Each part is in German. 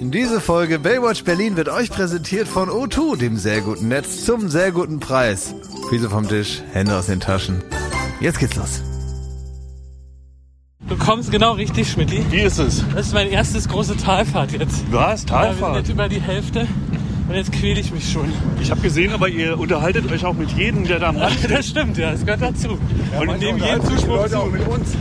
Diese Folge Baywatch Berlin wird euch präsentiert von O2, dem sehr guten Netz zum sehr guten Preis. Füße vom Tisch, Hände aus den Taschen. Jetzt geht's los. Du kommst genau richtig, Schmidti. Wie ist es? Das ist meine erstes große Talfahrt jetzt. Was? Ja, wir sind Talfahrt? jetzt über die Hälfte und jetzt quäle ich mich schon. Ich habe gesehen, aber ihr unterhaltet euch auch mit jedem, der da am Rand steht. Das stimmt, ja, das gehört dazu. Und manchmal neben jedem sich die Zuspruch Leute auch zu. mit uns.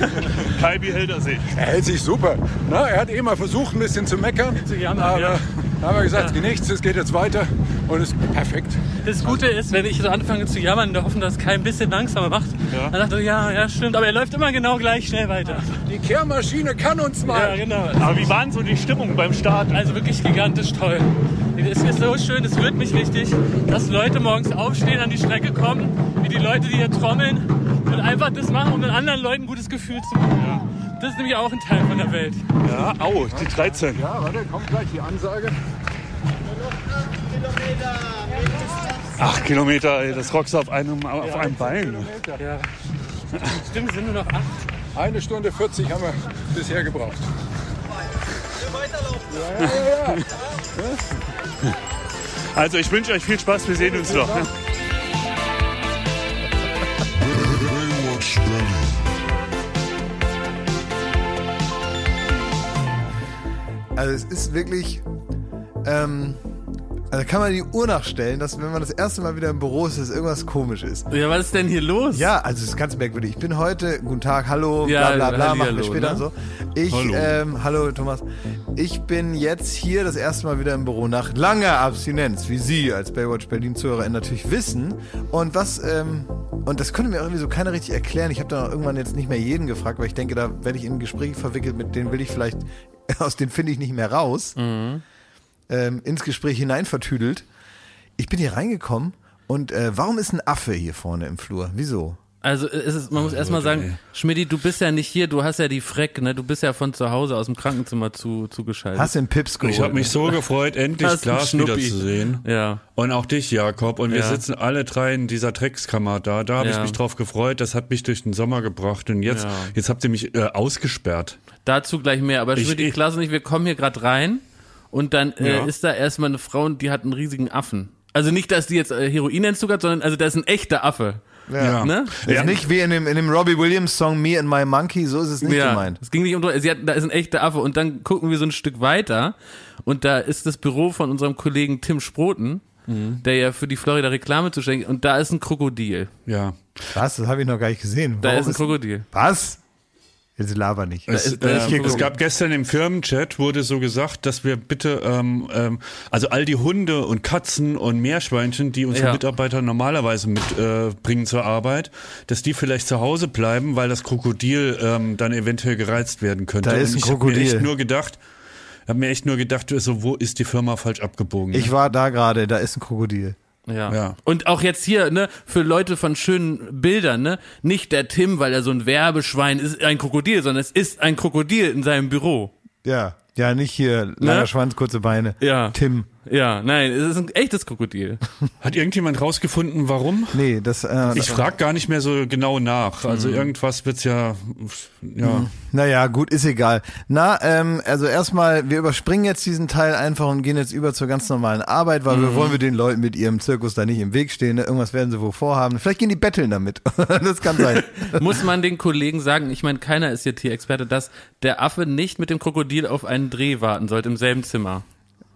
Kai Beheldersee. Er hält sich super. Na, er hat eh mal versucht, ein bisschen zu meckern. Zu jammern, aber ja. da haben wir gesagt, nichts, es geht jetzt weiter und es ist perfekt. Das Gute ist, wenn ich so anfange zu jammern, in der Hoffnung, dass es kein bisschen langsamer macht, Ja. dann sagt er, ja, ja, stimmt, aber er läuft immer genau gleich schnell weiter. Die Kehrmaschine kann uns Ja, mal. genau. Aber wie war denn so die Stimmung beim Start? Also wirklich gigantisch toll. Es ist so schön, es rührt mich richtig, dass Leute morgens aufstehen, an die Strecke kommen, wie die Leute, die hier trommeln und einfach das machen, um den anderen Leuten ein gutes Gefühl zu machen. Das ist nämlich auch ein Teil von der Welt. Ja, au, die 13. Ja, warte, kommt gleich die Ansage. Acht Kilometer, ey, das rockst du auf einem, auf einem Bein. Ja. Stimmt, es sind nur noch acht. Eine Stunde 40 haben wir bisher gebraucht. Also ich wünsche euch viel Spaß, wir sehen uns noch. Also es ist wirklich, ähm, also kann man die Uhr nachstellen, dass wenn man das erste Mal wieder im Büro ist, dass irgendwas komisch ist. Ja, was ist denn hier los? Ja, also es ist ganz merkwürdig. Ich bin heute, guten Tag, hallo, Ja, bla bla bla, machen wir später ne? und so. Ich, Hallo. Ähm, hallo Thomas. Ich bin jetzt hier das erste Mal wieder im Büro nach langer Abstinenz, wie Sie als Baywatch Berlin Zuhörer natürlich wissen. Und was, ähm, und das konnte mir irgendwie so keiner richtig erklären. Ich habe dann auch irgendwann jetzt nicht mehr jeden gefragt, weil ich denke, da werde ich in Gespräche verwickelt, mit denen will ich vielleicht, aus denen finde ich nicht mehr raus, Mhm. Ähm, ins Gespräch hinein vertüdelt. Ich bin hier reingekommen und äh, warum ist ein Affe hier vorne im Flur? Wieso? Also es ist, man muss erstmal sagen, Schmidti, du bist ja nicht hier, du hast ja die Freck, ne? Du bist ja von zu Hause aus dem Krankenzimmer zu, zugeschaltet. Hast du den Pips geholt? Ich habe mich so gefreut, endlich Glas Schnuppi. wiederzusehen. ja. Und auch dich, Jakob. Und wir Ja. sitzen alle drei in dieser Dreckskammer da. Da habe ich Ja. mich drauf gefreut. Das hat mich durch den Sommer gebracht. Und jetzt, Ja. jetzt habt ihr mich äh, ausgesperrt. Dazu gleich mehr. Aber Ich- Schmidti, ich- Klaas und ich, wir kommen hier gerade rein und dann äh, Ja. ist da erstmal eine Frau und die hat einen riesigen Affen. Also nicht, dass die jetzt äh, Heroinentzug hat, sondern also da ist ein echter Affe. Ja. Ne? Ist nicht wie in dem, in dem Robbie Williams Song Me and My Monkey, so ist es nicht ja, gemeint. es ging nicht um, sie hat, da ist ein echter Affe und dann gucken wir so ein Stück weiter und da ist das Büro von unserem Kollegen Tim Sproten, Mhm. der ja für die Florida Reklame zuständig ist und da ist ein Krokodil. Ja. Was? Das habe ich noch gar nicht gesehen. Da Warum ist ein Krokodil. Was? Jetzt laber nicht. Es, ist- ein es Krokodil. gab gestern im Firmenchat wurde so gesagt, dass wir bitte, ähm, ähm, also all die Hunde und Katzen und Meerschweinchen, die unsere Ja. Mitarbeiter normalerweise mitbringen äh, bringen zur Arbeit, dass die vielleicht zu Hause bleiben, weil das Krokodil ähm, dann eventuell gereizt werden könnte. Da ist und ein ich habe mir Krokodil. echt nur gedacht, habe mir echt nur gedacht, so wo ist die Firma falsch abgebogen? ne? Ich war da gerade, da ist ein Krokodil. Ja. Ja. Und auch jetzt hier, ne, für Leute von schönen Bildern, ne, nicht der Tim, weil er so ein Werbeschwein ist, ein Krokodil, sondern es ist ein Krokodil in seinem Büro. Ja. Ja, nicht hier, langer Ne? Schwanz, kurze Beine. Ja. Tim. Ja, nein, es ist ein echtes Krokodil. Hat irgendjemand rausgefunden, warum? Nee, das, äh, Ich frage gar nicht mehr so genau nach. Also irgendwas wird's ja, ja. naja, gut, ist egal. Na, ähm, also erstmal, wir überspringen jetzt diesen Teil einfach und gehen jetzt über zur ganz normalen Arbeit, weil wir wollen wir den Leuten mit ihrem Zirkus da nicht im Weg stehen. Ne? Irgendwas werden sie wohl vorhaben. Vielleicht gehen die betteln damit. das kann sein. Muss man den Kollegen sagen, ich meine, keiner ist hier Tierexperte, dass der Affe nicht mit dem Krokodil auf einen Dreh warten sollte im selben Zimmer.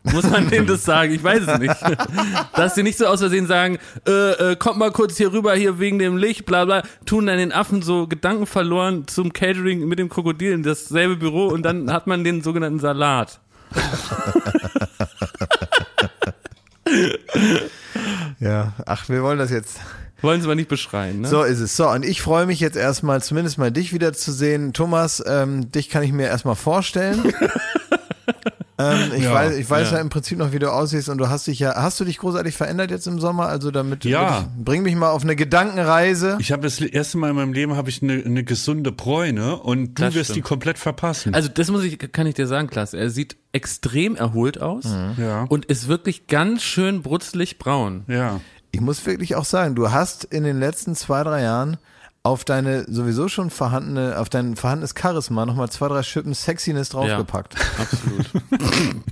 Muss man denen das sagen? Ich weiß es nicht. Dass sie nicht so aus Versehen sagen, äh, äh, kommt mal kurz hier rüber, hier wegen dem Licht, bla bla, tun dann den Affen so Gedanken verloren zum Catering mit dem Krokodil in dasselbe Büro und dann hat man den sogenannten Salat. Ja, ach, wir wollen das jetzt. Wollen sie mal nicht beschreien, ne? So ist es. So, und ich freue mich jetzt erstmal, zumindest mal dich wiederzusehen. Thomas, ähm, dich kann ich mir erstmal vorstellen. ähm, ich Ja, weiß, ich weiß ja. ja. im Prinzip noch, wie du aussiehst und du hast dich ja, hast du dich großartig verändert jetzt im Sommer? Also damit, Ja. ich, bring mich mal auf eine Gedankenreise. Ich habe das erste Mal in meinem Leben habe ich eine, eine gesunde Bräune und du Das wirst die stimmt. komplett verpassen. Also das muss ich, kann ich dir sagen, Klaas. Er sieht extrem erholt aus ja. und ist wirklich ganz schön brutzlig braun. ja. Ich muss wirklich auch sagen, du hast in den letzten zwei, drei Jahren auf deine sowieso schon vorhandene, auf dein vorhandenes Charisma nochmal zwei, drei Schippen Sexiness draufgepackt. Absolut.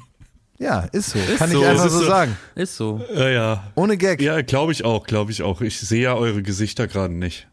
Ja, ist so. Kann so. ich einfach Ist so so. sagen. Ist so. Ja, ja. Ohne Gag. Ja, glaube ich auch, glaube ich auch. Ich sehe ja eure Gesichter gerade nicht.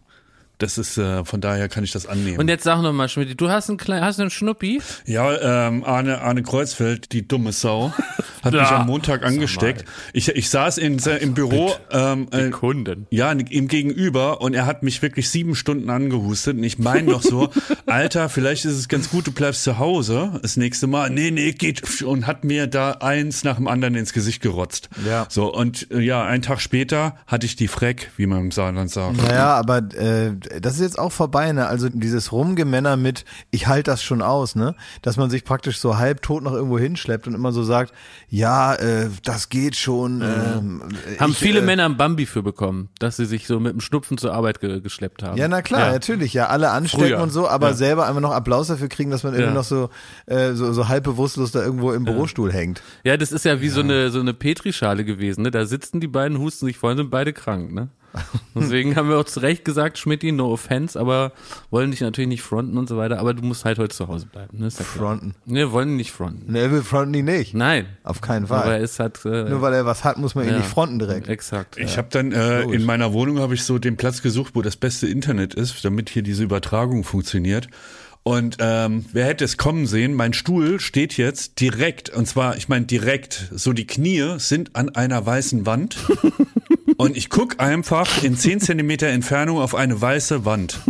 Das ist, äh, von daher kann ich das annehmen. Und jetzt sag noch mal, Schmidt, du hast einen kleinen, hast du einen Schnuppi? Ja, ähm, Arne, Arne Kreuzfeld, die dumme Sau, hat mich am Montag angesteckt. Ich, ich saß in, im Büro, ähm, äh, Kunden. ja, ihm gegenüber und er hat mich wirklich sieben Stunden angehustet und ich meine noch so, Alter, vielleicht ist es ganz gut, du bleibst zu Hause das nächste Mal. Nee, nee, geht und hat mir da eins nach dem anderen ins Gesicht gerotzt. Ja. So, und äh, ja, einen Tag später hatte ich die Freck, wie man im Saarland sagt. Naja, aber äh, das ist jetzt auch vorbei, ne? Also dieses Rumgemänner mit, ich halte das schon aus, ne? Dass man sich praktisch so halbtot noch irgendwo hinschleppt und immer so sagt, ja, äh, das geht schon. Ähm, Haben ich, viele äh, Männer ein Bambi für bekommen, dass sie sich so mit dem Schnupfen zur Arbeit ge geschleppt haben. Ja, na klar, Ja. natürlich, ja, alle anstecken Früher. und so, aber Ja. selber einfach noch Applaus dafür kriegen, dass man irgendwie Ja. noch so, äh, so, so halb bewusstlos da irgendwo im Bürostuhl hängt. Ja, das ist ja wie so eine so eine Petrischale gewesen, ne? Da sitzen die beiden, husten sich voll, sind beide krank, ne? Deswegen haben wir auch zu Recht gesagt, Schmidti, no offense, aber wollen dich natürlich nicht fronten und so weiter, aber du musst halt heute zu Hause bleiben, ne? Ja. Fronten. Ne, wollen ihn nicht fronten. Ne, wir fronten die nicht. Nein. Auf keinen Aber Fall. es hat äh, Nur weil er was hat, muss man ihn ja. nicht fronten direkt. Exakt. Ich habe dann äh, in meiner Wohnung habe ich so den Platz gesucht, wo das beste Internet ist, damit hier diese Übertragung funktioniert. Und ähm, wer hätte es kommen sehen? Mein Stuhl steht jetzt direkt, und zwar, ich meine direkt, so die Knie sind an einer weißen Wand. und ich guck einfach in 10 Zentimeter Entfernung auf eine weiße Wand.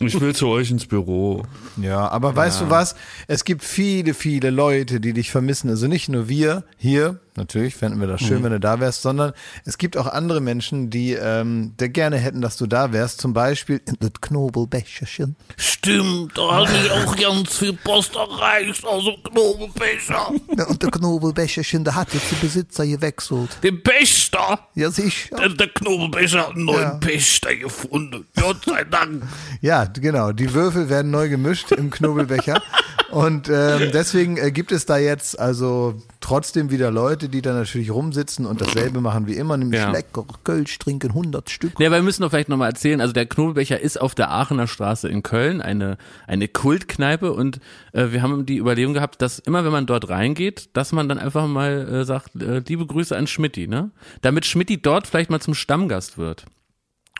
Ich will zu euch ins Büro. Ja, aber weißt du was? Es gibt viele, viele Leute, die dich vermissen. Also nicht nur wir hier, natürlich fänden wir das schön, wenn du da wärst, sondern es gibt auch andere Menschen, die ähm, der gerne hätten, dass du da wärst. Zum Beispiel in das Knobelbecherchen. Stimmt, da hat mich auch ganz viel Post erreicht aus dem Knobelbecher. Ja, und der Knobelbecherchen, der hat jetzt den Besitzer gewechselt. Den Pächter. Ja, sicher. Der, der Knobelbecher hat einen neuen Ja. Pächter gefunden. Gott sei Dank. Ja, genau. Die Würfel werden neu gemischt im Knobelbecher. Und ähm, deswegen äh, gibt es da jetzt also trotzdem wieder Leute, die da natürlich rumsitzen und dasselbe machen wie immer, nämlich Ja. lecker Kölsch trinken, 100 Stück. Ja, aber wir müssen doch vielleicht nochmal erzählen, also der Knobelbecher ist auf der Aachener Straße in Köln, eine, eine Kultkneipe und äh, wir haben die Überlegung gehabt, dass immer wenn man dort reingeht, dass man dann einfach mal äh, sagt, äh, liebe Grüße an Schmidti, ne? Damit Schmidti dort vielleicht mal zum Stammgast wird.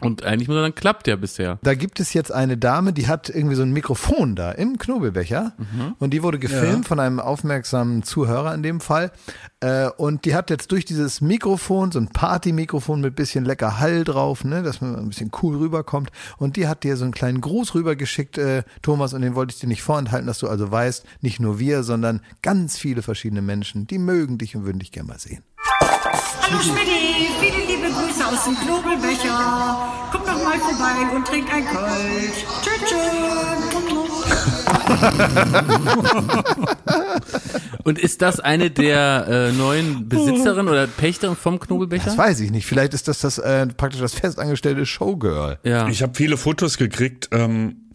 Und eigentlich muss er dann klappt ja bisher. Da gibt es jetzt eine Dame, die hat irgendwie so ein Mikrofon da im Knobelbecher. Und die wurde gefilmt von einem aufmerksamen Zuhörer in dem Fall. Äh, und die hat jetzt durch dieses Mikrofon, so ein Party-Mikrofon mit bisschen lecker Hall drauf, ne, dass man ein bisschen cool rüberkommt. Und die hat dir so einen kleinen Gruß rübergeschickt, äh, Thomas, und den wollte ich dir nicht vorenthalten, dass du also weißt, nicht nur wir, sondern ganz viele verschiedene Menschen, die mögen dich und würden dich gerne mal sehen. Hallo Schmidti, viele liebe Grüße aus dem Knobelbecher. Kommt doch mal vorbei und trinkt ein Kölsch. Tschüss, tschüss. Und ist das eine der äh, neuen Besitzerinnen oder Pächter vom Knobelbecher? Das weiß ich nicht, vielleicht ist das, das äh, praktisch das festangestellte Showgirl. ja. Ich habe viele Fotos gekriegt. Ähm,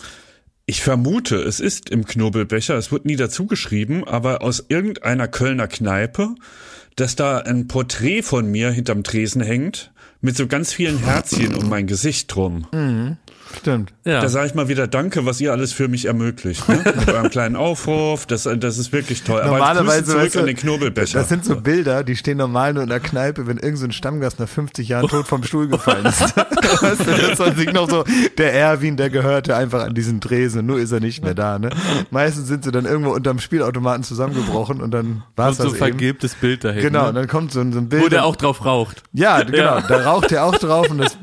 ich vermute, es ist im Knobelbecher. Es wird nie dazu geschrieben, aber aus irgendeiner Kölner Kneipe, dass da ein Porträt von mir hinterm Tresen hängt mit so ganz vielen Herzchen um mein Gesicht drum. Stimmt. ja. Da sage ich mal wieder Danke, was ihr alles für mich ermöglicht. Ne? Mit eurem kleinen Aufruf, das, das ist wirklich toll. Aber Normalerweise zurück weißt du, an den Knobelbecher. Das sind so Bilder, die stehen normal nur in der Kneipe, wenn irgendein so ein Stammgast nach 50 Jahren tot vom Stuhl gefallen ist. weißt du, das sich noch so, der Erwin, der gehörte einfach an diesen Tresen, nur ist er nicht mehr da. Ne? Meistens sind sie dann irgendwo unterm Spielautomaten zusammengebrochen und dann war und es so das ein eben. vergilbtes Bild dahin. Genau, und ne? dann kommt so ein, so ein Bild. Wo der auch drauf raucht. Ja, genau, da raucht er auch drauf und das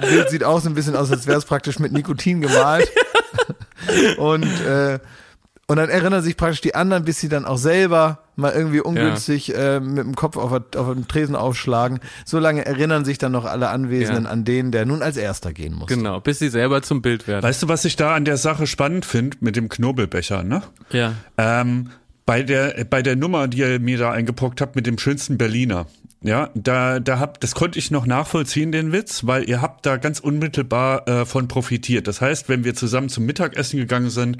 Bild sieht auch so ein bisschen aus, als wäre es praktisch mit Nikotin gemalt. und, äh, und dann erinnern sich praktisch die anderen, bis sie dann auch selber mal irgendwie ungünstig äh, mit dem Kopf auf, auf den Tresen aufschlagen. So lange erinnern sich dann noch alle Anwesenden Ja. an den, der nun als erster gehen muss. Genau, bis sie selber zum Bild werden. Weißt du, was ich da an der Sache spannend finde mit dem Knobelbecher, ne? Ja. Ähm, bei der, bei der Nummer, die ihr mir da eingepockt habt mit dem schönsten Berliner. Ja, da, da habt, das konnte ich noch nachvollziehen, den Witz, weil ihr habt da ganz unmittelbar äh, von profitiert. Das heißt, wenn wir zusammen zum Mittagessen gegangen sind,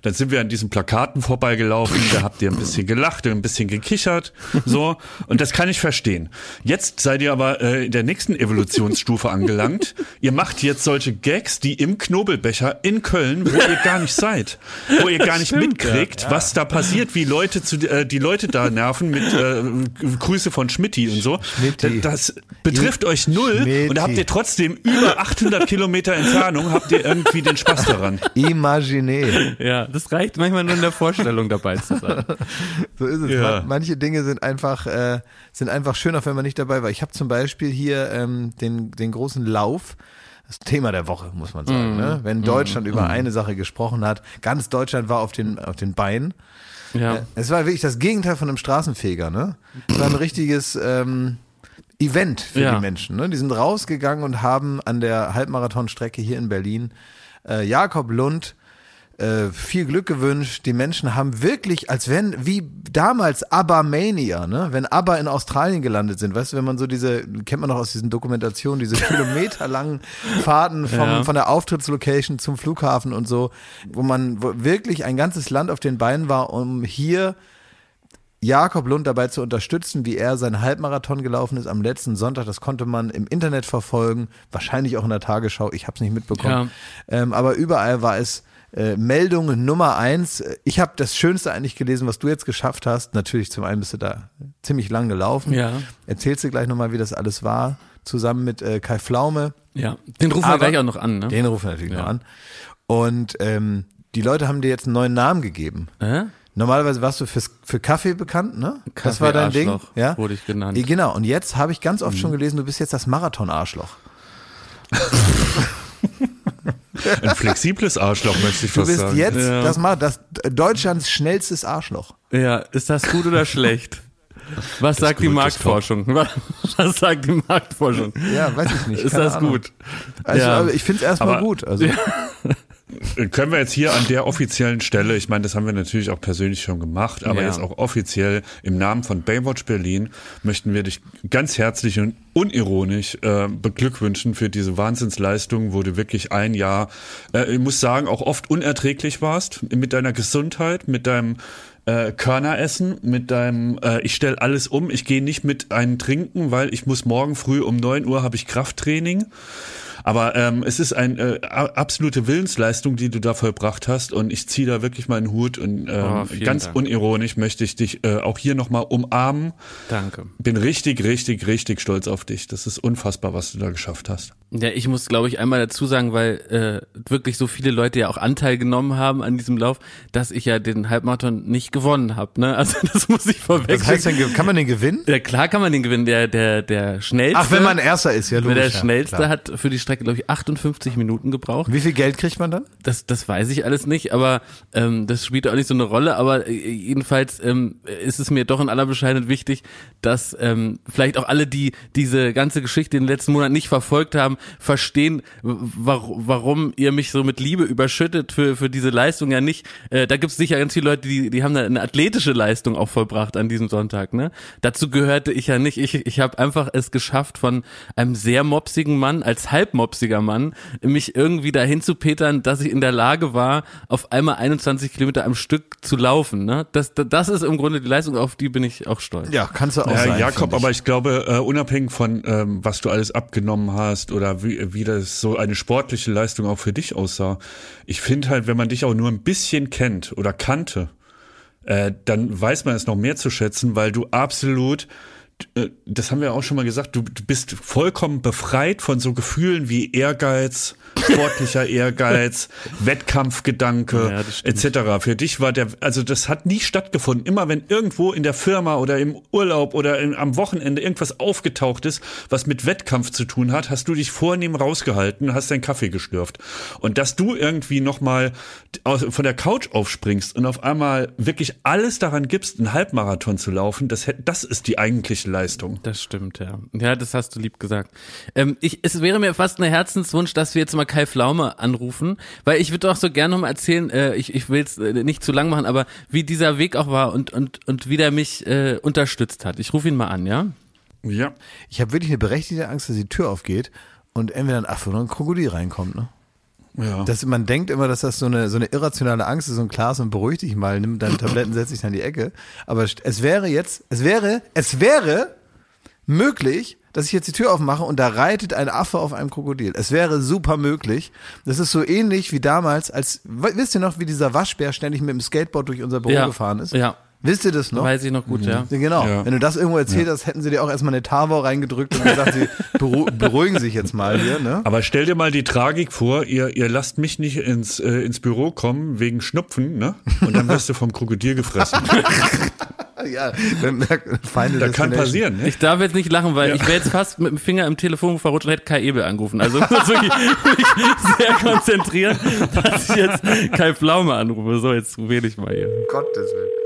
dann sind wir an diesen Plakaten vorbeigelaufen, da habt ihr ein bisschen gelacht, ein bisschen gekichert, so. Und das kann ich verstehen. Jetzt seid ihr aber äh, in der nächsten Evolutionsstufe angelangt. Ihr macht jetzt solche Gags, die im Knobelbecher in Köln, wo ihr gar nicht seid, wo ihr gar nicht mitkriegt, was da passiert, wie Leute zu, äh, die Leute da nerven mit äh, Grüße von Schmidti und so. Schmidti. Das betrifft euch null Schmidti. und habt ihr trotzdem über 800 Kilometer Entfernung habt ihr irgendwie den Spaß daran. Imagine. Ja, das reicht manchmal nur in der Vorstellung dabei zu sein. So ist es. Ja. Man, manche Dinge sind einfach, äh, sind einfach schöner, wenn man nicht dabei war. Ich habe zum Beispiel hier ähm, den, den großen Lauf. Das Thema der Woche, muss man sagen. Ne? Wenn Deutschland über eine Sache gesprochen hat, ganz Deutschland war auf den, auf den Beinen. Ja. Es war wirklich das Gegenteil von einem Straßenfeger. Ne? Es war ein richtiges ähm, Event für Ja. die Menschen. Ne? Die sind rausgegangen und haben an der Halbmarathonstrecke hier in Berlin äh, Jakob Lund äh, viel Glück gewünscht. Die Menschen haben wirklich, als wenn, wie damals ABBA Mania, ne? wenn ABBA in Australien gelandet sind, weißt du, wenn man so diese, kennt man noch aus diesen Dokumentationen, diese kilometerlangen Fahrten vom, Ja. von der Auftrittslocation zum Flughafen und so, wo man wo wirklich ein ganzes Land auf den Beinen war, um hier Jakob Lund dabei zu unterstützen, wie er seinen Halbmarathon gelaufen ist am letzten Sonntag. Das konnte man im Internet verfolgen, wahrscheinlich auch in der Tagesschau. Ich habe es nicht mitbekommen. Ähm, aber überall war es äh, Meldung Nummer eins. Ich habe das Schönste eigentlich gelesen, was du jetzt geschafft hast. Natürlich zum einen bist du da ziemlich lang gelaufen. Ja. Erzählst du gleich nochmal, wie das alles war, zusammen mit äh, Kai Flaume. Ja. Den rufen wir Aber- gleich auch noch an, ne? Den rufen wir natürlich Ja. noch an. Und ähm, die Leute haben dir jetzt einen neuen Namen gegeben. Äh? Normalerweise warst du fürs, für Kaffee bekannt, ne? das Kaffee war dein Ding, Arschloch ja? wurde ich genannt. Genau. Und jetzt habe ich ganz oft Mhm. schon gelesen, du bist jetzt das Marathon-Arschloch. Ein flexibles Arschloch, möchte ich Du fast bist sagen. jetzt Ja. das, Mar das Deutschlands schnellstes Arschloch. Ja, ist das gut oder schlecht? Was sagt die gut, das Marktforschung? Was, was sagt die Marktforschung? Ja, weiß ich nicht. Ist das Ahnung. gut? Also, Ja. ich finde es erstmal Aber- gut. Also Können wir jetzt hier an der offiziellen Stelle, ich meine, das haben wir natürlich auch persönlich schon gemacht, aber Ja. jetzt auch offiziell im Namen von Baywatch Berlin möchten wir dich ganz herzlich und unironisch äh, beglückwünschen für diese Wahnsinnsleistung, wo du wirklich ein Jahr, äh, ich muss sagen, auch oft unerträglich warst mit deiner Gesundheit, mit deinem äh, Körneressen, mit deinem, äh, ich stelle alles um, ich gehe nicht mit einem trinken, weil ich muss morgen früh um 9 Uhr habe ich Krafttraining. Aber ähm, es ist eine äh, absolute Willensleistung, die du da vollbracht hast und ich ziehe da wirklich meinen Hut und ähm, Oh, ganz Dank. unironisch möchte ich dich äh, auch hier nochmal umarmen. Danke. Bin richtig, richtig, richtig stolz auf dich. Das ist unfassbar, was du da geschafft hast. Ja, ich muss, glaube ich, einmal dazu sagen, weil äh, wirklich so viele Leute ja auch Anteil genommen haben an diesem Lauf, dass ich ja den Halbmarathon nicht gewonnen habe. Ne? Also das muss ich vorweg. das heißt, kann man den gewinnen? ja, klar kann man den gewinnen. Der, der, der schnellste. Ach, wenn man Erster ist, ja logisch. der ja, schnellste klar. hat für die Strecke, glaube ich, 58 Minuten gebraucht. Wie viel Geld kriegt man dann? Das, das weiß ich alles nicht, aber ähm, das spielt auch nicht so eine Rolle. Aber äh, jedenfalls ähm, ist es mir doch in aller Bescheidenheit wichtig, dass ähm, vielleicht auch alle, die diese ganze Geschichte in den letzten Monaten nicht verfolgt haben, verstehen, warum, ihr mich so mit Liebe überschüttet für, für diese Leistung ja nicht. Äh, da gibt es sicher ganz viele Leute, die, die haben da eine athletische Leistung auch vollbracht an diesem Sonntag. Ne? Dazu gehörte ich ja nicht. Ich, ich habe einfach es geschafft, von einem sehr mopsigen Mann als halbmopsiger Mann mich irgendwie dahin zu petern, dass ich in der Lage war, auf einmal 21 Kilometer am Stück zu laufen. Ne? Das, das ist im Grunde die Leistung, auf die bin ich auch stolz. Ja, kannst du auch Ja, sein. Jakob, find aber ich glaube, äh, unabhängig von ähm, was du alles abgenommen hast oder wie, wie das so eine sportliche Leistung auch für dich aussah, ich finde halt, wenn man dich auch nur ein bisschen kennt oder kannte, äh, dann weiß man es noch mehr zu schätzen, weil du absolut das haben wir auch schon mal gesagt, du, du bist vollkommen befreit von so Gefühlen wie Ehrgeiz, sportlicher Ehrgeiz, Wettkampfgedanke Ja, etc. Für dich war der, also das hat nie stattgefunden. Immer wenn irgendwo in der Firma oder im Urlaub oder in, am Wochenende irgendwas aufgetaucht ist, was mit Wettkampf zu tun hat, hast du dich vornehm rausgehalten, hast deinen Kaffee geschlürft. Und dass du irgendwie nochmal von der Couch aufspringst und auf einmal wirklich alles daran gibst, einen Halbmarathon zu laufen, das, das ist die eigentliche Leistung. Das stimmt, ja. Ja, das hast du lieb gesagt. Ähm, ich, es wäre mir fast ein Herzenswunsch, dass wir jetzt mal Kai Flaume anrufen, weil ich würde auch so gerne noch mal erzählen, äh, ich, ich will es äh, nicht zu lang machen, aber wie dieser Weg auch war und, und, und wie der mich äh, unterstützt hat. Ich rufe ihn mal an, ja? Ja. Ich habe wirklich eine berechtigte Angst, dass die Tür aufgeht und entweder ein Affe oder ein Krokodil reinkommt. Ne? Ja. Das, man denkt immer, dass das so eine, so eine irrationale Angst ist und Klaas und beruhig dich mal, nimm deine Tabletten, setz dich an die Ecke. Aber es wäre jetzt, es wäre, es wäre möglich, dass ich jetzt die Tür aufmache und da reitet ein Affe auf einem Krokodil. Es wäre super möglich. Das ist so ähnlich wie damals, als, wisst ihr noch, wie dieser Waschbär ständig mit dem Skateboard durch unser Büro Ja. gefahren ist? Ja. Wisst ihr das noch? Weiß ich noch gut, ja. Ja, Genau. Ja. Wenn du das irgendwo erzählt hast, hätten sie dir auch erstmal eine Tavor reingedrückt und gesagt, sie beru beruhigen sich jetzt mal hier, ne? Aber stell dir mal die Tragik vor, ihr, ihr lasst mich nicht ins, äh, ins Büro kommen wegen Schnupfen, ne? Und dann wirst du vom Krokodil gefressen. Ja, wenn Feinde Das kann passieren, ne? Ich darf jetzt nicht lachen, weil ich wäre jetzt fast mit dem Finger im Telefon verrutscht und hätte Kai Ebel angerufen. Also ich muss wirklich mich sehr konzentrieren, dass ich jetzt Kai Pflaume anrufe. So, jetzt wähle ich mal hier. Gottes Willen.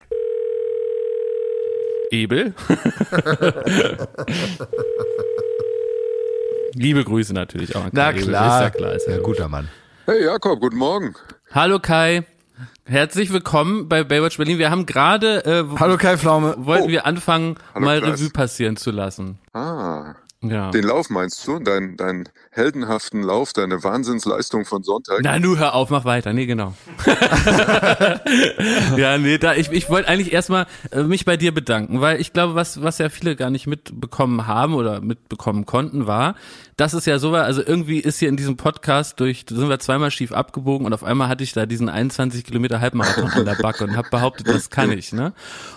Ebel. Liebe Grüße natürlich auch an Kai Ebel. Ist ja klar. Ist ja gut. guter Mann. Hey Jakob, guten Morgen. Hallo Kai. Herzlich willkommen bei Baywatch Berlin. Wir haben gerade, äh, Hallo Kai Pflaume. wollten Oh. wir anfangen, Hallo, mal Klaas. Revue passieren zu lassen. Ah, Ja. den Lauf meinst du? Dein, dein heldenhaften Lauf, deine Wahnsinnsleistung von Sonntag? Na, nu hör auf, mach weiter. Nee, genau. ja, nee, da, ich, ich wollte eigentlich erstmal äh, mich bei dir bedanken, weil ich glaube, was, was ja viele gar nicht mitbekommen haben oder mitbekommen konnten, war, dass es ja so war, also irgendwie ist hier in diesem Podcast durch, da sind wir zweimal schief abgebogen und auf einmal hatte ich da diesen 21 Kilometer Halbmarathon an der Backe und habe behauptet, das kann ich, ne?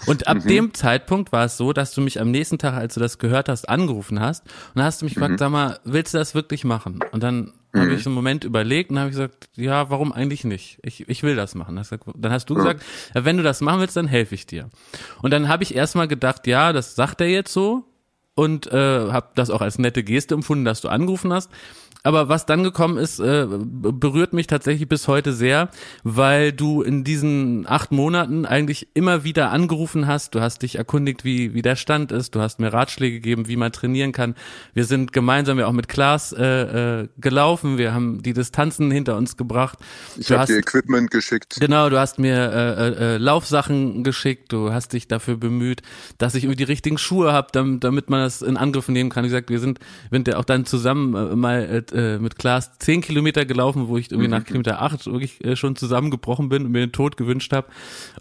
Und ab dem Zeitpunkt war es so, dass du mich am nächsten Tag, als du das gehört hast, angerufen hast und hast du mich gefragt, sag mal, willst du das wirklich machen? Und dann habe ich einen Moment überlegt und habe ich gesagt, ja, warum eigentlich nicht? Ich, ich will das machen. Dann hast du gesagt, ja, wenn du das machen willst, dann helfe ich dir. Und dann habe ich erstmal gedacht, ja, das sagt er jetzt so und äh, habe das auch als nette Geste empfunden, dass du angerufen hast. Aber was dann gekommen ist, äh, berührt mich tatsächlich bis heute sehr, weil du in diesen acht Monaten eigentlich immer wieder angerufen hast. Du hast dich erkundigt, wie, wie der Stand ist. Du hast mir Ratschläge gegeben, wie man trainieren kann. Wir sind gemeinsam ja auch mit Klaas äh, äh, gelaufen. Wir haben die Distanzen hinter uns gebracht. Ich Du habe hast- dir Equipment geschickt. Genau, du hast mir äh, äh, äh, Laufsachen geschickt, du hast dich dafür bemüht, dass ich irgendwie die richtigen Schuhe habe, damit, damit man das in Angriff nehmen kann. Wie gesagt, wir sind, wir sind ja auch dann zusammen äh, mal äh, mit Klaas zehn Kilometer gelaufen, wo ich irgendwie nach Kilometer acht wirklich äh, schon zusammengebrochen bin und mir den Tod gewünscht habe.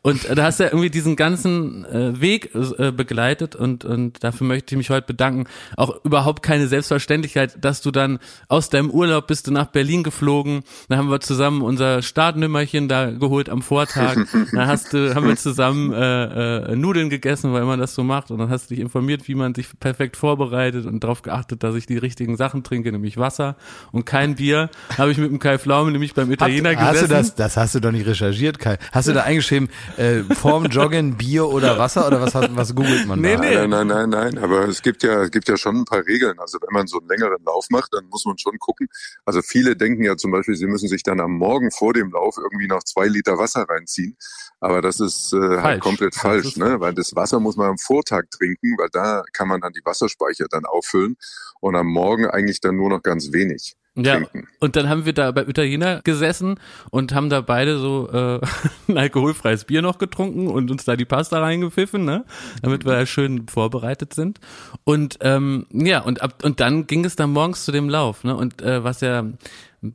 Und äh, da hast du ja irgendwie diesen ganzen äh, Weg äh, begleitet und, und dafür möchte ich mich heute bedanken. Auch überhaupt keine Selbstverständlichkeit, dass du dann aus deinem Urlaub bist du nach Berlin geflogen, dann haben wir zusammen unser Startnümmerchen da geholt am Vortag, dann hast du, haben wir zusammen äh, äh, Nudeln gegessen, weil man das so macht. Und dann hast du dich informiert, wie man sich perfekt vorbereitet und darauf geachtet, dass ich die richtigen Sachen trinke, nämlich Wasser und kein Bier. Habe ich mit dem Kai Pflaume nämlich beim Italiener Hast, hast du gesessen. das, das hast du doch nicht recherchiert, Kai. Hast du da eingeschrieben, äh, vorm Joggen Bier oder Wasser oder was, was googelt man Nee, da? nee. Nein, nein, nein, nein, aber es gibt ja, es gibt ja schon ein paar Regeln. Also wenn man so einen längeren Lauf macht, dann muss man schon gucken. Also viele denken ja zum Beispiel, sie müssen sich dann am Morgen vor dem Lauf irgendwie noch zwei Liter Wasser reinziehen. Aber das ist äh, Falsch. halt komplett Das falsch, ist ne? Weil das Wasser muss man am Vortag trinken, weil da kann man dann die Wasserspeicher dann auffüllen und am Morgen eigentlich dann nur noch ganz wenig Ja, trinken. und dann haben wir da beim Italiener gesessen und haben da beide so äh, ein alkoholfreies Bier noch getrunken und uns da die Pasta reingepfiffen, ne? Damit wir ja schön vorbereitet sind. Und ähm, ja, und ab und dann ging es dann morgens zu dem Lauf, ne? Und äh, was ja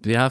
ja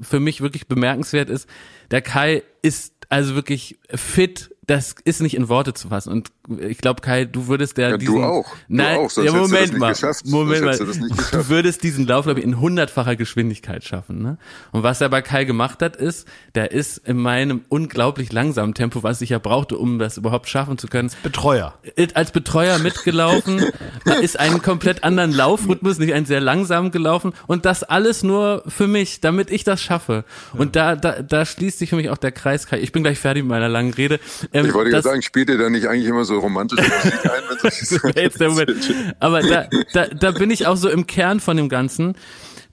für mich wirklich bemerkenswert ist, der Kai ist also wirklich fit, das ist nicht in Worte zu fassen. Und ich glaube, Kai, du würdest der Ja, du diesen, auch. Du Nein, auch, ja, du Moment mal. Moment mal, du du würdest diesen Lauf, glaube ich, in hundertfacher Geschwindigkeit schaffen. Ne? Und was er bei Kai gemacht hat, ist, der ist in meinem unglaublich langsamen Tempo, was ich ja brauchte, um das überhaupt schaffen zu können, Betreuer. als Betreuer mitgelaufen, ist einen komplett anderen Laufrhythmus, nicht einen sehr langsamen gelaufen und das alles nur für mich, damit ich das schaffe. Und da, da, da schließt sich für mich auch der Kreis. Kai. Ich bin gleich fertig mit meiner langen Rede. Ähm, Ich wollte gerade das- sagen, spielt ihr da nicht eigentlich immer so romantische Musik ein, wenn das wäre jetzt der Moment. Aber da, da, da bin ich auch so im Kern von dem Ganzen,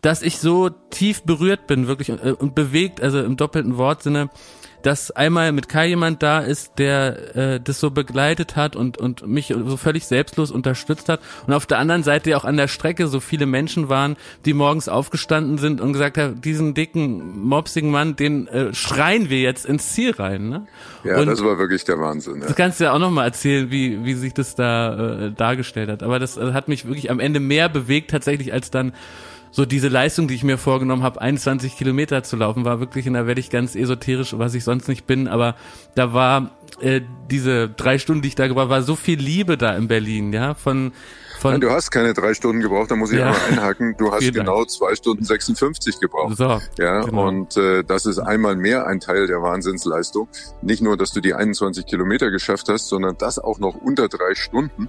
dass ich so tief berührt bin, wirklich äh, und bewegt, also im doppelten Wortsinne, dass einmal mit Kai jemand da ist, der äh, das so begleitet hat und und mich so völlig selbstlos unterstützt hat und auf der anderen Seite ja auch an der Strecke so viele Menschen waren, die morgens aufgestanden sind und gesagt haben, diesen dicken mopsigen Mann, den äh, schreien wir jetzt ins Ziel rein, ne? Ja, und das war wirklich der Wahnsinn. Ja. Du kannst ja auch noch mal erzählen, wie, wie sich das da äh, dargestellt hat. Aber das äh, hat mich wirklich am Ende mehr bewegt tatsächlich als dann so diese Leistung, die ich mir vorgenommen habe, 21 Kilometer zu laufen, war wirklich, und da werde ich ganz esoterisch, was ich sonst nicht bin, aber da war äh, diese drei Stunden, die ich da gebraucht habe, war so viel Liebe da in Berlin, ja, von von Nein, du hast keine drei Stunden gebraucht, da muss ich Ja. einmal einhaken. Du hast Dank. genau zwei Stunden 56 gebraucht. so, Ja, genau. und äh, das ist einmal mehr ein Teil der Wahnsinnsleistung. Nicht nur, dass du die 21 Kilometer geschafft hast, sondern das auch noch unter drei Stunden,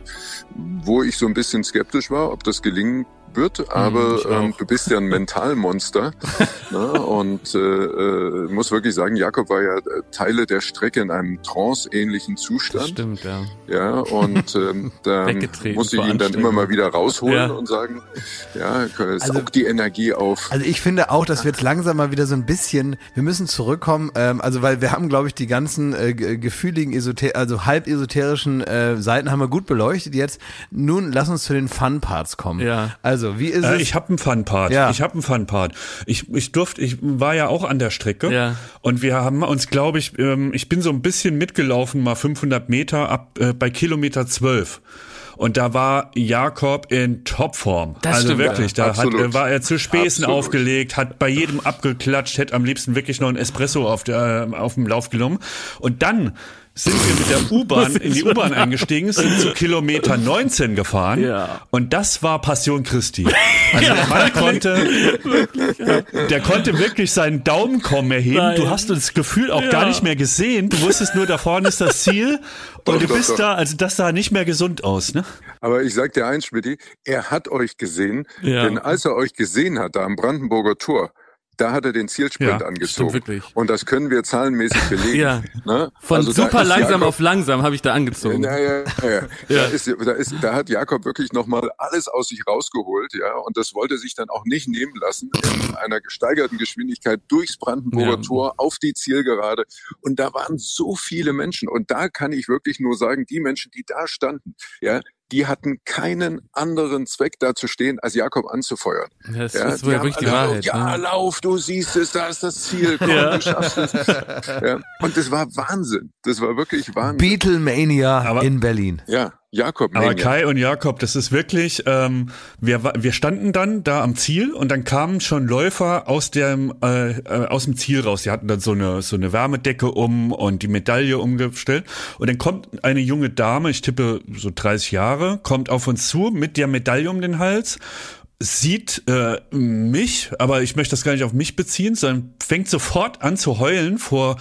wo ich so ein bisschen skeptisch war, ob das gelingen wird. Aber Hm, auch. ähm, du bist ja ein Mentalmonster. ne? Und äh, äh, muss wirklich sagen, Jakob war ja äh, Teile der Strecke in einem trance-ähnlichen das Zustand. stimmt, ja. Ja, und ähm, Weggetreten musste ich ihn dann immer mal wieder rausholen Ja. und sagen, ja, es Also- die Energie auf. Also ich finde auch, dass wir jetzt langsam mal wieder so ein bisschen, wir müssen zurückkommen, ähm, also weil wir haben, glaube ich, die ganzen äh, ge- gefühligen, esoter also halb esoterischen äh, Seiten haben wir gut beleuchtet jetzt. Nun lass uns zu den Fun-Parts kommen. Ja. Also, wie ist Äh, es? ich habe einen Fun-Part. Ja. Ich habe einen Fun-Part. Ich, ich durfte, ich war ja auch an der Strecke. Ja. Und wir haben uns, glaube ich, ähm, ich bin so ein bisschen mitgelaufen, mal 500 Meter ab äh, bei Kilometer 12. Und da war Jakob in Topform. Das also stimmt, wirklich, da hat, äh, war er zu Späßen Absolut. aufgelegt, hat bei jedem abgeklatscht, hätte am liebsten wirklich noch ein Espresso auf, der, äh, auf dem Lauf genommen. Und dann sind wir mit der U-Bahn in die U-Bahn eingestiegen, sind zu Kilometer 19 gefahren. Ja. Und das war Passion Christi. Also der Mann konnte, der konnte wirklich seinen Daumen kaum mehr heben. Nein. Du hast das Gefühl auch Ja. gar nicht mehr gesehen. Du wusstest nur, da vorne ist das Ziel. Doch, Und du doch, bist doch. da, also das sah nicht mehr gesund aus, ne? Aber ich sag dir eins, Schmidti, er hat euch gesehen, Ja. denn als er euch gesehen hat, da am Brandenburger Tor, da hat er den Zielsprint Ja, angezogen. stimmt. Und das können wir zahlenmäßig belegen. Ja. Ne? Von Also super langsam Jakob- auf langsam habe ich da angezogen. ja, ja, ja. Da, ist, da, ist, da hat Jakob wirklich nochmal alles aus sich rausgeholt, ja, und das wollte sich dann auch nicht nehmen lassen, in einer gesteigerten Geschwindigkeit durchs Brandenburger. Tor auf die Zielgerade. Und da waren so viele Menschen. Und da kann ich wirklich nur sagen, die Menschen, die da standen, ja, die hatten keinen anderen Zweck da zu stehen, als Jakob anzufeuern. Das Ja, ist wohl wirklich die Wahrheit. Ja, ne? lauf, du siehst es, da ist das Ziel, komm, Ja. du schaffst es. Ja, und das war Wahnsinn. Das war wirklich Wahnsinn. Beatlemania Aber- in Berlin. ja, Jakob. Aber. Kai und Jakob, das ist wirklich, ähm, wir, wir standen dann da am Ziel und dann kamen schon Läufer aus dem, äh, äh, aus dem Ziel raus. Die hatten dann so eine, so eine Wärmedecke um und die Medaille umgestellt. Und dann kommt eine junge Dame, ich tippe so 30 Jahre, kommt auf uns zu mit der Medaille um den Hals sieht äh, mich, aber ich möchte das gar nicht auf mich beziehen, sondern fängt sofort an zu heulen vor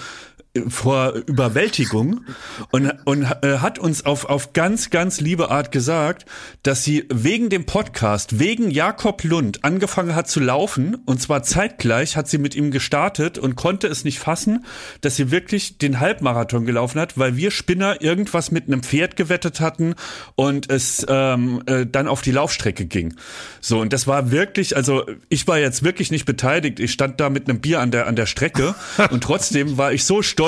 vor Überwältigung und, und äh, hat uns auf, auf ganz, ganz liebe Art gesagt, dass sie wegen dem Podcast, wegen Jakob Lund angefangen hat zu laufen und zwar zeitgleich hat sie mit ihm gestartet und konnte es nicht fassen, dass sie wirklich den Halbmarathon gelaufen hat, weil wir Spinner irgendwas mit einem Pferd gewettet hatten und es ähm, äh, dann auf die Laufstrecke ging. So, und das war wirklich, also ich war jetzt wirklich nicht beteiligt. Ich stand da mit einem Bier an der, an der Strecke und trotzdem war ich so stolz,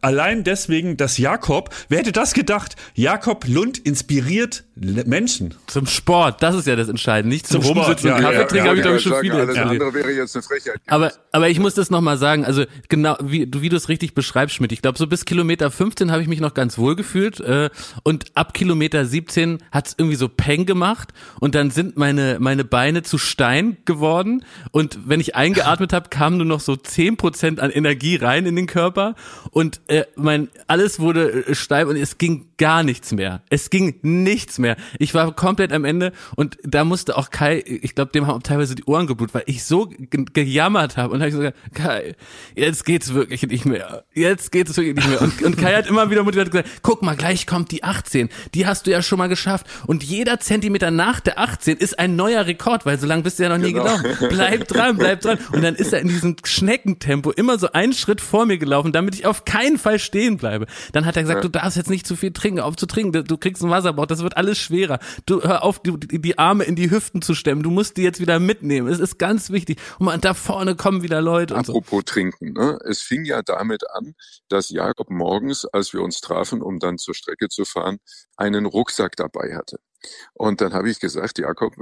allein deswegen, dass Jakob, wer hätte das gedacht? Jakob Lund inspiriert Menschen. Zum Sport, das ist ja das Entscheidende. Nicht zum, Zum Sport, Rumsitzen und ja, Kaffee ja, trinken, ja, habe ich ja, glaube ich schon sagen, viele Alles andere wäre jetzt eine Frechheit. Aber, aber ich muss das nochmal sagen, also genau, wie, du- wie du es richtig beschreibst, Schmidt. Ich glaube, so bis Kilometer 15 habe ich mich noch ganz wohl gefühlt äh, und ab Kilometer 17 hat es irgendwie so Peng gemacht und dann sind meine, meine Beine zu Stein geworden und wenn ich eingeatmet habe, kam nur noch so 10% an Energie rein in den Körper und äh, mein alles wurde äh, steif und es ging gar nichts mehr. Es ging nichts mehr. Ich war komplett am Ende und da musste auch Kai, ich glaube, dem haben teilweise die Ohren geblutet, weil ich so ge gejammert habe und habe ich so gesagt, Kai, jetzt geht's wirklich nicht mehr. Jetzt geht es wirklich nicht mehr. Und, und Kai hat immer wieder motiviert gesagt, guck mal, gleich kommt die 18. Die hast du ja schon mal geschafft. Und jeder Zentimeter nach der 18 ist ein neuer Rekord, weil so lange bist du ja noch nie Genau. gelaufen. Bleib dran, bleib dran. Und dann ist er in diesem Schneckentempo immer so einen Schritt vor mir gelaufen, damit ich auf keinen Fall stehen bleibe. Dann hat er gesagt, du darfst jetzt nicht zu viel trinken, auf zu trinken. Du, kriegst einen Wasserbauch, das wird alles schwerer. Du hör auf, die, die Arme in die Hüften zu stemmen. Du musst die jetzt wieder mitnehmen. Es ist ganz wichtig. Und man, da vorne kommen wieder Leute und so. Apropos trinken, ne? es fing ja damit an, dass Jakob morgens, als wir uns trafen, um dann zur Strecke zu fahren, einen Rucksack dabei hatte. Und dann habe ich gesagt, Jakob,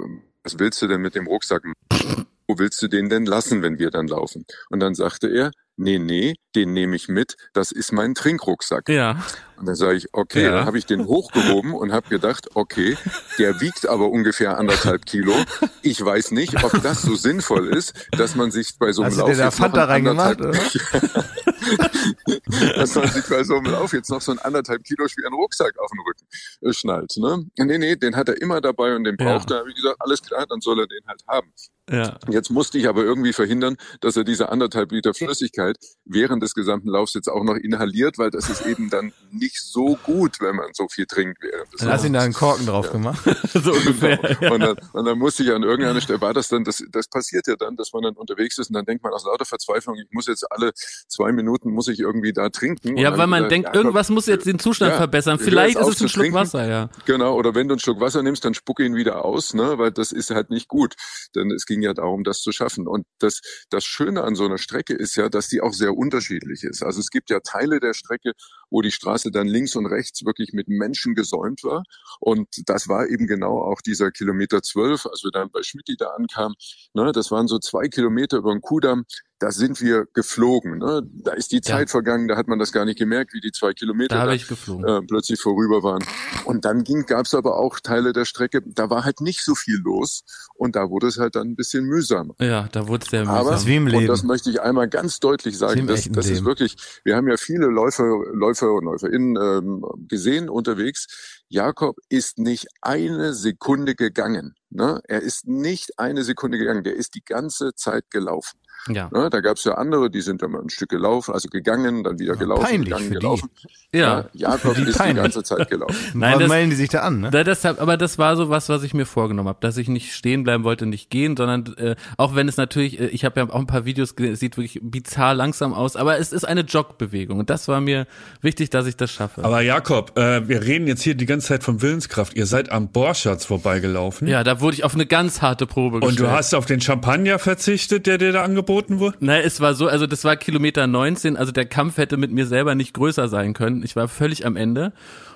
was willst du denn mit dem Rucksack? machen? Wo willst du den denn lassen, wenn wir dann laufen? Und dann sagte er, nee, nee, den nehme ich mit, das ist mein Trinkrucksack. Ja. Und dann sage ich, okay, Ja. dann habe ich den hochgehoben und habe gedacht, okay, der wiegt aber ungefähr anderthalb Kilo. Ich weiß nicht, ob das so sinnvoll ist, dass man sich bei so einem Hast Lauf da jetzt noch ein reingemacht, anderthalb- dass man sich bei so einem Lauf jetzt noch so einen anderthalb Kilo schweren Rucksack auf den Rücken äh, schnallt. Ne? Nee, nee, den hat er immer dabei und den Ja. braucht er. Da habe ich gesagt, alles klar, dann soll er den halt haben. Ja. Jetzt musste ich aber irgendwie verhindern, dass er diese anderthalb Liter Flüssigkeit während des gesamten Laufs jetzt auch noch inhaliert, weil das ist eben dann nicht so gut, wenn man so viel trinkt während des Dann hast du ihn da einen Korken drauf Ja. gemacht. So ungefähr. Genau. Und, dann, und dann musste ich an irgendeiner Stelle, war das dann, das, das passiert ja dann, dass man dann unterwegs ist und dann denkt man aus lauter Verzweiflung, ich muss jetzt alle zwei Minuten, muss ich irgendwie da trinken. Ja, weil man denkt, ja, irgendwas muss jetzt den Zustand ja, verbessern. Vielleicht ist es ein Schluck trinken. Wasser, ja. Genau, oder wenn du einen Schluck Wasser nimmst, dann spucke ihn wieder aus, ne, weil das ist halt nicht gut. Denn es ging ja darum, das zu schaffen. Und das, das Schöne an so einer Strecke ist ja, dass die auch sehr unterschiedlich ist. Also es gibt ja Teile der Strecke, wo die Straße dann links und rechts wirklich mit Menschen gesäumt war. Und das war eben genau auch dieser Kilometer zwölf, als wir dann bei Schmidti da ankamen. Ne, das waren so zwei Kilometer über den Kudamm. Da sind wir geflogen. Ne? Da ist die Zeit vergangen, da hat man das gar nicht gemerkt, wie die zwei Kilometer Da da ich geflogen. äh, plötzlich vorüber waren. Und dann ging, gab's aber auch Teile der Strecke, da war halt nicht so viel los und da wurde es halt dann ein bisschen mühsamer. Ja, da wurde es sehr Aber, ist wie im und Leben. das möchte ich einmal ganz deutlich sagen, das, das ist wirklich, wir haben ja viele Läufer, Läufer und LäuferInnen ähm, gesehen unterwegs. Jakob ist nicht eine Sekunde gegangen. Ne? Er ist nicht eine Sekunde gegangen, der ist die ganze Zeit gelaufen. Ja. Ne, da gab es ja andere, die sind dann mal ein Stück gelaufen, also gegangen, dann wieder gelaufen, peinlich gegangen, für die. gelaufen. Ja. Jakob ist die peinlich. ganze Zeit gelaufen. Nein, Warum das- melden die sich da an, ne? Da, deshalb, aber das war so was, was ich mir vorgenommen habe, dass ich nicht stehen bleiben wollte, nicht gehen, sondern äh, auch wenn es natürlich, äh, ich habe ja auch ein paar Videos gesehen, es sieht wirklich bizarr langsam aus, aber es ist eine Jogbewegung und das war mir wichtig, dass ich das schaffe. Aber Jakob, äh, wir reden jetzt hier die ganze Zeit von Willenskraft. Ihr seid am Borchards vorbeigelaufen. ja, da wurde ich auf eine ganz harte Probe Und gestellt. du hast auf den Champagner verzichtet, der dir da angeboten wurde? Nein, es war so, also das war Kilometer 19, also der Kampf hätte mit mir selber nicht größer sein können. Ich war völlig am Ende.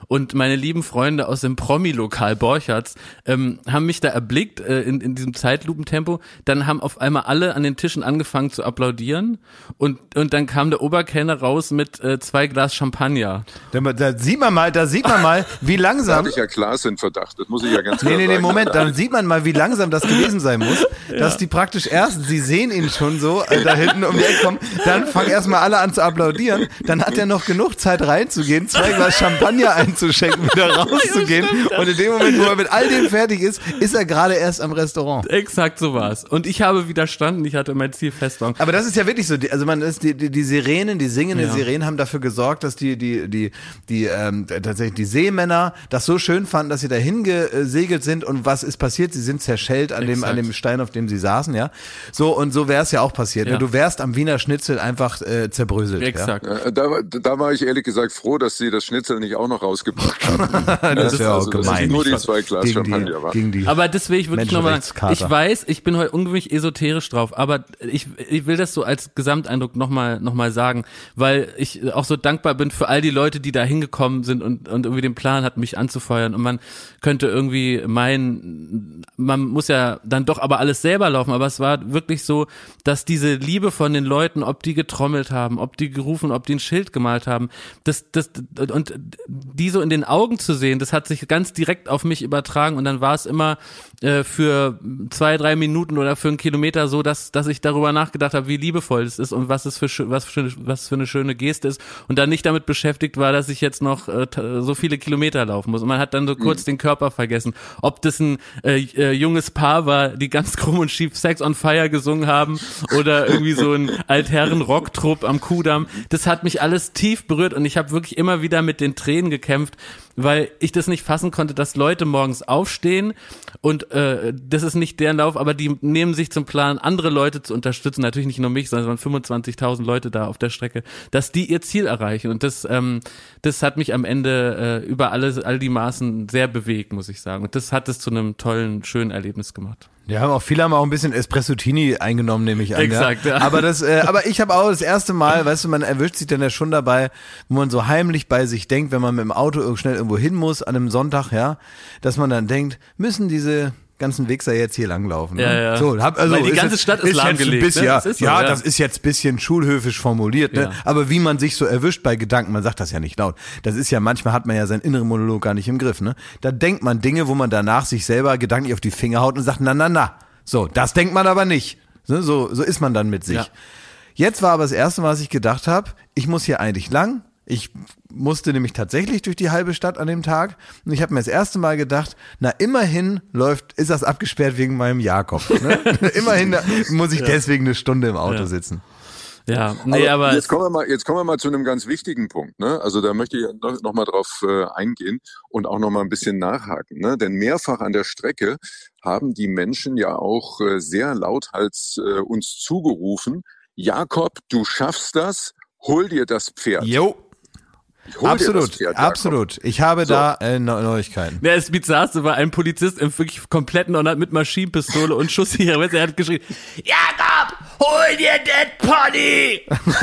Und meine lieben Freunde aus dem Promi-Lokal Borchards ähm, haben mich da erblickt äh, in, in diesem Zeitlupentempo. Dann haben auf einmal alle an den Tischen angefangen zu applaudieren. Und, und dann kam der Oberkellner raus mit äh, zwei Glas Champagner. Da, da sieht man mal, da sieht man mal, wie Da langsam. hatte ich ja Klaas in Verdacht, das muss ich ja ganz Nee, klar nee, nee, sagen. Moment, dann sieht man mal, wie langsam das gewesen sein muss, dass die praktisch erst, sie sehen ihn schon so, äh, da hinten um die Ecke kommen, dann fangen erstmal alle an zu applaudieren, dann hat er noch genug Zeit reinzugehen, zwei Glas Champagner einzuschenken, wieder rauszugehen und in dem Moment, wo er mit all dem fertig ist, ist er gerade erst am Restaurant. Exakt so war's. Und ich habe widerstanden, ich hatte mein Ziel fest. Aber das ist ja wirklich so, die- also man ist die, die, die Sirenen, die singenden Ja. Sirenen haben dafür gesorgt, dass die die die die ähm, tatsächlich die Seemänner das so schön fanden, dass sie dahin gesegelt sind und was ist passiert? Sie sind zerschellt an dem an dem Stein, auf dem sie saßen, ja. So und so wäre es ja auch passiert. Ja. Ne? Du wärst am Wiener Schnitzel einfach äh, zerbröselt. Exakt. Äh, Da, war- da war ich ehrlich gesagt froh, dass sie das Schnitzel nicht auch noch rausgebracht haben. Ja? Das wäre auch also, es gemein. nur die zwei Glas gegen die, Champagner waren. gegen die. Aber das will ich wirklich nochmal. Ich weiß, ich bin heute ungewöhnlich esoterisch drauf, aber ich, ich will das so als Gesamteindruck nochmal noch mal sagen, weil ich auch so dankbar bin für all die Leute, die da hingekommen sind und, und irgendwie den Plan hatten, mich anzufeuern. Und man könnte irgendwie meinen, man muss ja dann doch aber alles selber laufen. Aber es war wirklich so, dass diese Liebe von den Leuten, ob die getrommelt haben, ob die gerufen, ob die ein Schild gemalt haben, das, das, und die so in den Augen zu sehen, das hat sich ganz direkt auf mich übertragen und dann war es immer äh, für zwei, drei Minuten oder für einen Kilometer so, dass, dass ich darüber nachgedacht habe, wie liebevoll es ist und was es für, was für, was für eine schöne Geste ist und dann nicht damit beschäftigt war, dass ich jetzt noch äh, so viele Kilometer laufen muss. Und man hat dann so kurz den Körper vergessen. Ob das ein äh, äh, junges Paar war, die ganz krumm und schief Sex on Fire gesungen haben oder irgendwie so ein Altherren-Rocktrupp am Kudamm. Das hat mich alles tief berührt und ich habe wirklich immer wieder mit den Tränen gekämpft, weil ich das nicht fassen konnte, dass Leute morgens aufstehen und äh, das ist nicht deren Lauf, aber die nehmen sich zum Plan, andere Leute zu unterstützen, natürlich nicht nur mich, sondern es waren 25.000 Leute da auf der Strecke, dass die ihr Ziel erreichen und das, ähm, das hat mich am Ende äh, über alle, all die Maßen sehr bewegt, muss ich sagen und das hat es zu einem tollen, schönen Erlebnis gemacht. Ja, haben auch viele haben auch ein bisschen Espressotini eingenommen, nehme ich an. Exakt, ja. ja. Aber das, äh, aber ich habe auch das erste Mal, weißt du, man erwischt sich dann ja schon dabei, wo man so heimlich bei sich denkt, wenn man mit dem Auto schnell irgendwo hin muss an einem Sonntag, ja, dass man dann denkt, müssen diese ganzen Wichser jetzt hier langlaufen. Ne? Ja, ja. So, hab, also Weil die ist ganze jetzt, Stadt ist ein lahmgelegt, bisschen, ne? ja, Das ist so, ja, ja. das ist jetzt bisschen schulhöfisch formuliert, ne? Ja. Aber wie man sich so erwischt bei Gedanken, man sagt das ja nicht laut. Das ist ja manchmal hat man ja seinen inneren Monolog gar nicht im Griff, ne? Da denkt man Dinge, wo man danach sich selber gedanklich auf die Finger haut und sagt, na, na, na. So, das denkt man aber nicht. Ne? So, so ist man dann mit sich. Ja. Jetzt war aber das erste Mal, was ich gedacht habe, ich muss hier eigentlich lang. Ich musste nämlich tatsächlich durch die halbe Stadt an dem Tag und ich habe mir das erste Mal gedacht, na immerhin läuft, ist das abgesperrt wegen meinem Jakob. Ne? immerhin muss ich deswegen eine Stunde im Auto Ja. sitzen. Ja, nee, aber, jetzt kommen wir mal, jetzt kommen wir mal zu einem ganz wichtigen Punkt. Ne? Also da möchte ich noch, noch mal drauf äh, eingehen und auch noch mal ein bisschen nachhaken. Ne? Denn mehrfach an der Strecke haben die Menschen ja auch äh, sehr lauthals äh, uns zugerufen: Jakob, du schaffst das. Hol dir das Pferd. Jo, absolut, absolut. Ich habe So. da äh, Neu- Neuigkeiten. Ja, das Bizarrste war ein Polizist im wirklich kompletten Ornat mit Maschinenpistole und. Weißt du, Er hat geschrien, Jakob, hol dir den Pony!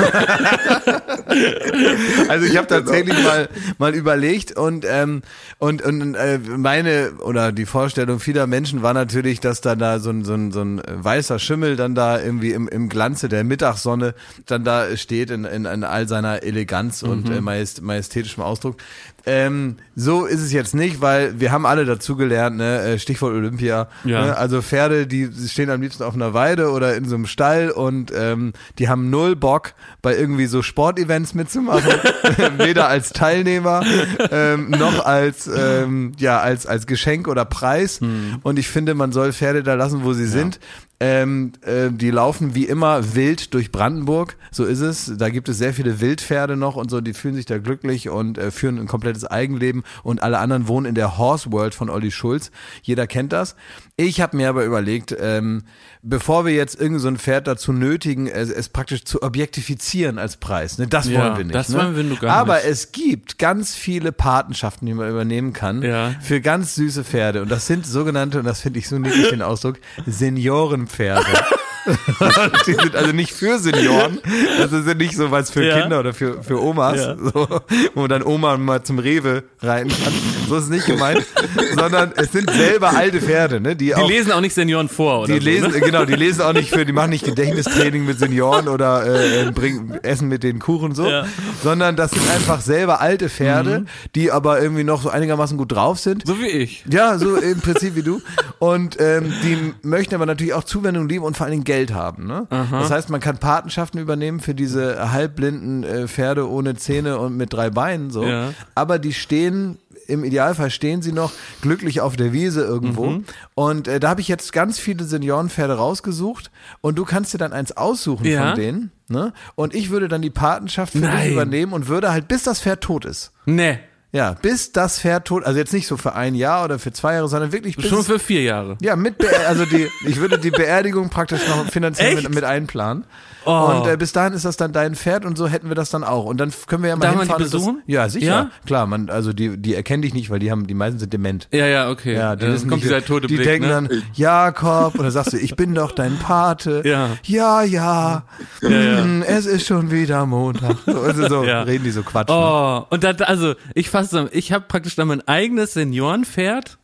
Also ich habe tatsächlich mal mal überlegt und ähm, und und äh, meine oder die Vorstellung vieler Menschen war natürlich, dass dann da so ein so ein, so ein weißer Schimmel dann da irgendwie im, im Glanze der Mittagssonne dann da steht in, in, in all seiner Eleganz und äh, majest, majestätischem Ausdruck. Ähm, so ist es jetzt nicht, weil wir haben alle dazugelernt, ne? äh, Stichwort Olympia. Ja. Ne? Also Pferde, die stehen am liebsten auf einer Weide oder in so einem Stall und ähm, die haben null Bock, bei irgendwie so Sportevents mitzumachen. Weder als Teilnehmer ähm, noch als ähm, ja als als Geschenk oder Preis. Und ich finde, man soll Pferde da lassen, wo sie sind. Ähm, äh, die laufen wie immer wild durch Brandenburg, so ist es. Da gibt es sehr viele Wildpferde noch und so, die fühlen sich da glücklich und äh, führen ein komplettes Eigenleben und alle anderen wohnen in der Horse World von Olli Schulz. Jeder kennt das. Ich habe mir aber überlegt, ähm, bevor wir jetzt irgend so ein Pferd dazu nötigen, es, es praktisch zu objektifizieren als Preis, ne, das Ja, wollen wir nicht. das ne? wollen wir nur gar aber nicht. es gibt ganz viele Patenschaften, die man übernehmen kann Ja. für ganz süße Pferde. Und das sind sogenannte, und das finde ich so niedlich den Ausdruck, Seniorenpferde. die sind also nicht für Senioren, also sind nicht so was für Ja. Kinder oder für, für Omas, Ja. so, wo dann Oma mal zum Rewe reiten kann. So ist es nicht gemeint, sondern es sind selber alte Pferde, ne, die, Die auch lesen auch nicht Senioren vor, oder die so, lesen, ne? genau, die lesen auch nicht für, die machen nicht Gedächtnistraining mit Senioren oder äh, bringen Essen mit den Kuchen so, Ja. sondern das sind einfach selber alte Pferde, Mhm. die aber irgendwie noch so einigermaßen gut drauf sind. So wie ich. Ja, so im Prinzip wie du. Und ähm, die möchten aber natürlich auch Zuwendung lieben und vor allen Dingen Geld haben. Ne? Das heißt, man kann Patenschaften übernehmen für diese halbblinden äh, Pferde ohne Zähne und mit drei Beinen so. Ja. Aber die stehen im Idealfall stehen sie noch glücklich auf der Wiese irgendwo. Mhm. Und äh, da habe ich jetzt ganz viele Seniorenpferde rausgesucht und du kannst dir dann eins aussuchen Ja. von denen. Ne? Und ich würde dann die Patenschaft für Nein. dich übernehmen und würde halt, bis das Pferd tot ist. Nee, Ja, bis das Pferd tot, also jetzt nicht so für ein Jahr oder für zwei Jahre, sondern wirklich bis schon für vier Jahre. ja, mit Beer also die, ich würde die Beerdigung praktisch noch finanziell Echt? mit, mit einplanen. Oh. Und äh, bis dahin ist das dann dein Pferd und so hätten wir das dann auch. Und dann können wir ja mal Darf man die hinfahren. besuchen? Das, ja, sicher. Ja? Klar, man, also die, die erkennen dich nicht, weil die haben, die meisten sind dement. Ja, ja, okay. Ja, die Dann wissen kommt nicht, dieser tote die Blick, denken ne? dann, Jakob, und dann sagst du, ich bin doch dein Pate. Ja. Ja, ja. Hm, Es ist schon wieder Montag. So, also so Ja. reden die so Quatsch. ne? Oh, und dann, also, ich fasse zusammen, ich habe praktisch dann mein eigenes Seniorenpferd,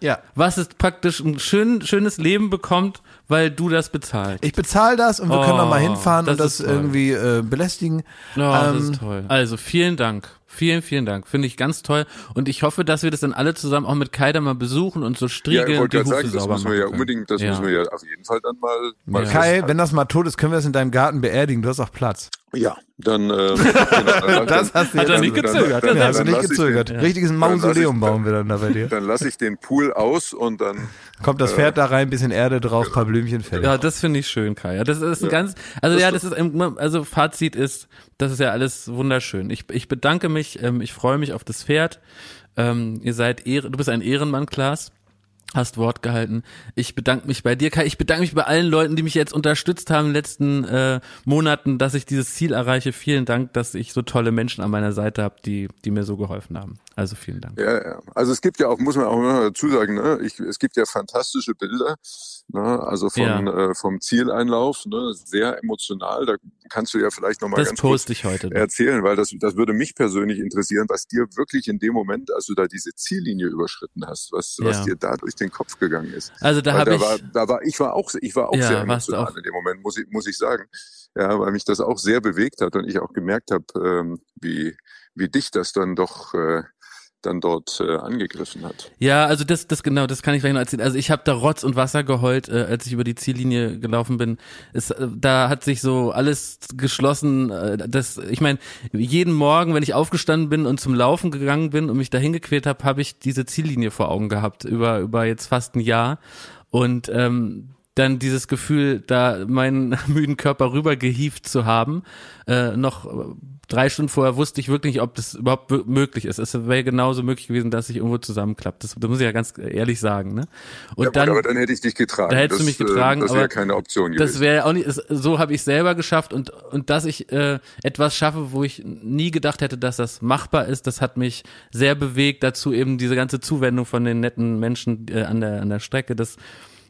Ja. was es praktisch ein schön, schönes Leben bekommt, weil du das bezahlst. Ich bezahle das und wir Oh, können noch mal hinfahren das und das irgendwie äh, belästigen. Oh, das Ähm, ist toll. Also, vielen Dank. Vielen, vielen Dank. Finde ich ganz toll. Und ich hoffe, dass wir das dann alle zusammen auch mit Kaider mal besuchen und so Ja, ich striegeln wollte die gerade sagen, das müssen wir ja können. unbedingt, das Ja. müssen wir ja auf jeden Fall dann mal, mal Ja. Kai, wenn das mal tot ist, können wir es in deinem Garten beerdigen. Du hast auch Platz. Ja, dann, ähm, genau, dann, Das hast du Hat er nicht dann- gezögert. dann- Ja, hast du dann nicht lass ich gezögert. den- Richtiges Dann Mausoleum ich- bauen wir dann da bei dir. Dann lasse ich den Pool aus und dann Kommt das Pferd da rein, bisschen Erde drauf, paar Blümchen fertig. Ja, das finde ich schön, Kai. Ja, das ist ein ganz, also ja, das ist, im- also Fazit ist, das ist ja alles wunderschön. Ich, ich bedanke mich, ähm, ich freue mich auf das Pferd. Ähm, ihr seid, Ehre, du bist ein Ehrenmann, Klaas. Hast Wort gehalten. Ich bedanke mich bei dir, Kai. Ich bedanke mich bei allen Leuten, die mich jetzt unterstützt haben in den letzten äh, Monaten, dass ich dieses Ziel erreiche. Vielen Dank, dass ich so tolle Menschen an meiner Seite habe, die, die mir so geholfen haben. Also vielen Dank. Ja, ja. Also es gibt ja auch, muss man auch immer dazu sagen, ne? ich, es gibt ja fantastische Bilder, ne? also von, Ja. äh, vom Zieleinlauf, ne? sehr emotional. Da kannst du ja vielleicht nochmal Das ganz kurz heute. erzählen, weil das, das würde mich persönlich interessieren, was dir wirklich in dem Moment, als du da diese Ziellinie überschritten hast, was, was Ja. dir da durch den Kopf gegangen ist. Also da habe ich, war, da war, ich war auch, ich war auch Ja, sehr emotional auch. in dem Moment, muss ich, muss ich sagen. Ja, weil mich das auch sehr bewegt hat und ich auch gemerkt habe, ähm, wie, wie dich das dann doch, äh, dann dort äh, angegriffen hat. Ja, also das, das genau, das kann ich gleich noch erzählen. Also ich habe da Rotz und Wasser geheult, äh, als ich über die Ziellinie gelaufen bin. Es, äh, da hat sich so alles geschlossen. Äh, das, ich meine, jeden Morgen, wenn ich aufgestanden bin und zum Laufen gegangen bin und mich dahin gequält habe, habe ich diese Ziellinie vor Augen gehabt über über jetzt fast ein Jahr und ähm, dann dieses Gefühl, da meinen müden Körper rüber gehievt zu haben. Äh, noch äh, drei Stunden vorher wusste ich wirklich nicht, ob das überhaupt möglich ist. Es wäre genauso möglich gewesen, dass ich irgendwo zusammenklappt. Das, das muss ich ja ganz ehrlich sagen. Ne? Und ja, gut, dann, aber dann hätte ich dich getragen. Da hättest du das, mich getragen, äh, Das wäre keine Option das gewesen. wäre ja auch nicht, so habe ich selber geschafft und, und dass ich äh, etwas schaffe, wo ich nie gedacht hätte, dass das machbar ist, das hat mich sehr bewegt. Dazu eben diese ganze Zuwendung von den netten Menschen äh, an der an der Strecke, das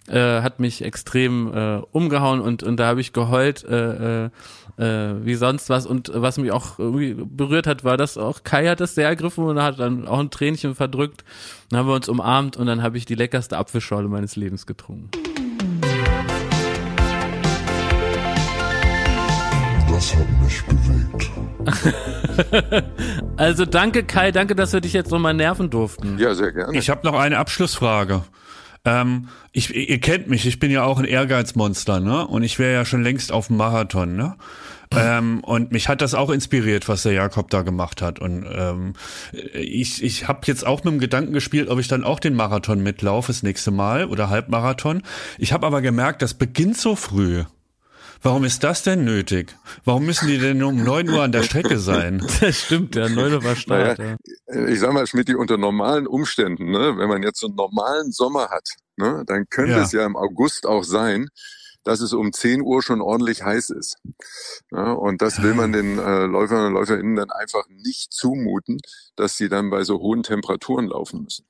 äh, hat mich extrem äh, umgehauen und und da habe ich geheult äh, äh, äh, wie sonst was und was mich auch irgendwie berührt hat, war das auch Kai hat das sehr ergriffen und hat dann auch ein Tränchen verdrückt. Dann haben wir uns umarmt und dann habe ich die leckerste Apfelschorle meines Lebens getrunken. Das hat mich bewegt. Also danke Kai, danke, dass wir dich jetzt nochmal nerven durften. Ja, sehr gerne. Ich habe noch eine Abschlussfrage. Ähm, ich, ihr kennt mich, ich bin ja auch ein Ehrgeizmonster, ne? Und ich wäre ja schon längst auf dem Marathon, ne? Ähm, und mich hat das auch inspiriert, was der Jakob da gemacht hat. Und ähm, ich, ich habe jetzt auch mit dem Gedanken gespielt, ob ich dann auch den Marathon mitlaufe das nächste Mal oder Halbmarathon. Ich habe aber gemerkt, das beginnt so früh. Warum ist das denn nötig? Warum müssen die denn um neun Uhr an der Strecke sein? Das stimmt, der Neune war Start. Naja, ja. ich sag mal, Schmidt, unter normalen Umständen, ne, wenn man jetzt so einen normalen Sommer hat, ne, dann könnte Ja. es ja im August auch sein, dass es um 10 Uhr schon ordentlich heiß ist. Ja, und das will man den äh, Läufern und Läuferinnen dann einfach nicht zumuten, dass sie dann bei so hohen Temperaturen laufen müssen.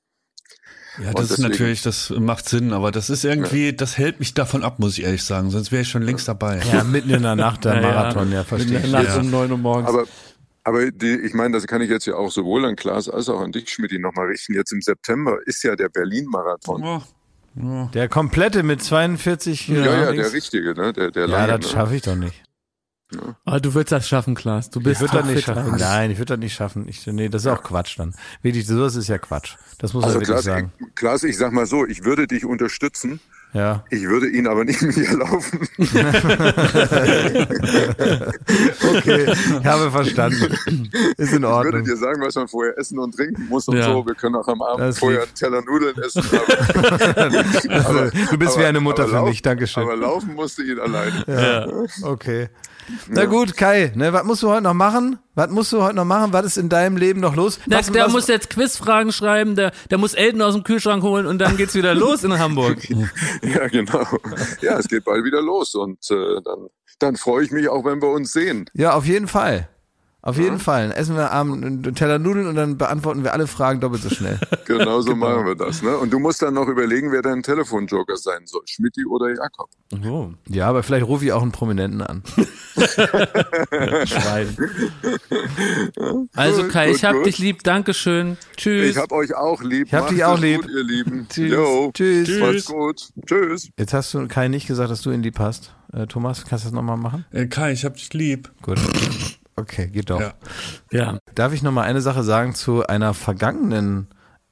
Ja, das ist natürlich, das macht Sinn, aber das ist irgendwie, das hält mich davon ab, muss ich ehrlich sagen. Sonst wäre ich schon längst dabei. Ja, mitten in der Nacht der Ja, ja. Marathon, ja, verstehe ich. Nachts Ja. um neun Uhr morgens. Aber aber die, ich meine, das kann ich jetzt ja auch sowohl an Klaas als auch an dich, Schmidt, nochmal richten. Jetzt im September ist ja der Berlin-Marathon. Oh. Der komplette mit 42 Ja, ja, Dings. der richtige, ne? Der, der Ja, lange, das ne? schaffe ich doch nicht. Aber du willst das schaffen, Klaas. Du Ich bist würde das nicht schaffen. eigentlich. Nein, ich würde das nicht schaffen. Ich, nee, das ist auch Quatsch dann. Wirklich, sowas ist ja Quatsch. Das muss Also man wirklich Klaas, sagen. ich, Klaas, ich sag mal so, ich würde dich unterstützen, Ja. ich würde ihn aber nicht mit dir laufen. Okay, ich habe verstanden. Ist in Ich würde Ordnung. dir sagen, was man vorher essen und trinken muss und Ja. so. Wir können auch am Abend vorher lieb. einen Teller Nudeln essen. Aber, Also, du bist wie eine Mutter aber für mich. Dankeschön. Aber laufen musste ihn alleine. Ja. Okay. Na gut, Kai, ne, was musst du heute noch machen? Was musst du heute noch machen? Was ist in deinem Leben noch los? Der, was, der was, muss jetzt Quizfragen schreiben, der, der muss Elton aus dem Kühlschrank holen und dann geht's wieder los in Hamburg. Ja, genau. Ja, es geht bald wieder los und äh, dann, dann freue ich mich auch, wenn wir uns sehen. Ja, auf jeden Fall. Auf jeden Fall. Dann essen wir abends einen Teller Nudeln und dann beantworten wir alle Fragen doppelt so schnell. Genau so machen wir das. Ne? Und du musst dann noch überlegen, wer dein Telefonjoker sein soll. Schmidti oder Jakob. Oh. Ja, aber vielleicht rufe ich auch einen Prominenten an. Schwein. Also Kai, gut, ich hab gut. dich lieb. Dankeschön. Tschüss. Ich hab euch auch lieb. Ich hab Macht dich auch lieb. Gut, ihr Lieben. Tschüss. Jo. Tschüss. Macht's gut. Tschüss. Jetzt hast du Kai nicht gesagt, dass du ihn lieb hast. Äh, Thomas, kannst du das nochmal machen? Äh, Kai, ich hab dich lieb. Gut. Okay, geht doch. Ja. ja. Darf ich noch mal eine Sache sagen zu einer vergangenen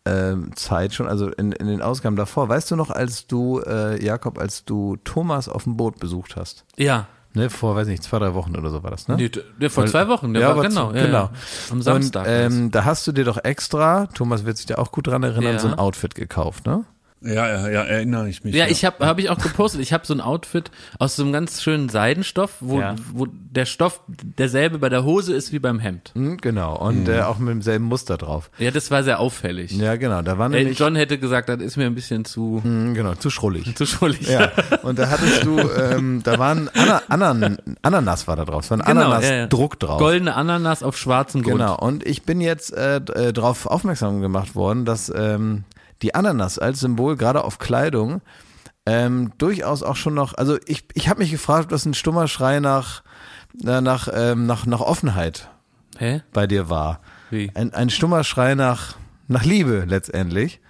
ähm, Zeit schon, also in, in den Ausgaben davor. Weißt du noch, als du, äh, Jakob, als du Thomas auf dem Boot besucht hast? Ja. Ne, vor, weiß nicht, zwei, drei Wochen oder so war das, ne? Nee, vor zwei Wochen, der Ja, war genau. zu- ja, genau. Ja. Am Samstag. Und ähm, da hast du dir doch extra, Thomas wird sich da auch gut dran erinnern, Ja. so ein Outfit gekauft, ne? Ja, ja, ja, erinnere ich mich. ja, ich habe hab ich auch gepostet. Ich habe so ein Outfit aus so einem ganz schönen Seidenstoff, wo, Ja. wo der Stoff derselbe bei der Hose ist wie beim Hemd. Hm, genau. Und äh, auch mit demselben Muster drauf. Ja, das war sehr auffällig. Ja, genau. Da war Äh, nämlich, John hätte gesagt, das ist mir ein bisschen zu, Hm, genau, zu schrullig. zu schrullig. Ja, und da hattest du, ähm, da war ein Ana Anan Ananas war da drauf, so ein Genau, Ananas-Druck drauf. Goldene Ananas auf schwarzem Grund. Genau, und ich bin jetzt äh, äh, darauf aufmerksam gemacht worden, dass ähm, die Ananas als Symbol, gerade auf Kleidung, ähm, durchaus auch schon noch, also ich, ich habe mich gefragt, ob das ein stummer Schrei nach, na, nach, ähm, nach, nach Offenheit Hä? bei dir war. Wie? Ein, ein stummer Schrei nach, nach Liebe letztendlich.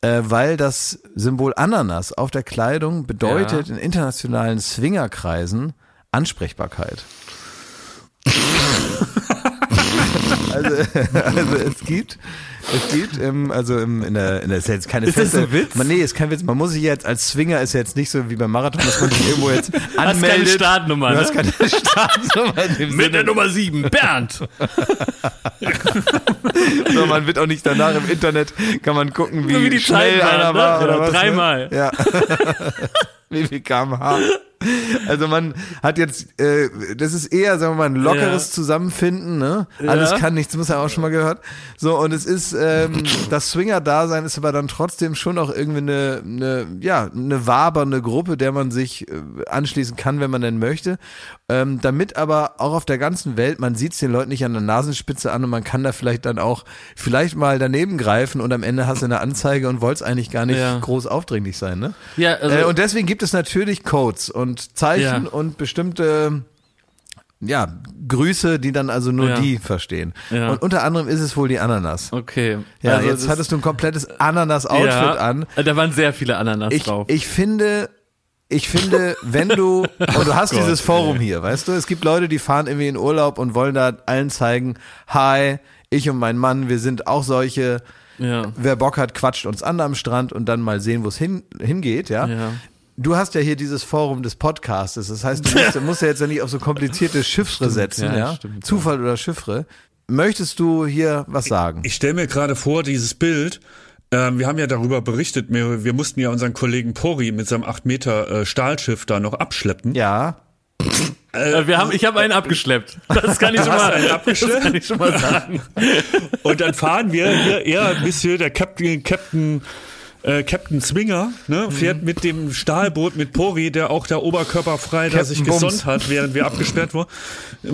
Äh, weil das Symbol Ananas auf der Kleidung bedeutet in internationalen Swingerkreisen Ansprechbarkeit. also, also es gibt, es gibt im, also im, in der, in der, ist ja jetzt keine Ist das feste, ein Witz? Man, nee, ist kein Witz. Man muss sich jetzt als Swinger ist ja jetzt nicht so wie beim Marathon, dass man sich irgendwo jetzt keine anmeldet. Startnummer, Du ne? hast keine Startnummer Mit der Sinne. Nummer sieben, Bernd. So, man wird auch nicht danach im Internet, kann man gucken, wie, Nur wie die schnell Zeit einer ne? war. Ja, Oder was, dreimal. Ne? Ja. wie viel kmh. Also man hat jetzt, äh, das ist eher, sagen wir mal, ein lockeres Ja. Zusammenfinden, ne? Alles Ja. kann nichts, muss er auch schon mal gehört. So, und es ist, ähm, das Swinger-Dasein ist aber dann trotzdem schon auch irgendwie eine, eine, ja, eine wabernde Gruppe, der man sich äh, anschließen kann, wenn man denn möchte. Ähm, damit aber auch auf der ganzen Welt, man sieht es den Leuten nicht an der Nasenspitze an und man kann da vielleicht dann auch vielleicht mal daneben greifen und am Ende hast du eine Anzeige und wollt's eigentlich gar nicht Ja. groß aufdringlich sein, ne? Ja, also, äh, und deswegen gibt es natürlich Codes und Zeichen Ja. und bestimmte ja, Grüße, die dann also nur Ja. die verstehen. Ja. Und unter anderem ist es wohl die Ananas. okay. Ja, also jetzt hattest du ein komplettes Ananas-Outfit ja, an. Da waren sehr viele Ananas Ich, drauf. ich finde, ich finde, wenn du, und du hast Gott, dieses Forum hier, weißt du, es gibt Leute, die fahren irgendwie in Urlaub und wollen da allen zeigen, hi, ich und mein Mann, wir sind auch solche, ja. wer Bock hat, quatscht uns an am Strand und dann mal sehen, wo es hin, hingeht, ja. Ja. Du hast ja hier dieses Forum des Podcastes. Das heißt, du musst, musst ja jetzt ja nicht auf so komplizierte Chiffre setzen, ja, ja? stimmt. Zufall oder Chiffre. Möchtest du hier was sagen? Ich stelle mir gerade vor, dieses Bild, ähm, wir haben ja darüber berichtet, wir, wir mussten ja unseren Kollegen Pori mit seinem 8 Meter äh, Stahlschiff da noch abschleppen. ja. Äh, wir haben, ich habe einen abgeschleppt. Das kann ich schon mal, einen abgeschleppt? Das kann ich schon mal sagen. Und dann fahren wir hier eher bis hier der Captain, Captain, äh, Captain Zwinger, ne, fährt mit dem Stahlboot mit Pori, der auch der oberkörperfrei da sich Bums. gesonnt hat, während wir abgesperrt wurden,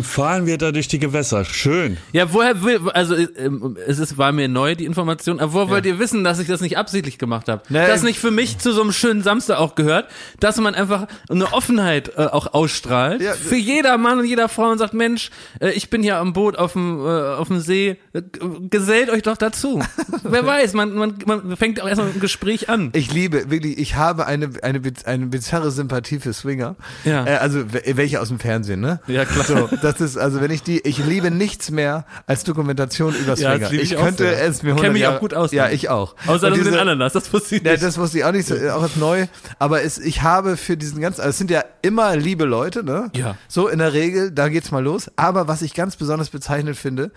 fahren wir da durch die Gewässer. Schön. Ja, woher will, also ähm, es ist, war mir neu die Information, aber woher wollt ihr wissen, dass ich das nicht absichtlich gemacht habe? Nee. Das nicht für mich zu so einem schönen Samstag auch gehört, dass man einfach eine Offenheit äh, auch ausstrahlt Ja. für jeder Mann und jeder Frau und sagt, Mensch, äh, ich bin hier am Boot auf dem äh, auf dem See, äh, gesellt euch doch dazu. Wer weiß, man, man, man fängt auch erstmal ein Gespräch an. Ich liebe, wirklich, ich habe eine, eine, eine bizarre Sympathie für Swinger. Ja. Äh, also we- welche aus dem Fernsehen, ne? Ja, klar. So, das ist, also wenn ich die, ich liebe nichts mehr als Dokumentation über Ja, Swinger. das liebe ich ich könnte sehr. es mir Kenn 100 mich auch gut aus Ja, ich auch. Außer das den diese- Ananas, das wusste ich Ja, nicht. das wusste ich auch nicht, so, auch als neu. Aber es, ich habe für diesen ganzen, also es sind ja immer liebe Leute, ne? Ja. So in der Regel, da geht's mal los. Aber was ich ganz besonders bezeichnet finde,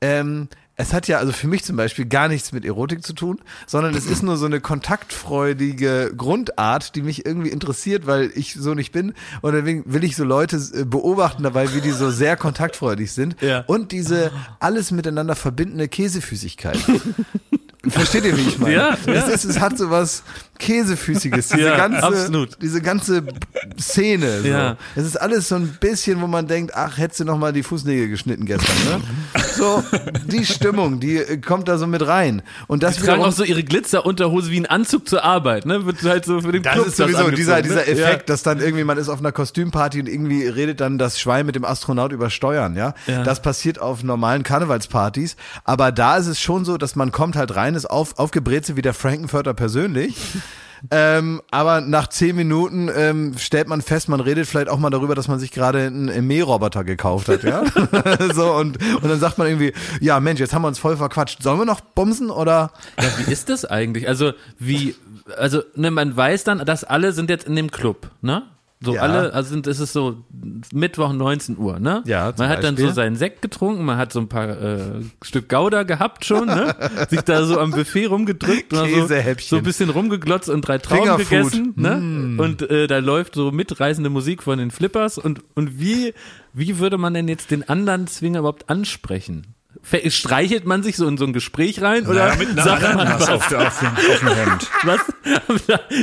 ähm, es hat ja also für mich zum Beispiel gar nichts mit Erotik zu tun, sondern es ist nur so eine kontaktfreudige Grundart, die mich irgendwie interessiert, weil ich so nicht bin. Und deswegen will ich so Leute äh, beobachten dabei, wie die so sehr kontaktfreudig sind. Ja. Und diese alles miteinander verbindende Käsefüßigkeit. Versteht ihr, wie ich meine? Ja, Es, ist, es hat so was Käsefüßiges, diese Ja, ganze, absolut. diese ganze Szene. So. Ja. Es ist alles so ein bisschen, wo man denkt, ach, hättest du noch mal die Fußnägel geschnitten gestern, ne? So, die Stimmung, die äh, kommt da so mit rein. Und das Die tragen auch so ihre Glitzerunterhose wie ein Anzug zur Arbeit, ne? Wird halt so für den das Club ist sowieso angezogen, dieser, ne? dieser Effekt, Ja. dass dann irgendwie man ist auf einer Kostümparty und irgendwie redet dann das Schwein mit dem Astronaut über Steuern, ja? Ja. Das passiert auf normalen Karnevalspartys, aber da ist es schon so, dass man kommt halt rein, ist auf, aufgebrezelt wie der Frankenfurter persönlich. ähm, aber nach zehn Minuten ähm, stellt man fest, man redet vielleicht auch mal darüber, dass man sich gerade einen Mähroboter gekauft hat, ja. so und und dann sagt man irgendwie, ja Mensch, jetzt haben wir uns voll verquatscht. Sollen wir noch bumsen oder? Ja, wie ist das eigentlich? Also, wie, also, ne, man weiß dann, dass alle sind jetzt in dem Club, ne? So Ja. alle, also sind, es ist so Mittwoch 19 Uhr, ne? Ja, Man hat dann so Beispiel. seinen Sekt getrunken, man hat so ein paar äh, Stück Gouda gehabt schon, ne? Sich da so am Buffet rumgedrückt und so, so ein bisschen rumgeglotzt und drei Trauben gegessen, ne? Und äh, da läuft so mitreißende Musik von den Flippers und und wie wie würde man denn jetzt den anderen Zwinger überhaupt ansprechen? Streichelt man sich so in so ein Gespräch rein oder Ja, mit einer sagt Ananas was? auf, der, auf, dem, auf dem Hemd. Was?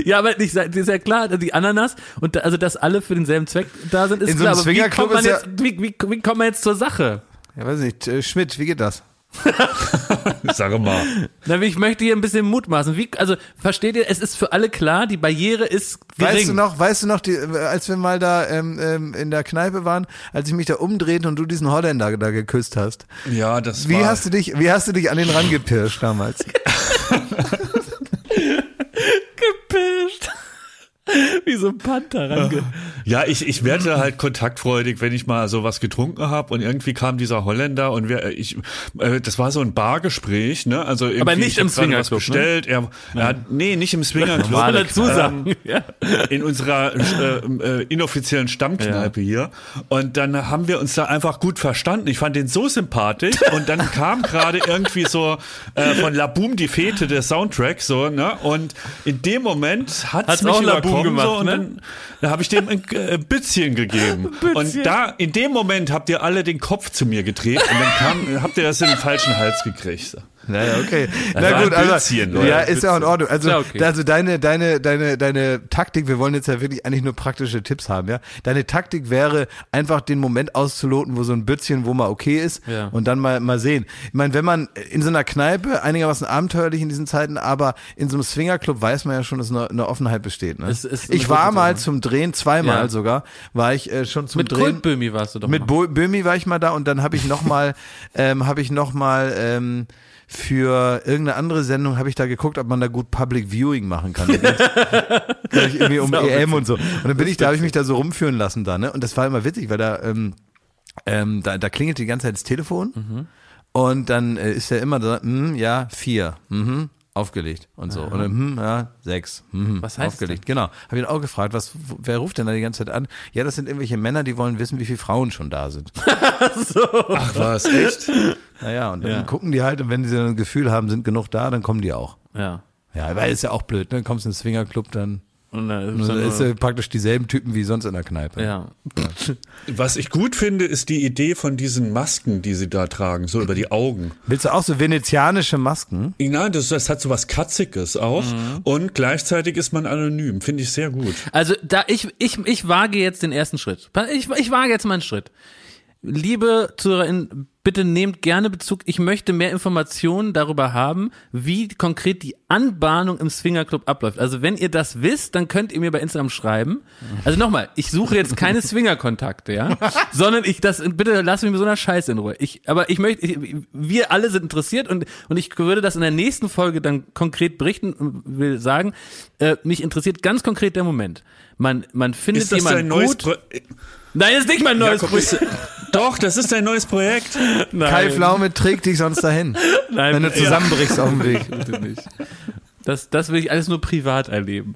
ja, aber nicht, das ist ja klar, die Ananas und da, also dass alle für denselben Zweck da sind, ist In so klar. einem Aber wie kommt man ist ja- jetzt, wie, wie, wie kommt man jetzt zur Sache? Ja, weiß nicht, äh, Schmidt, wie geht das? Sag mal. Na, ich möchte hier ein bisschen mutmaßen. Wie, also versteht ihr? Es ist für alle klar, die Barriere ist gering. Weißt du noch, weißt du noch, die, als wir mal da ähm, ähm, in der Kneipe waren, als ich mich da umdrehte und du diesen Holländer da geküsst hast? Ja, das Wie war. hast du dich, wie hast du dich an den rangepirscht damals? Wie so ein Panther range. Ja, ich, ich werde halt kontaktfreudig, wenn ich mal sowas getrunken habe und irgendwie kam dieser Holländer und wir, ich, äh, das war so ein Bargespräch, ne? Also irgendwie, Aber nicht im Swingerclub, ne? bestellt. Er, er hat, nee, nicht im Swingerclub. Man dazu sagen. Ja. in unserer äh, äh, inoffiziellen Stammkneipe hier. Und dann haben wir uns da einfach gut verstanden. Ich fand den so sympathisch. Und dann kam gerade irgendwie so äh, von La Boom die Fete der Soundtrack so, ne? Und in dem Moment hat's, Hat's mich auch La überkommen Boom gemacht, so, und ne? dann da habe ich dem ein äh, Bützchen gegeben. Und da in dem Moment habt ihr alle den Kopf zu mir gedreht und dann kam, habt ihr das in den falschen Hals gekriegt. So. Naja, okay. Na gut, ein also, Leute. ja, ist ja auch in Ordnung. Also, Ja, okay. also deine, deine, deine, deine Taktik, wir wollen jetzt ja wirklich eigentlich nur praktische Tipps haben, ja. Deine Taktik wäre, einfach den Moment auszuloten, wo so ein Bützchen, wo mal okay ist Ja. und dann mal, mal sehen. Ich meine, wenn man in so einer Kneipe, einigermaßen abenteuerlich in diesen Zeiten, aber in so einem Swingerclub weiß man ja schon, dass eine, eine Offenheit besteht. Ne? Es eine ich war mal Sache. zum Drehen, zweimal Ja. sogar, war ich äh, schon zum Mit Drehen. Kultbömi warst du doch Mit Böhmi war ich mal da und dann habe ich noch mal, ähm, habe ich noch mal ähm, für irgendeine andere Sendung habe ich da geguckt, ob man da gut Public Viewing machen kann. Ich irgendwie um EM und so. Und dann bin ich, da habe ich mich da so rumführen lassen da, ne? Und das war immer witzig, weil da, ähm, ähm, da, da klingelt die ganze Zeit das Telefon Mhm. und dann äh, ist er immer da, hm, ja, vier, mhm. Aufgelegt und so. Und dann, hm, ja, sechs. Hm, Was heißt Aufgelegt, genau. Habe ich ihn auch gefragt, was, wer ruft denn da die ganze Zeit an? Ja, das sind irgendwelche Männer, die wollen wissen, wie viele Frauen schon da sind. Ach was, echt? Naja, und dann Ja. gucken die halt und wenn sie dann ein Gefühl haben, sind genug da, dann kommen die auch. Ja. Ja, weil ist ja auch blöd, ne? Kommst in den Swingerclub, dann Und dann dann ist ist ja praktisch dieselben Typen wie sonst in der Kneipe. ja. Was ich gut finde, ist die Idee von diesen Masken, die sie da tragen, so über die Augen. Willst du auch so venezianische Masken? Ja, das, das hat so was Katziges auch. Und gleichzeitig ist man anonym. Finde ich sehr gut. Also da ich ich ich wage jetzt den ersten Schritt. Ich ich wage jetzt mal einen Schritt. Liebe ZuhörerInnen, bitte nehmt gerne Bezug. Ich möchte mehr Informationen darüber haben, wie konkret die Anbahnung im Swingerclub abläuft. Also wenn ihr das wisst, dann könnt ihr mir bei Instagram schreiben. Also nochmal, ich suche jetzt keine Swingerkontakte, ja, sondern ich das bitte lass mich mit so einer Scheiße in Ruhe. Ich, aber ich möchte, ich, wir alle sind interessiert und und ich würde das in der nächsten Folge dann konkret berichten und will sagen, äh, mich interessiert ganz konkret der Moment. Man man findet Ist das jemand dein neues gut. Pro Nein, das ist nicht mein neues Jakob, Projekt. Doch, das ist dein neues Projekt. Kai Pflaume trägt dich sonst dahin. Nein, wenn du zusammenbrichst auf dem Weg. bitte nicht. Das, das will ich alles nur privat erleben.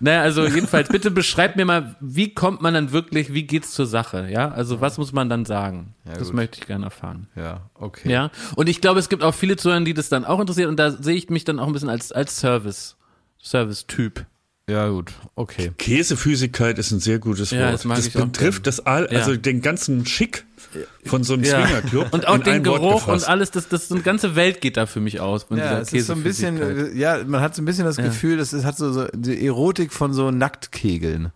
Naja, also jedenfalls, bitte beschreibt mir mal, wie kommt man dann wirklich, wie geht's zur Sache, ja? Also was muss man dann sagen? das gut. möchte ich gerne erfahren. Ja, okay. Ja, und ich glaube, es gibt auch viele Zuhörer, die das dann auch interessiert und da sehe ich mich dann auch ein bisschen als, als Service, Service-Typ. Ja, gut, okay. Käsephysigkeit ist ein sehr gutes Wort. Ja, das auch betrifft das all, also den ganzen Schick von so einem Ja. Swingerclub. Und auch in den Geruch und alles, das, das, so eine ganze Welt geht da für mich aus. Ja, es ist so ein bisschen, äh, ja, man hat so ein bisschen das Gefühl, das ist, hat so, so die Erotik von so Nacktkegeln.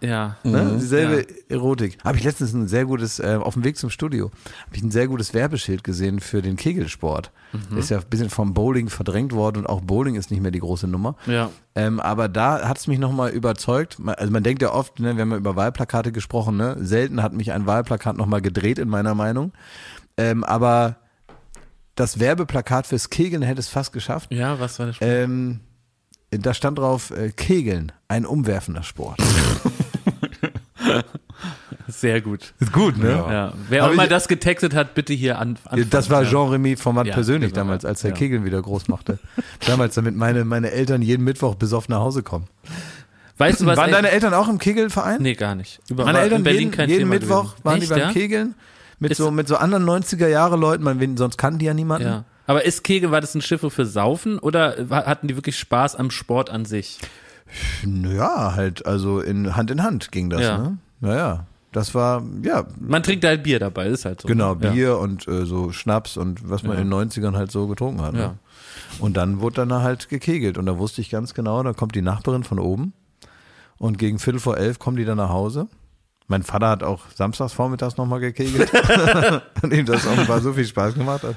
Ja. Ne? Dieselbe Ja. Erotik. Habe ich letztens ein sehr gutes, äh, auf dem Weg zum Studio, habe ich ein sehr gutes Werbeschild gesehen für den Kegelsport. Mhm. Ist ja ein bisschen vom Bowling verdrängt worden und auch Bowling ist nicht mehr die große Nummer. Ja. Ähm, aber da hat es mich nochmal überzeugt. Man- Also man denkt ja oft, ne, wir haben ja über Wahlplakate gesprochen, ne? selten hat mich ein Wahlplakat nochmal gedreht in meiner Meinung. Ähm, aber das Werbeplakat fürs Kegeln hätte es fast geschafft. Ja, was war Spruch? Ähm, da stand drauf, äh, Kegeln, ein umwerfender Sport. Sehr gut. Ist gut, ne? Ja. Wer Hab auch immer das getextet hat, bitte hier an. anfangen. Das war ja. Jean-Remy Format Ja, persönlich genau, damals, als er ja. Kegeln wieder groß machte. damals, damit meine, meine Eltern jeden Mittwoch besoffen nach Hause kommen. Weißt du was? Waren deine Eltern auch im Kegelverein? Nee, gar nicht. Über, Meine Eltern in Berlin jeden, kein jeden Thema Mittwoch gewesen. waren Echt, die beim ja? Kegeln mit Ist- so, mit so anderen 90er Jahre Leuten, man, sonst kannten die ja niemanden. Ja. Aber ist Kegel, war das ein Schiff für Saufen oder hatten die wirklich Spaß am Sport an sich? Naja, halt, also in Hand in Hand ging das, Ja. ne? Naja, das war, ja, Man trinkt halt Bier dabei, ist halt so. genau, ne? Bier und äh, so Schnaps und was man Ja. in den 90ern halt so getrunken hat. Ne? Ja. Und dann wurde dann halt gekegelt und da wusste ich ganz genau, da kommt die Nachbarin von oben und gegen Viertel vor elf kommen die dann nach Hause. Mein Vater hat auch samstags vormittags nochmal gekegelt und ihm das war so viel Spaß gemacht hat.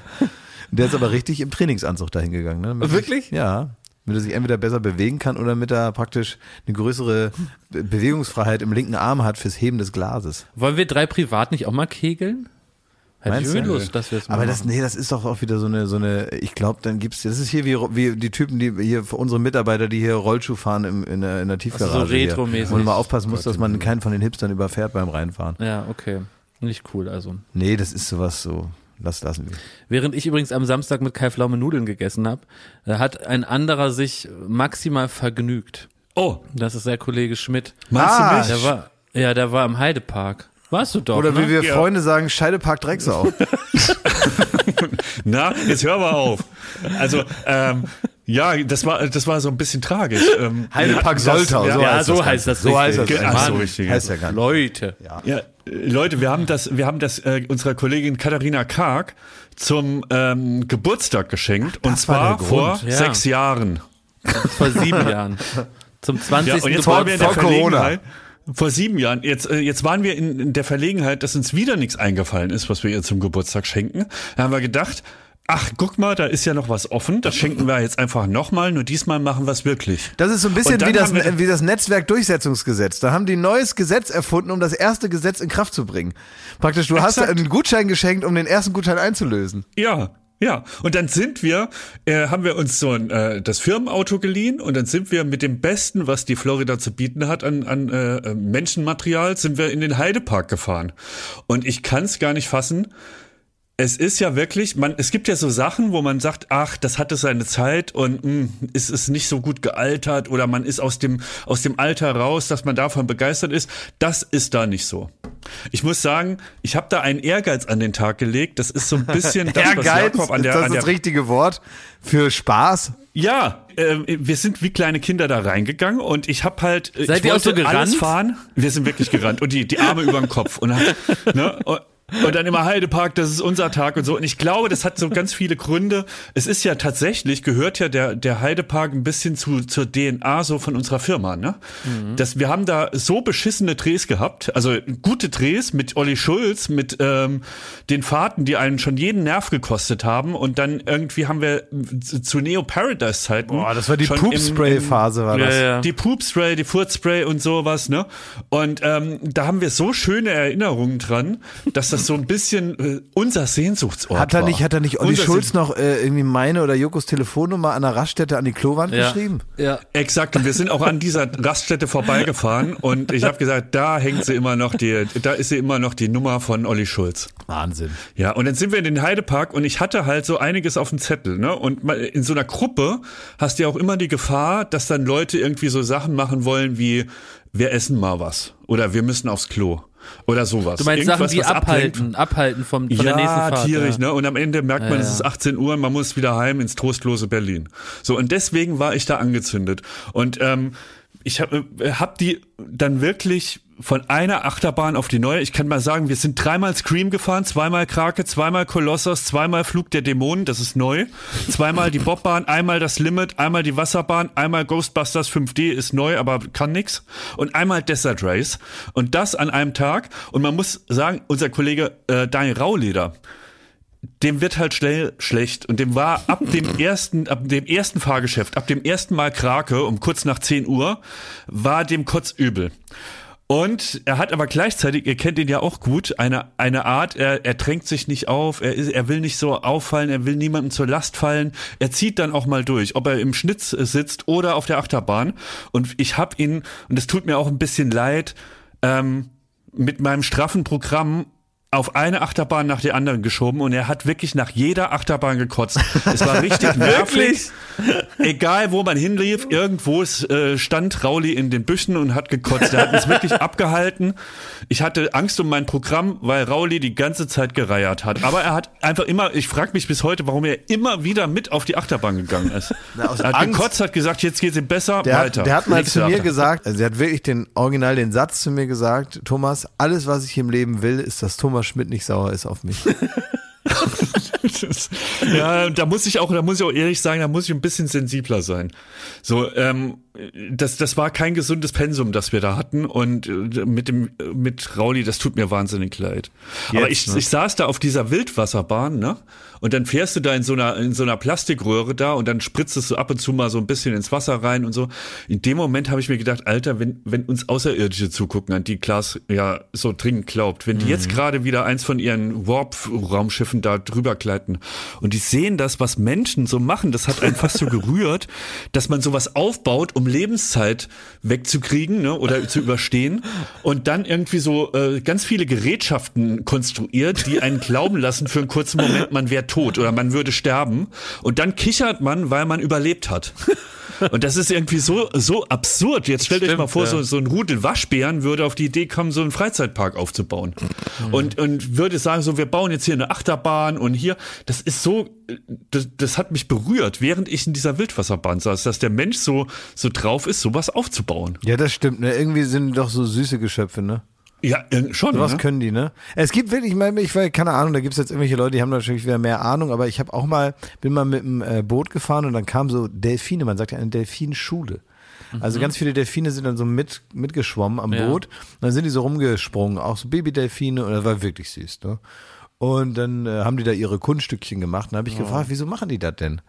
Der ist aber richtig im Trainingsanzug dahin gegangen. Ne? Wirklich? Ich, ja. Damit er sich entweder besser bewegen kann oder damit er praktisch eine größere Be- Bewegungsfreiheit im linken Arm hat fürs Heben des Glases. Wollen wir drei privat nicht auch mal kegeln? Hätte ich? Lust, dass wir es Aber das, nee, das ist doch auch wieder so eine, so eine, ich glaube, dann gibt's, das ist hier wie, wie die Typen, die hier, für unsere Mitarbeiter, die hier Rollschuh fahren im, in, der, in der Tiefgarage. Also so retromäßig. Wo man mal aufpassen muss, dass man keinen von den Hipstern überfährt beim Reinfahren. Ja, okay. Nicht cool, also. Nee, das ist sowas so, das lassen wir. Während ich übrigens am Samstag mit Kai Pflaume Nudeln gegessen habe, hat ein anderer sich maximal vergnügt. Oh, Das ist der Kollege Schmidt. meinst Ah, du mich? Der war, ja, der war im Heidepark. Warst du doch, Oder wie ne? wir Ja. Freunde sagen, Scheidepark Drecksau. Na, jetzt hör mal auf. Also, ähm, ja, das war, das war so ein bisschen tragisch. Ähm, Heidepark Soltau, ja, so ja, heißt so das heißt das So heißt das. richtig. Ach so, richtig. Heißt ja gar nicht. Leute. Ja, äh, Leute, wir haben das, wir haben das äh, unserer Kollegin Katharina Karg zum ähm, Geburtstag geschenkt und das war zwar vor ja. sechs Jahren. Vor sieben Jahren. Zum 20. Ja, und jetzt waren wir in der vor Corona. Vor sieben Jahren. Jetzt, äh, jetzt waren wir in, in der Verlegenheit, dass uns wieder nichts eingefallen ist, was wir ihr zum Geburtstag schenken. Da haben wir gedacht, ach, guck mal, da ist ja noch was offen. Das schenken wir jetzt einfach nochmal, nur diesmal machen wir es wirklich. Das ist so ein bisschen wie das, wie das Netzwerkdurchsetzungsgesetz. Da haben die ein neues Gesetz erfunden, um das erste Gesetz in Kraft zu bringen. Praktisch, du hast Exakt. einen Gutschein geschenkt, um den ersten Gutschein einzulösen. Ja, ja. Und dann sind wir, äh, haben wir uns so ein, äh, das Firmenauto geliehen und dann sind wir mit dem Besten, was die Florida zu bieten hat an, an äh, äh, Menschenmaterial, sind wir in den Heidepark gefahren. Und ich kann es gar nicht fassen. Es ist ja wirklich, man, es gibt ja so Sachen, wo man sagt, ach, das hatte seine Zeit und mh, es ist nicht so gut gealtert oder man ist aus dem, aus dem Alter raus, dass man davon begeistert ist. Das ist da nicht so. Ich muss sagen, ich habe da einen Ehrgeiz an den Tag gelegt. Das ist so ein bisschen das, was Ehrgeiz, Jakob an der, ist das an der das richtige Wort für Spaß? Ja, äh, wir sind wie kleine Kinder da reingegangen und ich habe halt äh, Seid ich ihr auch so wollte alles gerannt? fahren. Wir sind wirklich gerannt und die die Arme über den Kopf und, ne, und und dann immer Heidepark, das ist unser Tag und so. Und ich glaube, das hat so ganz viele Gründe. Es ist ja tatsächlich, gehört ja der, der Heidepark ein bisschen zu, zur DNA so von unserer Firma, ne? Das, wir haben da so beschissene Drehs gehabt, also gute Drehs mit Olli Schulz, mit ähm, den Fahrten, die einen schon jeden Nerv gekostet haben. Und dann irgendwie haben wir zu Neo Paradise Zeiten. Boah, das war die schon im- im- Poop-Spray-Phase, war das. Ja, ja. die Poopspray, die Furzspray und sowas, ne? Und ähm, da haben wir so schöne Erinnerungen dran, dass das so ein bisschen äh, unser Sehnsuchtsort Hat er war. nicht, hat er nicht Olli Unser Schulz Sehn- noch äh, irgendwie meine oder Jokos Telefonnummer an der Raststätte an die Klowand Ja. geschrieben? Ja. Exakt, und wir sind auch an dieser Raststätte vorbeigefahren und ich habe gesagt, da hängt sie immer noch die, da ist sie immer noch die Nummer von Olli Schulz. Wahnsinn. Ja, und dann sind wir in den Heidepark und ich hatte halt so einiges auf dem Zettel, ne? Und in so einer Gruppe hast du ja auch immer die Gefahr, dass dann Leute irgendwie so Sachen machen wollen wie, wir essen mal was oder wir müssen aufs Klo oder sowas. Du meinst Sachen, Irgendwas, die was ablenkt. abhalten, abhalten vom, von ja, der nächsten Fahrt. tierisch, ja. ne? Und am Ende merkt man, Ja, es ist 18 Uhr und man muss wieder heim ins trostlose Berlin. So, und deswegen war ich da angezündet. Und ähm, ich habe hab die dann wirklich von einer Achterbahn auf die neue. Ich kann mal sagen, wir sind dreimal Scream gefahren, zweimal Krake, zweimal Kolossos, zweimal Flug der Dämonen, das ist neu. Zweimal die Bobbahn, einmal das Limit, einmal die Wasserbahn, einmal Ghostbusters 5D ist neu, aber kann nix. Und einmal Desert Race. Und das an einem Tag. Und man muss sagen, unser Kollege äh, Daniel Rauleder, dem wird halt schnell schlecht und dem war ab dem ersten, ab dem ersten Fahrgeschäft, ab dem ersten Mal Krake um kurz nach 10 Uhr, war dem kotzübel. Und er hat aber gleichzeitig, ihr kennt ihn ja auch gut, eine, eine Art, er, er drängt sich nicht auf, er, ist, er will nicht so auffallen, er will niemandem zur Last fallen. Er zieht dann auch mal durch, ob er im Schnitt sitzt oder auf der Achterbahn. Und ich hab ihn, und es tut mir auch ein bisschen leid, ähm, mit meinem straffen Programm auf eine Achterbahn nach der anderen geschoben und er hat wirklich nach jeder Achterbahn gekotzt. Es war richtig nervig. Egal wo man hinlief, irgendwo es, äh, stand Rauli in den Büschen und hat gekotzt. Er hat uns wirklich abgehalten. Ich hatte Angst um mein Programm, weil Rauli die ganze Zeit gereiert hat. Aber er hat einfach immer, ich frage mich bis heute, warum er immer wieder mit auf die Achterbahn gegangen ist. Na, aus er hat Angst. gekotzt, hat gesagt, jetzt geht's ihm besser, Der weiter. hat, der hat mal Nächste zu mir Achterbahn. gesagt, also er hat wirklich den Original den Satz zu mir gesagt, Thomas, alles was ich im Leben will, ist, dass Thomas Schmidt nicht sauer ist auf mich. Das- ja, da muss ich auch, da muss ich auch ehrlich sagen, da muss ich ein bisschen sensibler sein. So, ähm, das, das war kein gesundes Pensum, das wir da hatten und äh, mit dem, mit Rauli, das tut mir wahnsinnig leid. Aber Jetzt, ich, ne? ich saß da auf dieser Wildwasserbahn, ne? Und dann fährst du da in so einer, in so einer Plastikröhre da und dann spritzt es so ab und zu mal so ein bisschen ins Wasser rein und so. In dem Moment habe ich mir gedacht, Alter, wenn, wenn uns Außerirdische zugucken, an die Klaas ja so dringend glaubt, wenn die jetzt gerade wieder eins von ihren Warp-Raumschiffen da drüber gleiten und die sehen das, was Menschen so machen, das hat einen fast so gerührt, dass man sowas aufbaut, um Lebenszeit wegzukriegen ne, oder zu überstehen und dann irgendwie so äh, ganz viele Gerätschaften konstruiert, die einen glauben lassen für einen kurzen Moment, man wäre tot oder man würde sterben und dann kichert man, weil man überlebt hat. Und das ist irgendwie so, so absurd. Jetzt stellt euch Stimmt, mal vor, ja. so, so ein Rudel Waschbären würde auf die Idee kommen, so einen Freizeitpark aufzubauen. Und, und würde sagen, so, wir bauen jetzt hier eine Achterbahn und hier, das ist so, das, das hat mich berührt, während ich in dieser Wildwasserbahn saß, dass der Mensch so, so drauf ist, sowas aufzubauen. Ja, das stimmt, ne? Irgendwie sind doch so süße Geschöpfe, ne? Ja, äh, schon. Was ne? können die, ne? Es gibt wirklich, ich meine, ich weiß, keine Ahnung, da gibt's jetzt irgendwelche Leute, die haben natürlich wieder mehr Ahnung, aber ich habe auch mal, bin mal mit dem äh, Boot gefahren und dann kamen so Delfine, man sagt ja eine Delfinschule. Also ganz viele Delfine sind dann so mit, mitgeschwommen am Ja. Boot. Und dann sind die so rumgesprungen, auch so Babydelfine und das war wirklich süß, ne? Und dann äh, haben die da ihre Kunststückchen gemacht. Und dann habe ich gefragt, wieso machen die das denn?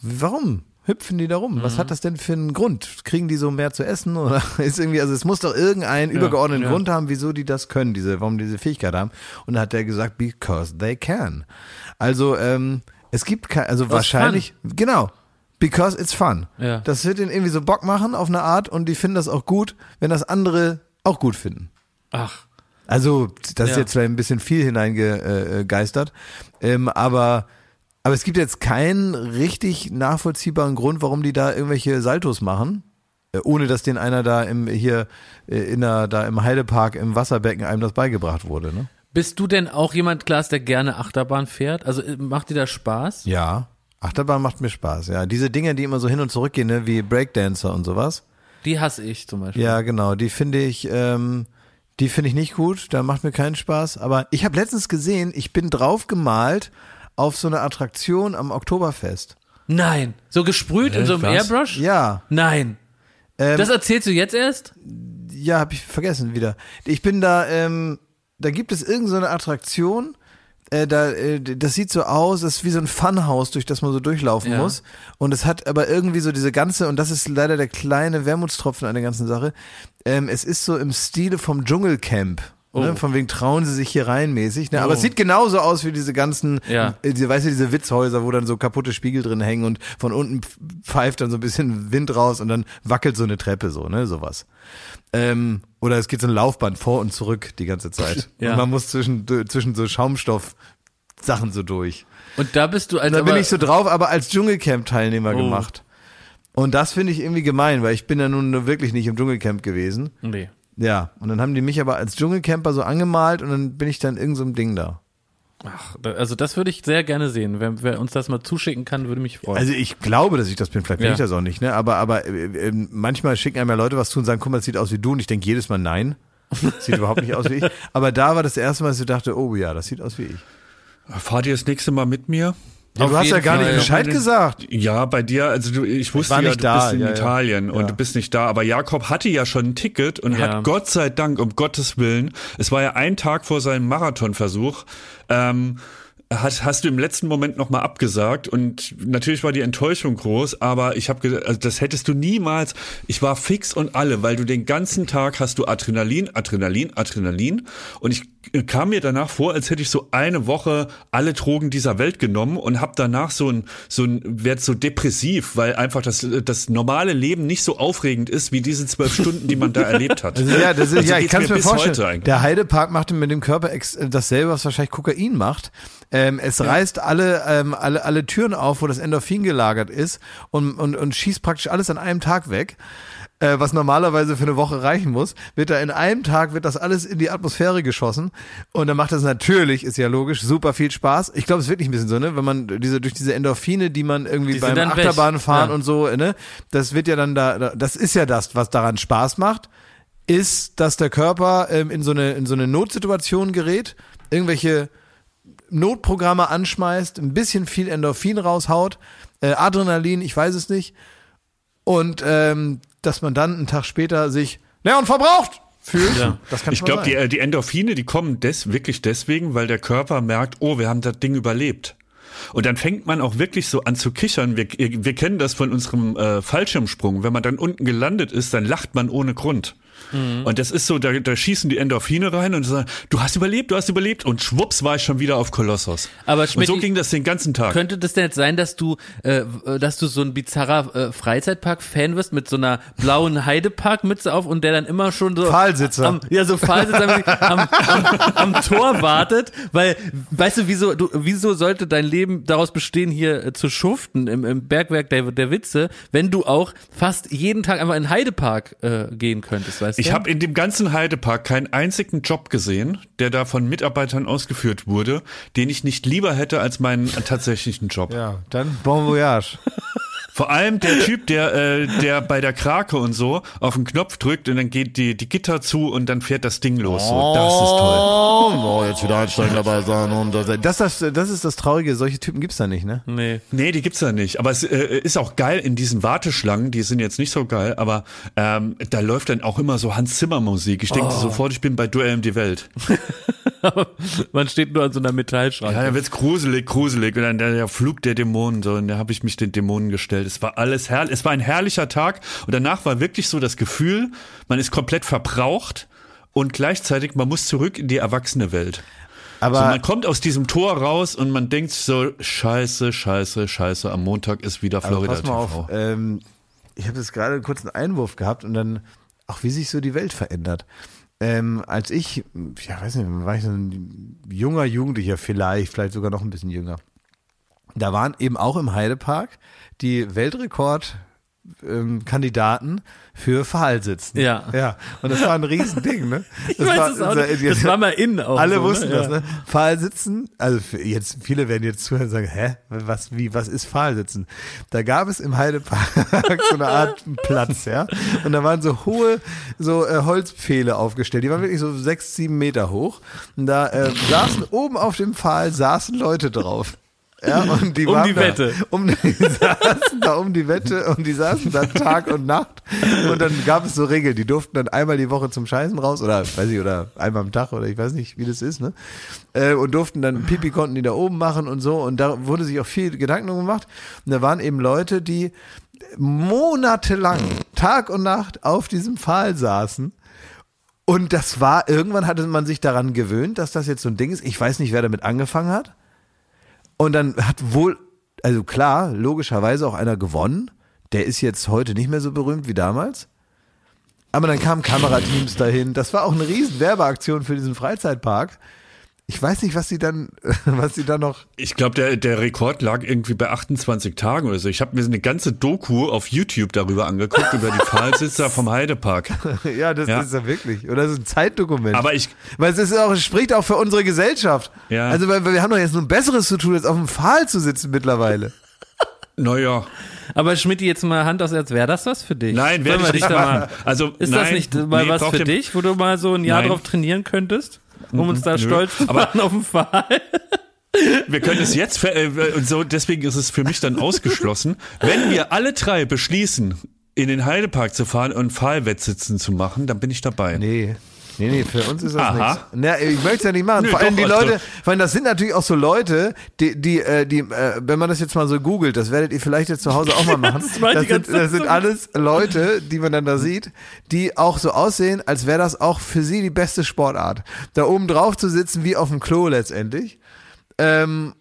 Warum? Hüpfen die da rum? Was hat das denn für einen Grund? Kriegen die so mehr zu essen oder ist irgendwie, also es muss doch irgendeinen übergeordneten ja. Grund haben, wieso die das können, diese, warum die diese Fähigkeit haben. Und dann hat er gesagt, because they can. Also, ähm, es gibt kein, also wahrscheinlich, genau, because it's fun. Ja. Das wird ihnen irgendwie so Bock machen auf eine Art und die finden das auch gut, wenn das andere auch gut finden. Ach. Also, das ist Ja. jetzt vielleicht ein bisschen viel hineingegeistert. Ähm, aber, aber es gibt jetzt keinen richtig nachvollziehbaren Grund, warum die da irgendwelche Saltos machen. äh, Ohne dass den einer da im, hier, äh, in der, da im Heidepark im Wasserbecken einem das beigebracht wurde, ne? Bist du denn auch jemand, Klaas, der gerne Achterbahn fährt? Also äh, macht dir das Spaß? Ja. Achterbahn macht mir Spaß, ja. Diese Dinge, die immer so hin und zurück gehen, ne, wie Breakdancer und sowas. Die hasse ich zum Beispiel. Ja, genau. Die finde ich, ähm, die finde ich nicht gut. Da macht mir keinen Spaß. Aber ich habe letztens gesehen, ich bin drauf gemalt auf so eine Attraktion am Oktoberfest. Nein. So gesprüht in so einem was? Airbrush? Ja, Nein. ähm, Das erzählst du jetzt erst? ja, habe ich vergessen wieder. Ich bin da, ähm, da gibt es irgendeine so eine Attraktion. Äh, da, äh, das sieht so aus, das ist wie so ein Funhaus, durch das man so durchlaufen Ja. muss. Und es hat aber irgendwie so diese ganze, und das ist leider der kleine Wermutstropfen an der ganzen Sache, ähm, es ist so im Stile vom Dschungelcamp. Ne? Von wegen trauen sie sich hier rein mäßig. Ne? Aber es sieht genauso aus wie diese ganzen, Ja. äh, diese, weißt du, diese Witzhäuser, wo dann so kaputte Spiegel drin hängen und von unten pfeift dann so ein bisschen Wind raus und dann wackelt so eine Treppe so, ne, sowas. Ähm, oder es geht so ein Laufband vor und zurück die ganze Zeit. Ja. Und man muss zwischen, zwischen so Schaumstoff Sachen so durch. Und da bist du als Da bin ich so drauf, aber als Dschungelcamp-Teilnehmer Oh. gemacht. Und das finde ich irgendwie gemein, weil ich bin ja nun wirklich nicht im Dschungelcamp gewesen. Nee. Ja, und dann haben die mich aber als Dschungelcamper so angemalt und dann bin ich dann irgend so einem Ding da. Ach, also das würde ich sehr gerne sehen. Wer, wer uns das mal zuschicken kann, würde mich freuen. Also ich glaube, dass ich das bin, vielleicht bin Ja. ich das auch nicht, ne? Aber, aber äh, äh, manchmal schicken einem ja Leute was zu und sagen, guck mal, das sieht aus wie du und ich denke jedes Mal nein. Sieht überhaupt nicht aus wie ich. Aber da war das erste Mal, dass ich dachte, oh ja, das sieht aus wie ich. Fahrt ihr das nächste Mal mit mir? Aber du hast ja gar Fall. nicht Bescheid gesagt. Ja, bei dir, also du, ich wusste war ja, du da, bist in ja, ja. Italien und Ja. du bist nicht da, aber Jakob hatte ja schon ein Ticket und Ja. hat Gott sei Dank, um Gottes Willen, es war ja ein Tag vor seinem Marathonversuch, ähm, hast, hast du im letzten Moment nochmal abgesagt und natürlich war die Enttäuschung groß, aber ich habe gesagt, also das hättest du niemals, ich war fix und alle, weil du den ganzen Tag hast du Adrenalin, Adrenalin, Adrenalin und ich kam mir danach vor, als hätte ich so eine Woche alle Drogen dieser Welt genommen und habe danach so ein, so ein, werd so depressiv, weil einfach das, das normale Leben nicht so aufregend ist, wie diese zwölf Stunden, die man da erlebt hat. Also, ja, das ist, Also ja, ich kann es mir heute vorstellen. Der Heidepark machte mit dem Körper dasselbe, was wahrscheinlich Kokain macht. Ähm, es reißt alle, ähm, alle, alle Türen auf, wo das Endorphin gelagert ist und, und, und schießt praktisch alles an einem Tag weg. Äh, was normalerweise für eine Woche reichen muss, wird da in einem Tag wird das alles in die Atmosphäre geschossen und dann macht das natürlich, ist ja logisch, super viel Spaß. Ich glaube, es ist wirklich ein bisschen so, ne, wenn man diese durch diese Endorphine, die man irgendwie Die beim. Achterbahnfahren Ja. und so, ne, das wird ja dann da, da, das ist ja das, was daran Spaß macht ist, dass der Körper ähm, in so eine in so eine Notsituation gerät, irgendwelche Notprogramme anschmeißt, ein bisschen viel Endorphin raushaut, äh, Adrenalin, ich weiß es nicht, und ähm, dass man dann einen Tag später sich leer und verbraucht fühlt. Ja. Das kann Ich glaube, die, äh, die Endorphine, die kommen des, wirklich deswegen, weil der Körper merkt, oh, wir haben das Ding überlebt. Und dann fängt man auch wirklich so an zu kichern. Wir, wir kennen das von unserem äh, Fallschirmsprung. Wenn man dann unten gelandet ist, dann lacht man ohne Grund. Mhm. Und das ist so, da, da schießen die Endorphine rein und sagen, du hast überlebt, du hast überlebt. Und schwupps war ich schon wieder auf Kolossos. Aber und so ging das den ganzen Tag. Könnte das denn jetzt sein, dass du, äh, dass du so ein bizarrer äh, Freizeitpark-Fan wirst mit so einer blauen Heidepark-Mütze auf und der dann immer schon so Pfahlsitzer. Am, ja, so Pfahlsitzer am, am, am Tor wartet, weil, weißt du, wieso, du, wieso sollte dein Leben daraus bestehen, hier äh, zu schuften im, im Bergwerk der, der Witze, wenn du auch fast jeden Tag einfach in den Heidepark äh, gehen könntest, weißt Ich du? habe in dem ganzen Heidepark keinen einzigen Job gesehen, der da von Mitarbeitern ausgeführt wurde, den ich nicht lieber hätte als meinen tatsächlichen Job. ja, dann Bon Voyage. Vor allem der Typ, der, äh, der bei der Krake und so auf den Knopf drückt und dann geht die, die Gitter zu und dann fährt das Ding los. So, das ist toll. Oh, jetzt wieder einsteigen dabei sein und das, das, das, das ist das Traurige. Solche Typen gibt's da nicht, ne? Nee. Nee, die gibt's da nicht. Aber es äh, ist auch geil in diesen Warteschlangen, die sind jetzt nicht so geil, aber ähm, da läuft dann auch immer so Hans Zimmer Musik. Ich denke sofort, ich bin bei Duell um die Welt. Man steht nur an so einer Metallschranke. Ja, da wird's gruselig, gruselig. Und dann der, der Flug der Dämonen, so, und da habe ich mich den Dämonen gestellt. Es war alles herrlich. Es war ein herrlicher Tag. Und danach war wirklich so das Gefühl, man ist komplett verbraucht und gleichzeitig, man muss zurück in die erwachsene Welt. Aber so, man kommt aus diesem Tor raus und man denkt so, scheiße, scheiße, scheiße, am Montag ist wieder Florida pass mal auf, TV. ähm, ich habe jetzt gerade kurz einen Einwurf gehabt und dann auch wie sich so die Welt verändert. Ähm, als ich, ja weiß nicht, war ich so ein junger Jugendlicher vielleicht, vielleicht sogar noch ein bisschen jünger. Da waren eben auch im Heidepark die Weltrekord ähm, Kandidaten für Pfahlsitzen. Ja. Ja. Und das war ein Riesending, ne? Ich weiß es auch nicht. Das war mal innen auch. Alle so, wussten ne? das, ne? Pfahlsitzen, also für jetzt, viele werden jetzt zuhören und sagen, hä, was, wie, was ist Pfahlsitzen? Da gab es im Heidepark so eine Art Platz, ja? Und da waren so hohe, so äh, Holzpfähle aufgestellt, die waren wirklich so sechs, sieben Meter hoch. Und da äh, saßen oben auf dem Pfahl, saßen Leute drauf. Ja, und die Um die da, Wette. Um, die saßen da um die Wette und die saßen da Tag und Nacht. Und dann gab es so Regeln, die durften dann einmal die Woche zum Scheißen raus oder weiß ich, oder einmal am Tag oder ich weiß nicht, wie das ist, ne? Äh, und durften dann Pipi konnten die da oben machen und so. Und da wurde sich auch viel Gedanken gemacht. Und da waren eben Leute, die monatelang, Tag und Nacht auf diesem Pfahl saßen. Und das war, irgendwann hatte man sich daran gewöhnt, dass das jetzt so ein Ding ist. Ich weiß nicht, wer damit angefangen hat. Und dann hat wohl, also klar, logischerweise auch einer gewonnen. Der ist jetzt heute nicht mehr so berühmt wie damals. Aber dann kamen Kamerateams dahin. Das war auch eine riesen Werbeaktion für diesen Freizeitpark. Ich weiß nicht, was sie dann, was sie dann noch. Ich glaube, der, der Rekord lag irgendwie bei 28 Tagen oder so. Ich habe mir eine ganze Doku auf YouTube darüber angeguckt, über die Pfahlsitzer vom Heidepark. Ja, das Ja. ist ja wirklich. Oder das ist ein Zeitdokument. Aber ich, Weil es ist auch, es spricht auch für unsere Gesellschaft. Ja. Also, weil, weil wir haben doch jetzt nur ein Besseres zu tun, als auf dem Pfahl zu sitzen mittlerweile. naja, Aber Schmidt, jetzt mal Hand aufs Herz, wäre das was für dich? nein, ich dich nicht da mal, Also, Ist nein, das nicht mal nee, was für dich, wo du mal so ein Jahr Nein. drauf trainieren könntest? Um uns da nö. stolz zu Aber- machen auf den Pfahl? Wir können es jetzt, ver- äh, und so, deswegen ist es für mich dann ausgeschlossen. Wenn wir alle drei beschließen, in den Heidepark zu fahren und Pfahlwettsitzen zu machen, dann bin ich dabei. Nee. Nee, nee, für uns ist das nichts. Na, ich möchte es ja nicht machen. Nö, vor allem die also- Leute, vor allem das sind natürlich auch so Leute, die, die, äh, die, äh, wenn man das jetzt mal so googelt, das werdet ihr vielleicht jetzt zu Hause auch mal machen. Das das, sind, das sind alles Leute, die man dann da sieht, die auch so aussehen, als wäre das auch für sie die beste Sportart. Da oben drauf zu sitzen, wie auf dem Klo letztendlich. Ähm,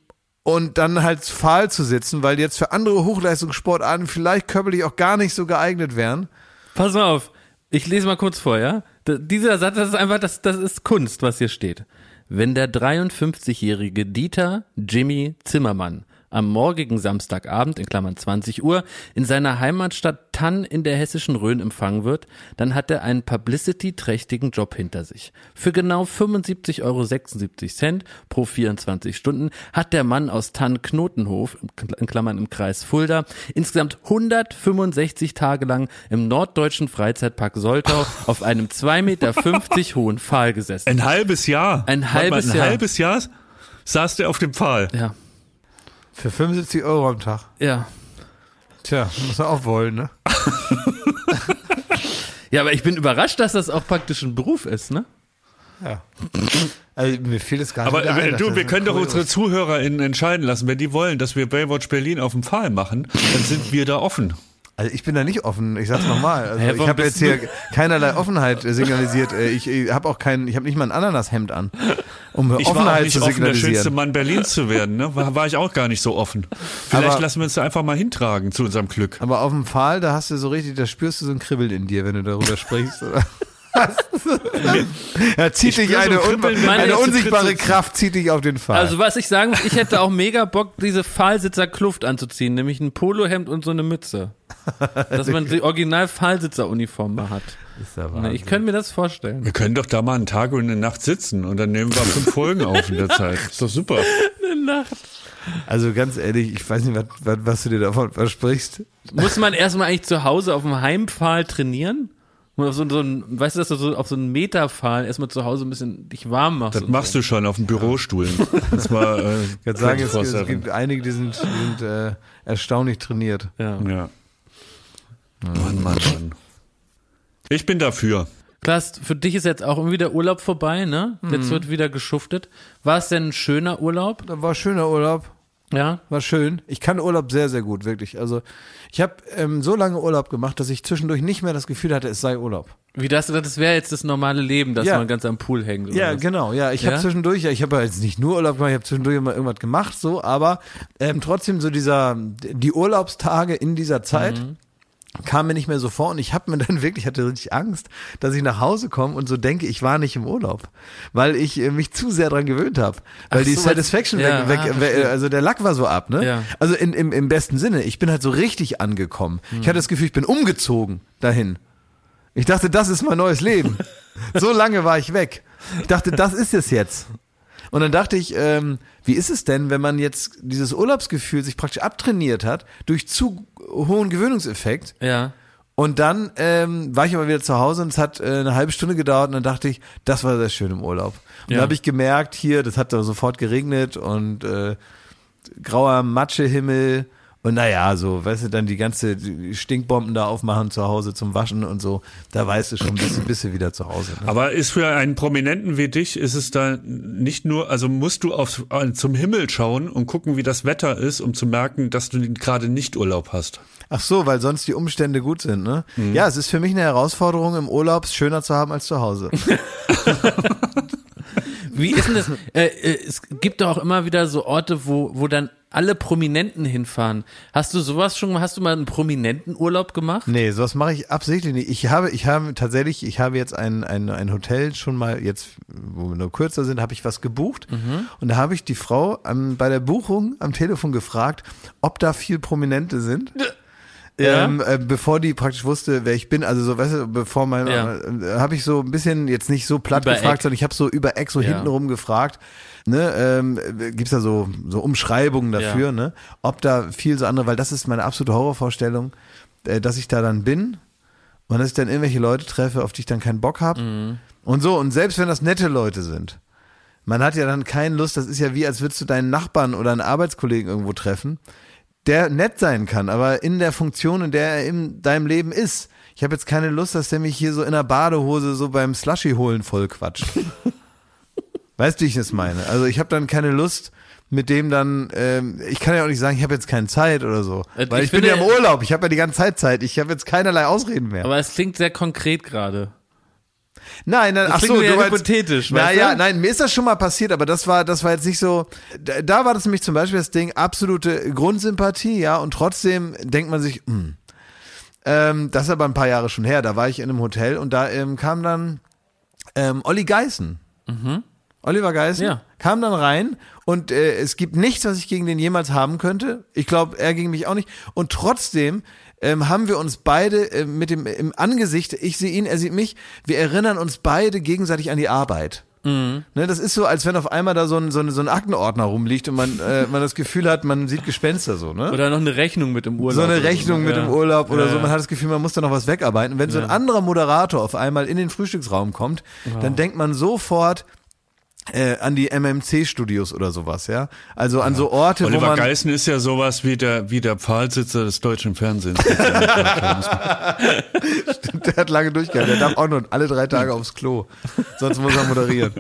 und dann halt fahl zu sitzen, weil jetzt für andere Hochleistungssportarten vielleicht körperlich auch gar nicht so geeignet wären. Pass mal auf. Ich lese mal kurz vor, ja? Dieser Satz, das ist einfach, das, das ist Kunst, was hier steht. Wenn der 53-jährige Dieter Jimmy Zimmermann am morgigen Samstagabend, in Klammern 20 Uhr, in seiner Heimatstadt Tann in der hessischen Rhön empfangen wird, dann hat er einen publicity-trächtigen Job hinter sich. Für genau 75,76 Euro pro 24 Stunden hat der Mann aus Tann-Knotenhof, in Klammern im Kreis Fulda, insgesamt 165 Tage lang im norddeutschen Freizeitpark Soltau auf einem 2,50 Meter hohen Pfahl gesessen. Ein halbes Jahr. Ein halbes ein Jahr. halbes Jahr saß der auf dem Pfahl. Ja, Für 75 Euro am Tag. ja. Tja, muss man auch wollen, ne? Ja, aber ich bin überrascht, dass das auch praktisch ein Beruf ist, ne? Ja. Also, mir fehlt es gar Aber nicht. ein, äh, du, wir können doch unsere ZuhörerInnen entscheiden lassen. Wenn die wollen, dass wir Baywatch Berlin auf dem Pfahl machen, dann sind wir da offen. Also ich bin da nicht offen, ich sag's nochmal. Also ich habe jetzt hier keinerlei Offenheit signalisiert. Äh, Ich, ich habe auch kein, ich habe nicht mal ein Ananashemd an, um Ich war auch Offenheit nicht zu offen, der schönste signalisieren. Mann Berlins zu werden. Ne? War, war ich auch gar nicht so offen. Vielleicht Aber- lassen wir uns da einfach mal hintragen zu unserem Glück. Aber auf dem Pfahl, da hast du so richtig, da spürst du so ein Kribbeln in dir, wenn du darüber sprichst. Oder? ja, zieht Ich dich eine, ein un eine unsichtbare sitzt. Kraft zieht dich auf den Pfahl. Also was ich sagen muss, ich hätte auch mega Bock, diese Pfahlsitzer-Kluft anzuziehen, nämlich ein Polohemd und so eine Mütze. Dass man die original Pfahlsitzer-Uniform mal hat. ist ja Ne, ich könnte mir das vorstellen. Wir können doch da mal einen Tag und eine Nacht sitzen und dann nehmen wir fünf Folgen auf in der Zeit. Ist doch super. Also ganz ehrlich, ich weiß nicht, was, was, was du dir davon versprichst. Muss man erstmal eigentlich zu Hause auf dem Heimpfahl trainieren? Und auf so, so ein, weißt du, dass du so auf so einen Meterpfahl erstmal zu Hause ein bisschen dich warm machst. Das machst so. du schon auf dem Bürostuhl. Das war äh, Ich kann sagen, es, 24/7. es gibt einige, die sind, die sind äh, erstaunlich trainiert. Ja. Ja. Mann, Mann, Mann. Ich bin dafür. Klaas, für dich ist jetzt auch irgendwie der Urlaub vorbei, ne? Jetzt wird wieder geschuftet. War es denn ein schöner Urlaub? Da war schöner Urlaub. Ja. War schön. Ich kann Urlaub sehr, sehr gut, wirklich. Also ich habe ähm, so lange Urlaub gemacht, dass ich zwischendurch nicht mehr das Gefühl hatte, es sei Urlaub. Wie das, das wäre jetzt das normale Leben, dass Ja. man ganz am Pool hängt. Oder Ja, was? genau. Ja, ich Ja? habe zwischendurch, ja, ich habe ja jetzt nicht nur Urlaub gemacht, ich habe zwischendurch immer irgendwas gemacht, so, aber ähm, trotzdem so dieser, die Urlaubstage in dieser Zeit kam mir nicht mehr so vor und ich habe mir dann wirklich, hatte richtig Angst, dass ich nach Hause komme und so denke, ich war nicht im Urlaub, weil ich äh, mich zu sehr dran gewöhnt habe, weil Ach die so, Satisfaction ja, weg, ah, weg, verstehe. also der Lack war so ab, ne? Ja. Also in, im, im besten Sinne, ich bin halt so richtig angekommen. Hm. Ich hatte das Gefühl, ich bin umgezogen dahin. Ich dachte, das ist mein neues Leben. so lange war ich weg. Ich dachte, das ist es jetzt. Und dann dachte ich, ähm, wie ist es denn, wenn man jetzt dieses Urlaubsgefühl sich praktisch abtrainiert hat durch zu hohen Gewöhnungseffekt Ja. und dann ähm, war ich aber wieder zu Hause und es hat äh, eine halbe Stunde gedauert und dann dachte ich, das war sehr schön im Urlaub. Und Ja. da habe ich gemerkt, hier, das hat da sofort geregnet und äh, grauer Matschehimmel und naja, so, weißt du, dann die ganze Stinkbomben da aufmachen zu Hause zum Waschen und so, da weißt du schon, bist, du- bist du wieder zu Hause. Ne? Aber ist für einen Prominenten wie dich, ist es da nicht nur, also musst du auf, zum Himmel schauen und gucken, wie das Wetter ist, um zu merken, dass du gerade nicht Urlaub hast. Ach so, weil sonst die Umstände gut sind, ne? Ja, es ist für mich eine Herausforderung, im Urlaub es schöner zu haben als zu Hause. Wie ist denn das? Äh, äh, es gibt doch auch immer wieder so Orte, wo, wo dann alle Prominenten hinfahren. Hast du sowas schon, hast du mal einen Prominentenurlaub gemacht? Nee, sowas mache ich absichtlich nicht. Ich habe, ich habe tatsächlich, ich habe jetzt ein, ein, ein Hotel schon mal, jetzt, wo wir nur kürzer sind, habe ich was gebucht. Und da habe ich die Frau am, bei der Buchung am Telefon gefragt, ob da viel Prominente sind. Ja. Ähm, äh, bevor die praktisch wusste, wer ich bin, also so, weißt du, bevor mein, Ja. äh, habe ich so ein bisschen jetzt nicht so platt Über gefragt, Eck. sondern ich habe so über Eck so Ja. hintenrum gefragt, ne, ähm, gibt's da so, so Umschreibungen dafür, Ja. ne, ob da viel so andere, weil das ist meine absolute Horrorvorstellung, äh, dass ich da dann bin und dass ich dann irgendwelche Leute treffe, auf die ich dann keinen Bock habe Mhm. und so, und selbst wenn das nette Leute sind, man hat ja dann keine Lust, das ist ja wie, als würdest du deinen Nachbarn oder einen Arbeitskollegen irgendwo treffen, der nett sein kann, aber in der Funktion, in der er in deinem Leben ist. Ich habe jetzt keine Lust, dass der mich hier so in der Badehose so beim Slushy holen voll quatscht. weißt du, wie ich das meine? Also ich habe dann keine Lust mit dem dann, ähm, ich kann ja auch nicht sagen, ich habe jetzt keine Zeit oder so. Äh, Weil ich ich, bin ja im Urlaub, ich habe ja die ganze Zeit Zeit, ich habe jetzt keinerlei Ausreden mehr. Aber es klingt sehr konkret gerade. Nein, nein, Das ach so, du meinst, hypothetisch, Naja, nein, mir ist das schon mal passiert, aber das war, das war jetzt nicht so. Da, da war das nämlich zum Beispiel das Ding absolute Grundsympathie, ja, und trotzdem denkt man sich, hm. Ähm, das ist aber ein paar Jahre schon her. Da war ich in einem Hotel und da ähm, kam dann ähm, Olli Geißen. Oliver Geißen Ja. kam dann rein und äh, es gibt nichts, was ich gegen den jemals haben könnte. Ich glaube, er gegen mich auch nicht. Und trotzdem ähm, haben wir uns beide äh, mit dem im Angesicht, ich sehe ihn, er sieht mich, wir erinnern uns beide gegenseitig an die Arbeit. Ne, das ist so, als wenn auf einmal da so ein, so ein, so ein Aktenordner rumliegt und man, äh, man das Gefühl hat, man sieht Gespenster so, ne? Oder noch eine Rechnung mit im Urlaub. so eine Rechnung mit Ja. dem Urlaub oder Ja, so. ja. Man hat das Gefühl, man muss da noch was wegarbeiten. Und wenn so ein anderer Moderator auf einmal in den Frühstücksraum kommt, dann denkt man sofort äh, an die MMC-Studios oder sowas, ja. Also an so Orte, wo Oliver man Geißen ist ja sowas wie der, wie der Pfahlsitzer des deutschen Fernsehens. der hat lange durchgehalten. Der darf auch nur alle drei Tage aufs Klo. Sonst muss er moderieren.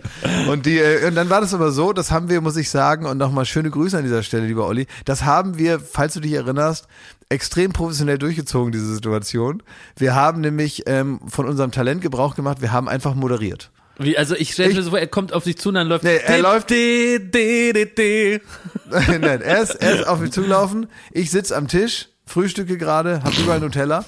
Und die, äh, und dann war das aber so, das haben wir, muss ich sagen, und nochmal schöne Grüße an dieser Stelle, lieber Olli. Das haben wir, falls du dich erinnerst, extrem professionell durchgezogen, diese Situation. Wir haben nämlich ähm, von unserem Talent Gebrauch gemacht, wir haben einfach moderiert. Wie, also ich stelle mir so vor, er kommt auf dich zu und dann läuft Nee, er läuft- de, de, de, de. Nein, er ist, er ist auf mich zugelaufen. Ich sitze am Tisch, frühstücke gerade, habe überall Nutella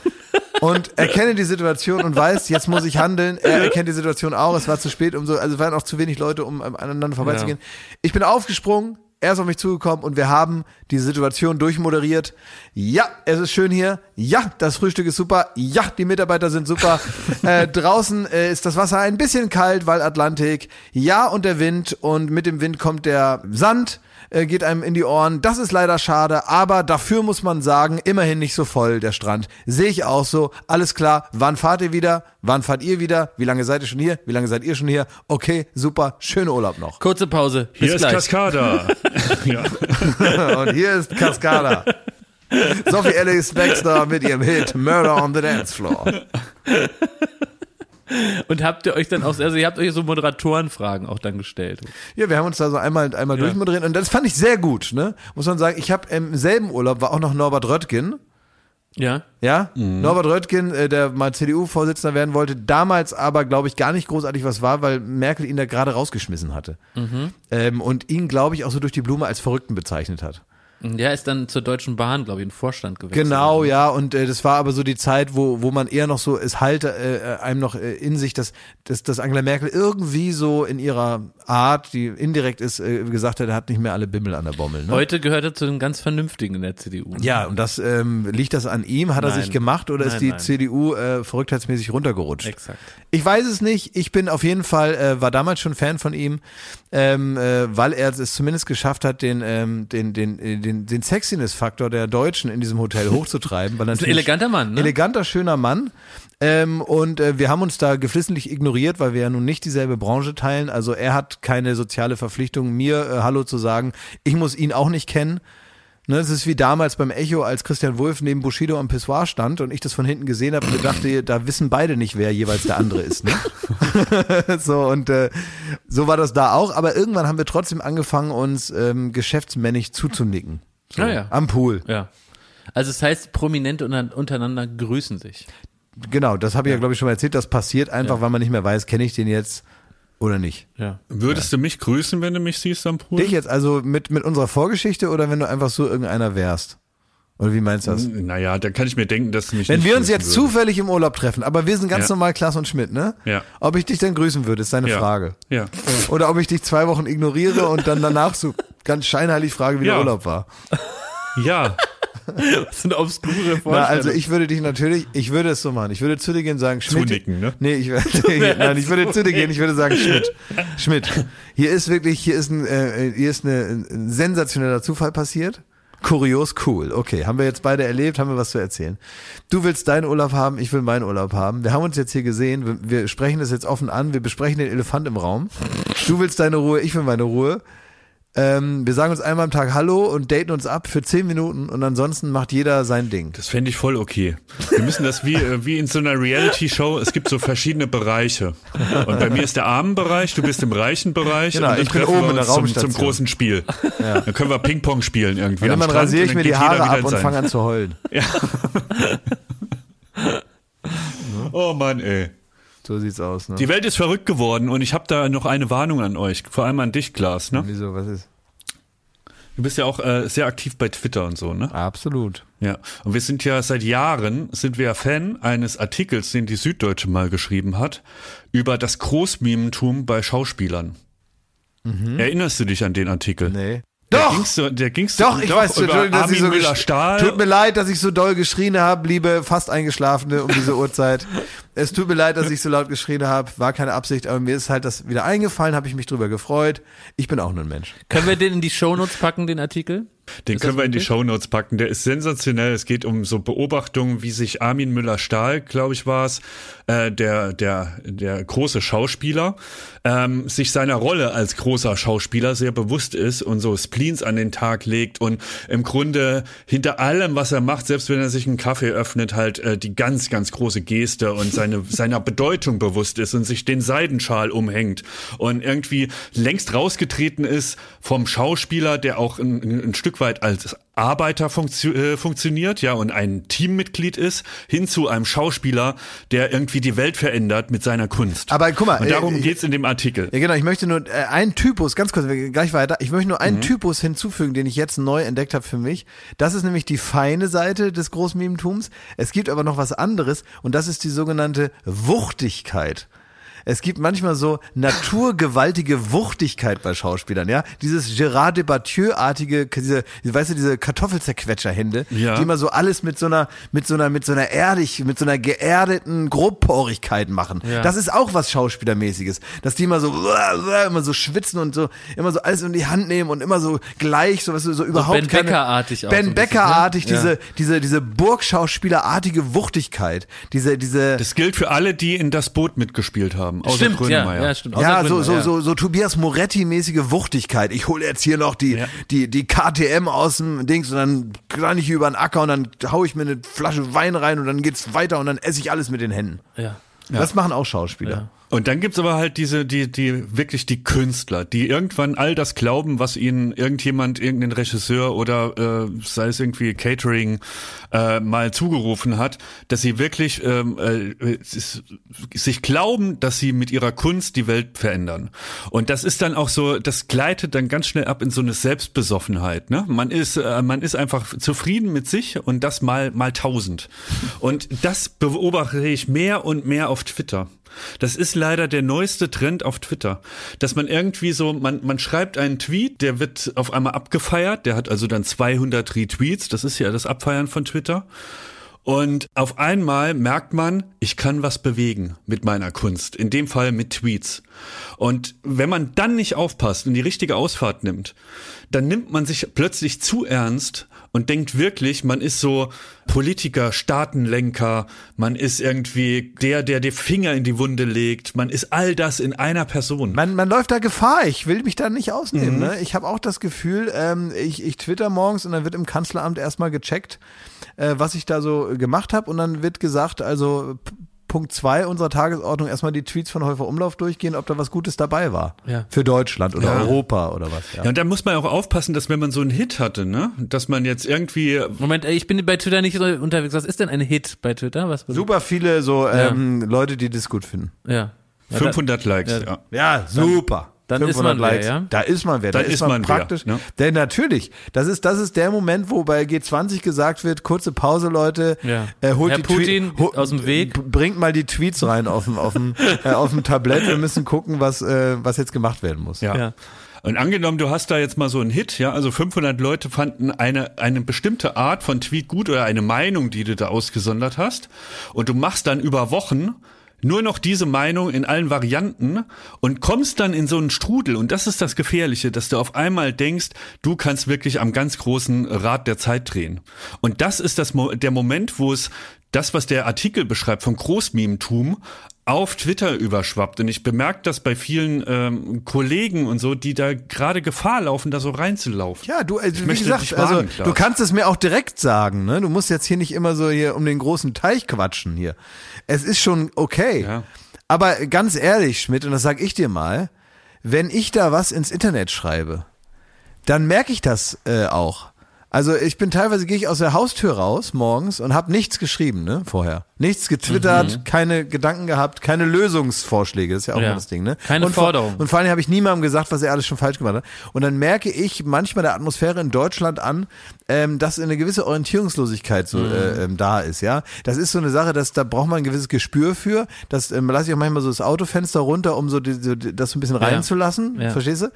und erkenne die Situation und weiß, jetzt muss ich handeln. Er erkennt die Situation auch. Es war zu spät, um so, also waren auch zu wenig Leute, um aneinander vorbeizugehen. Ich bin aufgesprungen. Er ist auf mich zugekommen und wir haben die Situation durchmoderiert. Ja, es ist schön hier. Ja, das Frühstück ist super. Ja, die Mitarbeiter sind super. äh, draußen äh, ist das Wasser ein bisschen kalt, weil Atlantik. Ja, und der Wind. Und mit dem Wind kommt der Sand äh, geht einem in die Ohren. Das ist leider schade, aber dafür muss man sagen, immerhin nicht so voll der Strand. Sehe ich auch so. Alles klar. Wann fahrt ihr wieder? Wann fahrt ihr wieder? Wie lange seid ihr schon hier? Wie lange seid ihr schon hier? Okay, super. Schönen Urlaub noch. Kurze Pause. Bis Hier ist gleich. Cascada. ja. Und hier ist Cascada. Sophie Ellis Baxter mit ihrem Hit Murder on the Dance Floor. Und habt ihr euch dann auch, also ihr habt euch so Moderatorenfragen auch dann gestellt. Ja, wir haben uns da so einmal, einmal durchmoderiert und das fand ich sehr gut, ne? Muss man sagen, ich habe im selben Urlaub war auch noch Norbert Röttgen. Ja? Ja, Norbert Röttgen, äh, der mal CDU-Vorsitzender werden wollte, damals aber, glaube ich, gar nicht großartig was war, weil Merkel ihn da gerade rausgeschmissen hatte. Ähm, und ihn, glaube ich, auch so durch die Blume als Verrückten bezeichnet hat. Der ist dann zur Deutschen Bahn, glaube ich, in den Vorstand gewechselt. Genau, ja, und äh, das war aber so die Zeit, wo, wo man eher noch so, es halte äh, einem noch äh, in sich, dass, dass, dass Angela Merkel irgendwie so in ihrer Art, die indirekt ist, äh, gesagt hat, er hat nicht mehr alle Bimmel an der Bommel. Ne? Heute gehört er zu den ganz Vernünftigen in der CDU. Ja, und das ähm, liegt das an ihm? Hat er Nein. sich gemacht oder ist Nein, die nein. CDU äh, verrücktheitsmäßig runtergerutscht? Exakt. Ich weiß es nicht. Ich bin auf jeden Fall, äh, war damals schon Fan von ihm, ähm, äh, weil er es zumindest geschafft hat, den, ähm, den, den, äh, den, den Sexiness-Faktor der Deutschen in diesem Hotel hochzutreiben. Weil ist ein eleganter Mann, ne? Eleganter, schöner Mann. Ähm, und äh, wir haben uns da geflissentlich ignoriert, weil wir ja nun nicht dieselbe Branche teilen. Also er hat keine soziale Verpflichtung, mir äh, Hallo zu sagen. Ich muss ihn auch nicht kennen. Ne, es ist wie damals beim Echo, als Christian Wulff neben Bushido am Pissoir stand und ich das von hinten gesehen habe und dachte, da wissen beide nicht, wer jeweils der andere ist. Ne? so und äh, so war das da auch. Aber irgendwann haben wir trotzdem angefangen, uns ähm, geschäftsmännisch zuzunicken. So, Ah, ja. Am Pool. Ja. Also es heißt, Prominente unter- untereinander grüßen sich. Genau, das habe ich ja, glaube ich, schon mal erzählt. Das passiert einfach, weil man nicht mehr weiß, kenne ich den jetzt oder nicht. Ja. Würdest du mich grüßen, wenn du mich siehst am Pool? Dich jetzt also mit, mit unserer Vorgeschichte oder wenn du einfach so irgendeiner wärst? Oder wie meinst du das? Naja, da kann ich mir denken, dass du mich Wenn nicht wir uns jetzt würdest. zufällig im Urlaub treffen, aber wir sind ganz Ja. normal Klaas und Schmidt, ne? Ja. Ob ich dich dann grüßen würde, ist deine Ja. Frage. Ja. Oder ob ich dich zwei Wochen ignoriere und dann danach so ganz scheinheilig frage, wie Ja. der Urlaub war. Ja. Das sind obskure Vorstellungen. Na, also ich würde dich natürlich, ich würde es so machen. Ich würde zu dir gehen und sagen, Schmidt. Zunicken, ne? Nee, ich, würde- nein, ich würde zu dir gehen, ich würde sagen, Schmidt. Schmidt. Hier ist wirklich, hier ist ein, äh, hier ist eine, ein sensationeller Zufall passiert. Kurios, cool. Okay, haben wir jetzt beide erlebt, haben wir was zu erzählen. Du willst deinen Urlaub haben, ich will meinen Urlaub haben. Wir haben uns jetzt hier gesehen, wir, wir sprechen das jetzt offen an, wir besprechen den Elefant im Raum. Du willst deine Ruhe, ich will meine Ruhe. Ähm, wir sagen uns einmal am Tag Hallo und daten uns ab für zehn Minuten und ansonsten macht jeder sein Ding. Das fände ich voll okay. Wir müssen das wie, äh, wie in so einer Reality-Show, es gibt so verschiedene Bereiche. Und bei mir ist der armen Bereich, du bist im reichen Bereich. Genau, und dann ich bin oben in der zum, zum großen Spiel. Dann können wir Ping-Pong spielen irgendwie. Und dann rasiere ich mir die Haare ab und fange an zu heulen. Oh Mann, ey. So sieht's aus, ne? Die Welt ist verrückt geworden und ich habe da noch eine Warnung an euch, vor allem an dich, Klaas. Ne? Wieso, was ist? Du bist ja auch äh, sehr aktiv bei Twitter und so, ne? Absolut. Ja. Und wir sind ja seit Jahren, sind wir Fan eines Artikels, den die Süddeutsche mal geschrieben hat, über das Großmimentum bei Schauspielern. Erinnerst du dich an den Artikel? Mhm. Der Doch! ging's so, der ging's Doch, ich weiß, über Entschuldigung, dass ich so Müller-Stahl. Tut mir leid, dass ich so doll geschrien habe, liebe fast Eingeschlafene um diese Uhrzeit. Es tut mir leid, dass ich so laut geschrien habe, war keine Absicht, aber mir ist halt das wieder eingefallen, habe ich mich drüber gefreut. Ich bin auch nur ein Mensch. Können wir den in die Shownotes packen, den Artikel? Den Ist können wir in die möglich? Shownotes packen. Der ist sensationell. Es geht um so Beobachtungen, wie sich Armin Müller-Stahl, glaube ich, war es, äh, der der der große Schauspieler, ähm, sich seiner Rolle als großer Schauspieler sehr bewusst ist und so Spleens an den Tag legt und im Grunde hinter allem, was er macht, selbst wenn er sich einen Kaffee öffnet, halt äh, die ganz ganz große Geste und seine seiner Bedeutung bewusst ist und sich den Seidenschal umhängt und irgendwie längst rausgetreten ist vom Schauspieler, der auch ein, ein Stück weit als Arbeiter funktio äh, funktioniert, ja, und ein Teammitglied ist, hin zu einem Schauspieler, der irgendwie die Welt verändert mit seiner Kunst. Aber guck mal, und darum äh, geht's in dem Artikel. Ja, genau. Ich möchte nur äh, einen Typus, ganz kurz, gleich weiter. Ich möchte nur Mhm. einen Typus hinzufügen, den ich jetzt neu entdeckt habe für mich. Das ist nämlich die feine Seite des Großmimentums. Es gibt aber noch was anderes und das ist die sogenannte Wuchtigkeit. Es gibt manchmal so naturgewaltige Wuchtigkeit bei Schauspielern, ja. Dieses Gérard Depardieu-artige, diese, weißt du, diese Kartoffelzerquetscherhände, Ja. die immer so alles mit so einer, mit so einer, mit so einer erdig, mit so einer geerdeten Grobporigkeit machen. Ja. Das ist auch was Schauspielermäßiges, dass die immer so, immer so schwitzen und so, immer so alles in die Hand nehmen und immer so gleich, so was so, so überhaupt Ben keine- Becker-artig auch so Ben ein bisschen, Becker-artig, ne? Ja. diese, diese, diese Burgschauspielerartige Wuchtigkeit, diese, diese, Das gilt für alle, die in das Boot mitgespielt haben, außer Stimmt, ja, Grönemeyer. ja, stimmt. ja, so, so, ja. so, so Tobias Moretti-mäßige Wuchtigkeit. Ich hole jetzt hier noch die, Ja. die, die KTM aus dem Dings und dann kann ich über den Acker und dann hau ich mir eine Flasche Wein rein und dann geht's weiter und dann esse ich alles mit den Händen. Ja. Das machen auch Schauspieler. Und dann gibt's aber halt diese, die, die, wirklich die Künstler, die irgendwann all das glauben, was ihnen irgendjemand, irgendein Regisseur oder äh, sei es irgendwie Catering äh, mal zugerufen hat, dass sie wirklich ähm, äh, sich glauben, dass sie mit ihrer Kunst die Welt verändern. Und das ist dann auch so, das gleitet dann ganz schnell ab in so eine Selbstbesoffenheit. Ne? Man ist, äh, man ist einfach zufrieden mit sich und das mal mal tausend. Und das beobachte ich mehr und mehr auf Twitter. Das ist leider der neueste Trend auf Twitter, dass man irgendwie so, man, man schreibt einen Tweet, der wird auf einmal abgefeiert, der hat also dann 200 Retweets, das ist ja das Abfeiern von Twitter. Und auf einmal merkt man, ich kann was bewegen mit meiner Kunst, in dem Fall mit Tweets. Und wenn man dann nicht aufpasst und die richtige Ausfahrt nimmt, dann nimmt man sich plötzlich zu ernst und denkt wirklich, man ist so Politiker, Staatenlenker, man ist irgendwie der, der die Finger in die Wunde legt, man ist all das in einer Person. Man, man läuft da Gefahr. Ich will mich da nicht ausnehmen. Ne? Ich habe auch das Gefühl, ähm, ich, ich twitter morgens und dann wird im Kanzleramt erstmal gecheckt, äh, was ich da so gemacht habe. Und dann wird gesagt, also Punkt zwei unserer Tagesordnung erstmal die Tweets von Häufer Umlauf durchgehen, ob da was Gutes dabei war. Ja. Für Deutschland oder Ja. Europa oder was. Ja. Ja, und da muss man auch aufpassen, dass wenn man so einen Hit hatte, ne, dass man jetzt irgendwie Moment, ich bin bei Twitter nicht so unterwegs. Was ist denn ein Hit bei Twitter? Was Super viele so ähm, Leute, die das gut finden. Ja. ja da- 500 Likes, ja. ja. Ja, super. Dann ist man wer, ja? Da ist man wer. Da Dann ist, ist man, man wer, praktisch. ne? Denn natürlich, das ist, das ist der Moment, wo bei G20 gesagt wird, kurze Pause, Leute. Ja. Äh, holt Herr die Putin, Tweet- aus dem Weg. Bringt mal die Tweets rein auf dem, auf dem, äh, auf dem Tablett. Wir müssen gucken, was, äh, was jetzt gemacht werden muss. Ja. Ja. Und angenommen, du hast da jetzt mal so einen Hit, ja, also 500 Leute fanden eine, eine bestimmte Art von Tweet gut oder eine Meinung, die du da ausgesondert hast. Und du machst dann über Wochen nur noch diese Meinung in allen Varianten und kommst dann in so einen Strudel. Und das ist das Gefährliche, dass du auf einmal denkst, du kannst wirklich am ganz großen Rad der Zeit drehen. Und das ist das, der Moment, wo es das, was der Artikel beschreibt vom Großmimentum, auf Twitter überschwappt. Und ich bemerke das bei vielen ähm, Kollegen und so, die da gerade Gefahr laufen, da so reinzulaufen. Ja, du, also, wie gesagt, also warnen, du kannst es mir auch direkt sagen, ne? Du musst jetzt hier nicht immer so hier um den großen Teich quatschen hier. Es ist schon okay. Ja. Aber ganz ehrlich, Schmidt, und das sag ich dir mal, wenn ich da was ins Internet schreibe, dann merke ich das äh, auch. Also ich bin teilweise gehe ich aus der Haustür raus morgens und habe nichts geschrieben, ne, vorher. Nichts getwittert, keine Gedanken gehabt, keine Lösungsvorschläge, das ist ja auch Ja. immer das Ding, ne? Keine und vor- Forderung. Und vor allem habe ich niemandem gesagt, was er alles schon falsch gemacht hat. Und dann merke ich manchmal der Atmosphäre in Deutschland an, ähm, dass eine gewisse Orientierungslosigkeit so äh, ähm, da ist, ja. Das ist so eine Sache, dass da braucht man ein gewisses Gespür für. Das ähm, lasse ich auch manchmal so das Autofenster runter, um so, die, so das so ein bisschen reinzulassen, Ja. verstehst du?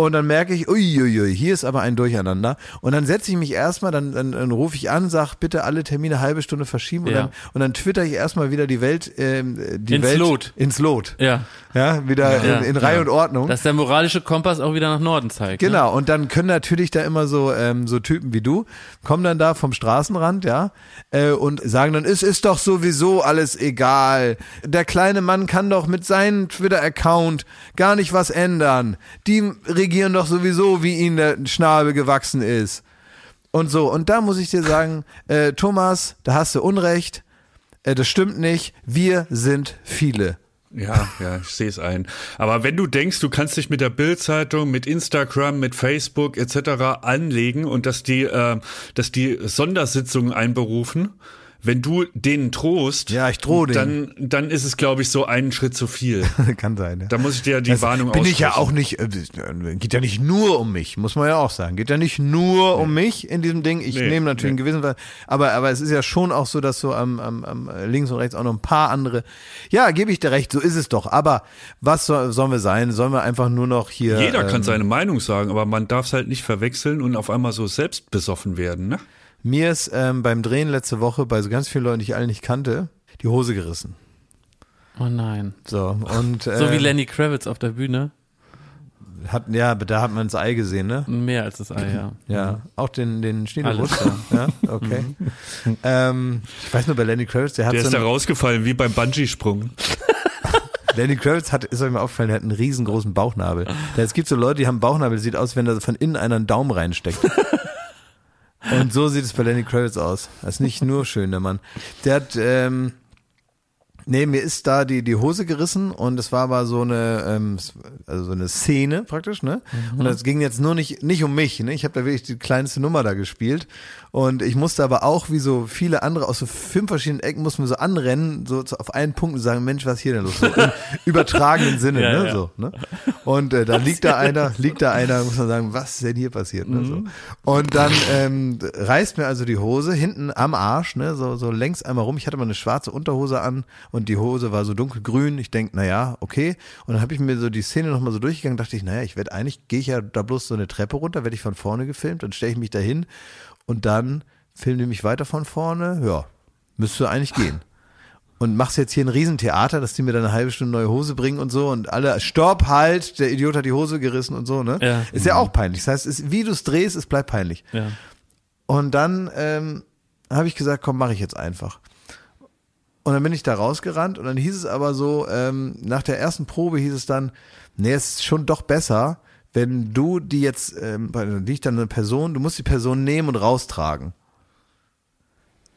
Und dann merke ich, uiuiui, hier ist aber ein Durcheinander. Und dann setze ich mich erstmal, dann, dann, dann rufe ich an, sag bitte alle Termine halbe Stunde verschieben und Ja. dann und dann twitter ich erstmal wieder die Welt, ähm, die Ins Welt Lot. ins Lot. Ja. Ja, wieder Ja. in, in Reihe Ja. und Ordnung. Dass der moralische Kompass auch wieder nach Norden zeigt. Ne? Genau, und dann können natürlich da immer so ähm, so Typen wie du kommen dann da vom Straßenrand, ja, äh, und sagen dann, es ist doch sowieso alles egal. Der kleine Mann kann doch mit seinem Twitter-Account gar nicht was ändern. Die regieren doch sowieso, wie ihnen der Schnabel gewachsen ist. Und so, und da muss ich dir sagen, äh, Thomas, da hast du Unrecht. Äh, das stimmt nicht. Wir sind viele. Ja, ja, ich sehe es ein. Aber wenn du denkst, du kannst dich mit der Bildzeitung, mit Instagram, mit Facebook etc. anlegen und dass die, äh, dass die Sondersitzungen einberufen, wenn du denen drohst, Ja, ich drohe denen. dann, dann ist es, glaube ich, so einen Schritt zu viel. Kann sein. Ja. Da muss ich dir die Das Warnung bin ich ja aussprechen. auch nicht, äh, geht ja nicht nur um mich, muss man ja auch sagen. Geht ja nicht nur um mich in diesem Ding. Ich Nee, nehme natürlich nee. einen gewissen, aber, aber es ist ja schon auch so, dass so am, am, am links und rechts auch noch ein paar andere. Ja, gebe ich dir recht, so ist es doch. Aber was soll, sollen wir sein? Sollen wir einfach nur noch hier. Jeder kann ähm, seine Meinung sagen, aber man darf es halt nicht verwechseln und auf einmal so selbst besoffen werden, ne? Mir ist ähm, beim Drehen letzte Woche bei so ganz vielen Leuten, die ich alle nicht kannte, die Hose gerissen. Oh nein. So, und. Äh, So wie Lenny Kravitz auf der Bühne. Hat, ja, da hat man das Ei gesehen, ne? Mehr als das Ei, ja. Ja, auch den, den Schniedelwurst. Ja, okay. ähm, ich weiß nur bei Lenny Kravitz, der hat Der so ist da rausgefallen wie beim Bungee-Sprung. Lenny Kravitz hat, ist euch mal aufgefallen, der hat einen riesengroßen Bauchnabel. Es gibt so Leute, die haben einen Bauchnabel, sieht aus, wenn da von innen einer einen Daumen reinsteckt. Und so sieht es bei Lenny Kravitz aus. Das ist nicht nur schön, der Mann. Der hat, ähm, Nee, mir ist da die, die Hose gerissen und es war aber so eine, ähm, also so eine Szene praktisch, ne? Und das ging jetzt nur nicht, nicht um mich, ne? Ich habe da wirklich die kleinste Nummer da gespielt. Und ich musste aber auch, wie so viele andere aus so fünf verschiedenen Ecken, mussten wir so anrennen, so auf einen Punkt und sagen, Mensch, was ist hier denn los? So im übertragenen Sinne, Ja, ne? ja. So, ne? Und äh, da liegt da einer, liegt da einer, muss man sagen, was ist denn hier passiert? Ne? So. Und dann ähm, reißt mir also die Hose hinten am Arsch, ne, so, so längs einmal rum. Ich hatte mal eine schwarze Unterhose an und die Hose war so dunkelgrün. Ich denk, na ja, okay. Und dann habe ich mir so die Szene nochmal so durchgegangen, dachte ich, naja, ich werde eigentlich, gehe ich ja da bloß so eine Treppe runter, werde ich von vorne gefilmt, dann stelle ich mich da hin und dann filmen die mich weiter von vorne. Ja, müsste eigentlich gehen und machst jetzt hier ein Riesentheater, dass die mir dann eine halbe Stunde neue Hose bringen und so und alle, stopp, halt, der Idiot hat die Hose gerissen und so, ne? Ja. Ist ja auch peinlich. Das heißt, es, wie du es drehst, es bleibt peinlich. Ja. Und dann ähm, habe ich gesagt, komm, mache ich jetzt einfach. Und dann bin ich da rausgerannt und dann hieß es aber so, ähm, nach der ersten Probe hieß es dann, nee, es ist schon doch besser, wenn du die jetzt, ähm, liegt dann eine Person, du musst die Person nehmen und raustragen.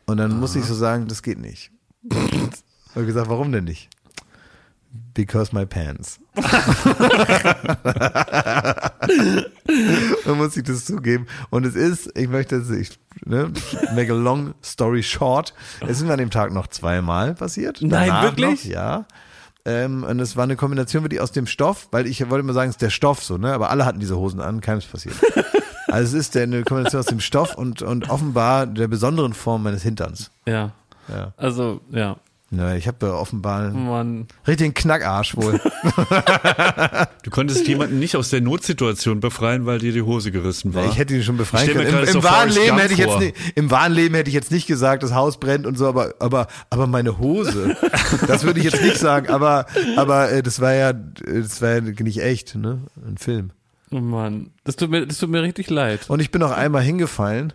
Und dann muss ich so sagen, das geht nicht. Und gesagt, warum denn nicht? Because my pants. Dann muss ich das zugeben. Und es ist, ich möchte, ich, ne, make a long story short. Es ist mir an dem Tag noch zweimal passiert. Nein, Danach wirklich? Noch, ja. Ähm, und es war eine Kombination wirklich aus dem Stoff, weil ich wollte immer sagen, es ist der Stoff so, ne? Aber alle hatten diese Hosen an, keinem ist passiert. Also es ist eine Kombination aus dem Stoff und, und offenbar der besonderen Form meines Hinterns. Ja. Ja. Also, ja. Ja, ich habe offenbar einen Mann. richtigen Knackarsch wohl. Du konntest jemanden nicht aus der Notsituation befreien, weil dir die Hose gerissen war. Ich hätte ihn schon befreien können. Im, im wahren Leben hätte ich jetzt nicht, im wahren Leben hätte ich jetzt nicht gesagt, das Haus brennt und so, aber, aber, aber meine Hose, das würde ich jetzt nicht sagen, aber, aber, äh, das war ja, das war ja nicht echt, ne? Ein Film. Oh Mann. Das tut mir, das tut mir richtig leid. Und ich bin auch einmal hingefallen.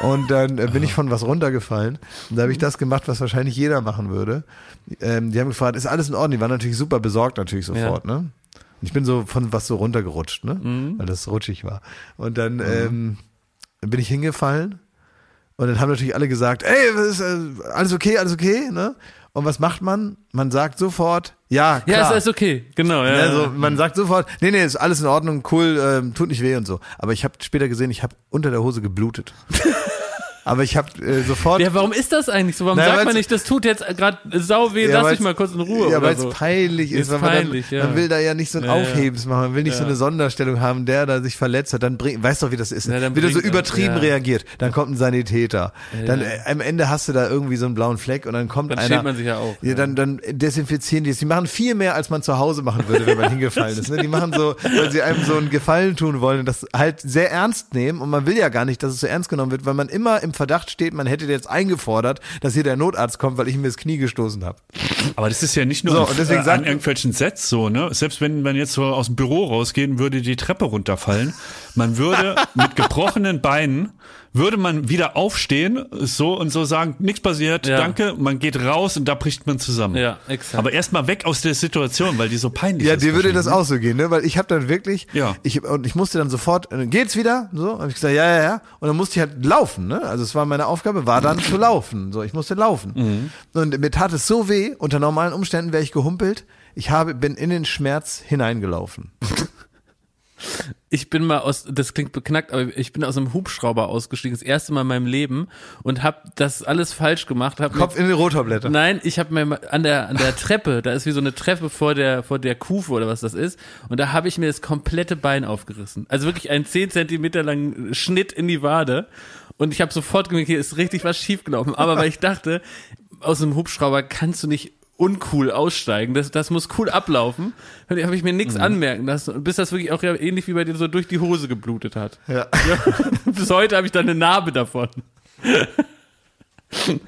Und dann äh, bin ich von was runtergefallen. Und da habe ich das gemacht, was wahrscheinlich jeder machen würde. Ähm, die haben gefragt, ist alles in Ordnung? Die waren natürlich super besorgt, natürlich sofort, ne? Und ich bin so von was so runtergerutscht, ne? Weil das rutschig war. Und dann ähm, bin ich hingefallen. Und dann haben natürlich alle gesagt, ey, was ist, äh, alles okay, alles okay, ne? Und was macht man? Man sagt sofort, ja, klar. Ja, ist alles okay. Genau, ja. Also man sagt sofort, nee, nee, ist alles in Ordnung, cool, ähm, tut nicht weh und so. Aber ich habe später gesehen, ich habe unter der Hose geblutet. Aber ich habe äh, sofort. ja, warum ist das eigentlich so? Warum Na, sagt man nicht, das tut jetzt gerade sau weh, Ja, lass dich mal kurz in Ruhe Ja, weil es so. peinlich ist, Ist weil man, peinlich, dann, ja. man will da ja nicht so ein Ja. Aufhebens machen, man will nicht so eine Sonderstellung haben, der da sich verletzt hat, dann bringt, weißt doch, wie das ist, dann wieder so er- übertrieben ja. reagiert, dann kommt ein Sanitäter, dann äh, am Ende hast du da irgendwie so einen blauen Fleck und dann kommt Dann einer, schämt man sich ja auch, ja, ja. dann, dann desinfizieren die es, die machen viel mehr, als man zu Hause machen würde, wenn man hingefallen ist, ne? die machen so, weil sie einem so einen Gefallen tun wollen und das halt sehr ernst nehmen und man will ja gar nicht, dass es so ernst genommen wird, weil man immer im Verdacht steht, man hätte jetzt eingefordert, dass hier der Notarzt kommt, weil ich ihm das Knie gestoßen habe. Aber das ist ja nicht nur So, an, und deswegen äh, an irgendwelchen Sets so, ne? Selbst wenn man jetzt so aus dem Büro rausgehen würde, die Treppe runterfallen, man würde mit gebrochenen Beinen würde man wieder aufstehen, so und so sagen, nichts passiert, Ja. danke, man geht raus und da bricht man zusammen. Ja, exakt. Aber erstmal weg aus der Situation, weil die so peinlich Ja, ist. dir würde das wahrscheinlich, auch so gehen, ne? Weil ich habe dann wirklich, Ja. ich und ich musste dann sofort, äh, geht's wieder? So, habe ich gesagt, ja, ja, ja. Und dann musste ich halt laufen, ne? Also es war meine Aufgabe, war dann zu laufen. So, ich musste laufen. Und mir tat es so weh. Unter normalen Umständen wäre ich gehumpelt. Ich habe, bin in den Schmerz hineingelaufen. ich bin mal aus, das klingt beknackt, aber ich bin aus einem Hubschrauber ausgestiegen, das erste Mal in meinem Leben und habe das alles falsch gemacht. Hab Kopf mir, in die Rotorblätter. Nein, ich habe mir an der an der Treppe, da ist wie so eine Treppe vor der vor der Kufe oder was das ist, und da habe ich mir das komplette Bein aufgerissen. Also wirklich einen 10 Zentimeter langen Schnitt in die Wade. Und ich habe sofort gemerkt, hier ist richtig was schiefgelaufen. Aber weil ich dachte, aus einem Hubschrauber kannst du nicht uncool aussteigen. Das, das muss cool ablaufen. Da habe ich mir nichts anmerken lassen, bis das wirklich auch ja ähnlich wie bei dir so durch die Hose geblutet hat. Ja. Bis heute habe ich da eine Narbe davon.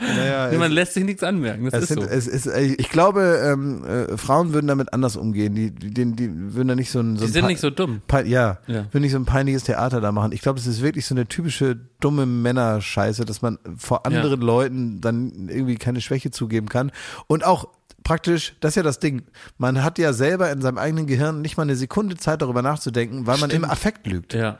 Naja, Man es, lässt sich nichts anmerken. Das es ist sind, so. es ist, ich glaube, ähm, äh, Frauen würden damit anders umgehen. Die, die, die, die würden da nicht so ein, so Die ein sind nicht so dumm. Pein, ja, Ja. will nicht so ein peinliches Theater da machen. Ich glaube, das ist wirklich so eine typische dumme Männerscheiße, dass man vor anderen Leuten dann irgendwie keine Schwäche zugeben kann. Und auch praktisch, das ist ja das Ding, man hat ja selber in seinem eigenen Gehirn nicht mal eine Sekunde Zeit darüber nachzudenken, weil man im Affekt lügt. Ja.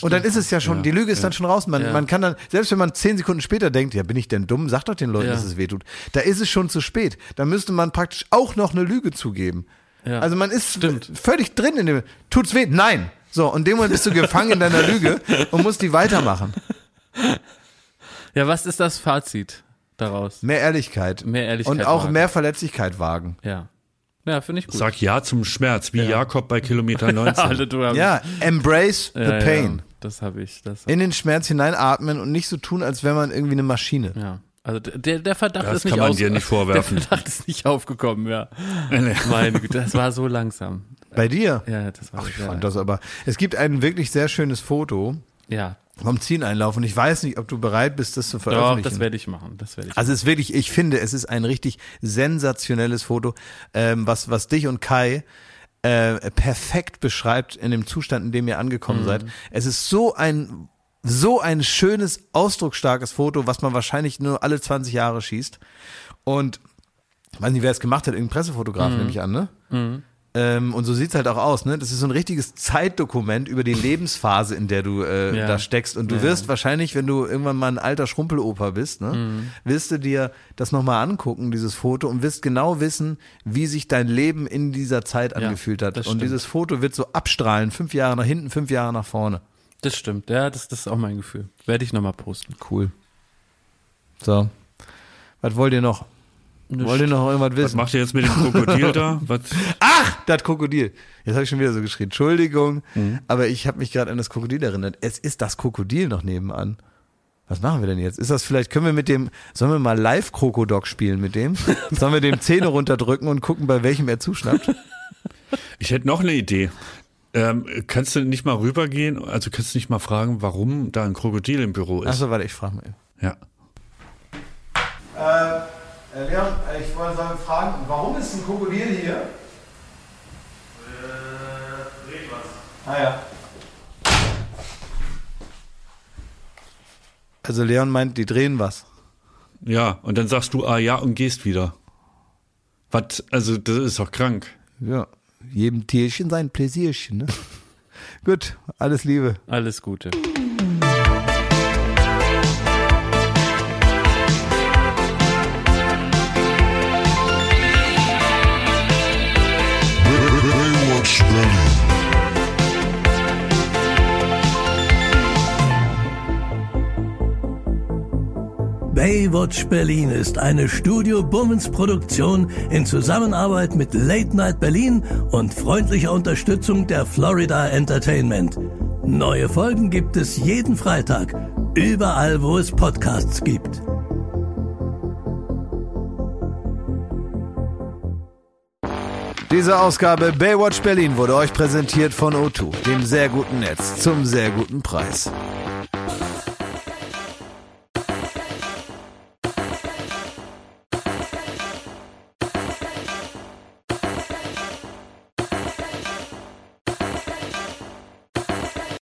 Und dann ist es ja schon, die Lüge ist dann schon raus. Man, Ja. man kann dann, selbst wenn man zehn Sekunden später denkt, ja, bin ich denn dumm? Sag doch den Leuten, Ja. dass es weh tut. Da ist es schon zu spät. Da müsste man praktisch auch noch eine Lüge zugeben. Ja. Also man ist Stimmt. völlig drin in dem, tut's weh? Nein. So, und dem Moment bist du gefangen in deiner Lüge und musst die weitermachen. Ja, was ist das Fazit daraus? Mehr Ehrlichkeit. Mehr Ehrlichkeit Und auch wagen. mehr Verletzlichkeit wagen. Ja. Ja, finde ich gut. Sag ja zum Schmerz, wie Jakob bei Kilometer 19. Alle, du hast- Ja, embrace the ja, pain. Ja, das habe ich. Das, In den Schmerz hineinatmen und nicht so tun, als wäre man irgendwie eine Maschine. ja. Also der, der Verdacht Das ist nicht kann man dir nicht vorwerfen. Der Verdacht ist nicht aufgekommen, ja. Nee. Meine Güte, das war so langsam. Bei dir? Ja, das war Ach, ich ja, fand das aber. Es gibt ein wirklich sehr schönes Foto ja. Vom Zieleinlauf und ich weiß nicht, ob du bereit bist, das zu Doch, veröffentlichen. das werde ich machen. Das werde ich. Also es ist wirklich, ich finde, es ist ein richtig sensationelles Foto, ähm, was, was dich und Kai äh, perfekt beschreibt in dem Zustand, in dem ihr angekommen seid. Es ist so ein so ein schönes, ausdrucksstarkes Foto, was man wahrscheinlich nur alle 20 Jahre schießt. Und ich weiß nicht, wer es gemacht hat, irgendein Pressefotograf, nehme ich an, ne? Ähm, und so sieht's halt auch aus, ne? Das ist so ein richtiges Zeitdokument über die Lebensphase, in der du äh, Ja. da steckst. Und du wirst wahrscheinlich, wenn du irgendwann mal ein alter Schrumpeloper bist, ne, Mhm. wirst du dir das nochmal angucken, dieses Foto, und wirst genau wissen, wie sich dein Leben in dieser Zeit angefühlt hat. das Und stimmt. dieses Foto wird so abstrahlen, fünf Jahre nach hinten, fünf Jahre nach vorne. Das stimmt. Ja, das, das ist auch mein Gefühl. Werde ich nochmal posten. Cool. So. Was wollt ihr noch? Wollt ihr noch irgendwas Was wissen? macht ihr jetzt mit dem Krokodil da? Was? Ach, das Krokodil. Jetzt habe ich schon wieder so geschrien. Entschuldigung, Mhm. aber ich habe mich gerade an das Krokodil erinnert. Es ist das Krokodil noch nebenan. Was machen wir denn jetzt? Ist das vielleicht, können wir mit dem, sollen wir mal Live-Krokodok spielen mit dem? Sollen wir dem Zähne runterdrücken und gucken, bei welchem er zuschnappt? Ich hätte noch eine Idee. Ähm, kannst du nicht mal rübergehen? Also kannst du nicht mal fragen, warum da ein Krokodil im Büro ist? Achso, warte, ich frage mal. Ja. Äh, Leon, ich wollte sagen, fragen, warum ist ein Krokodil hier? Äh, dreht was. Ah ja. Also Leon meint, die drehen was. Ja, und dann sagst du, ah ja, und gehst wieder. Was? Also, das ist doch krank. Ja, jedem Tierchen sein Pläsierchen, ne? Gut, alles Liebe. Alles Gute. Baywatch Berlin ist eine Studio Bummens Produktion in Zusammenarbeit mit Late Night Berlin und freundlicher Unterstützung der Florida Entertainment. Neue Folgen gibt es jeden Freitag, überall wo es Podcasts gibt. Diese Ausgabe Baywatch Berlin wurde euch präsentiert von O2, dem sehr guten Netz zum sehr guten Preis.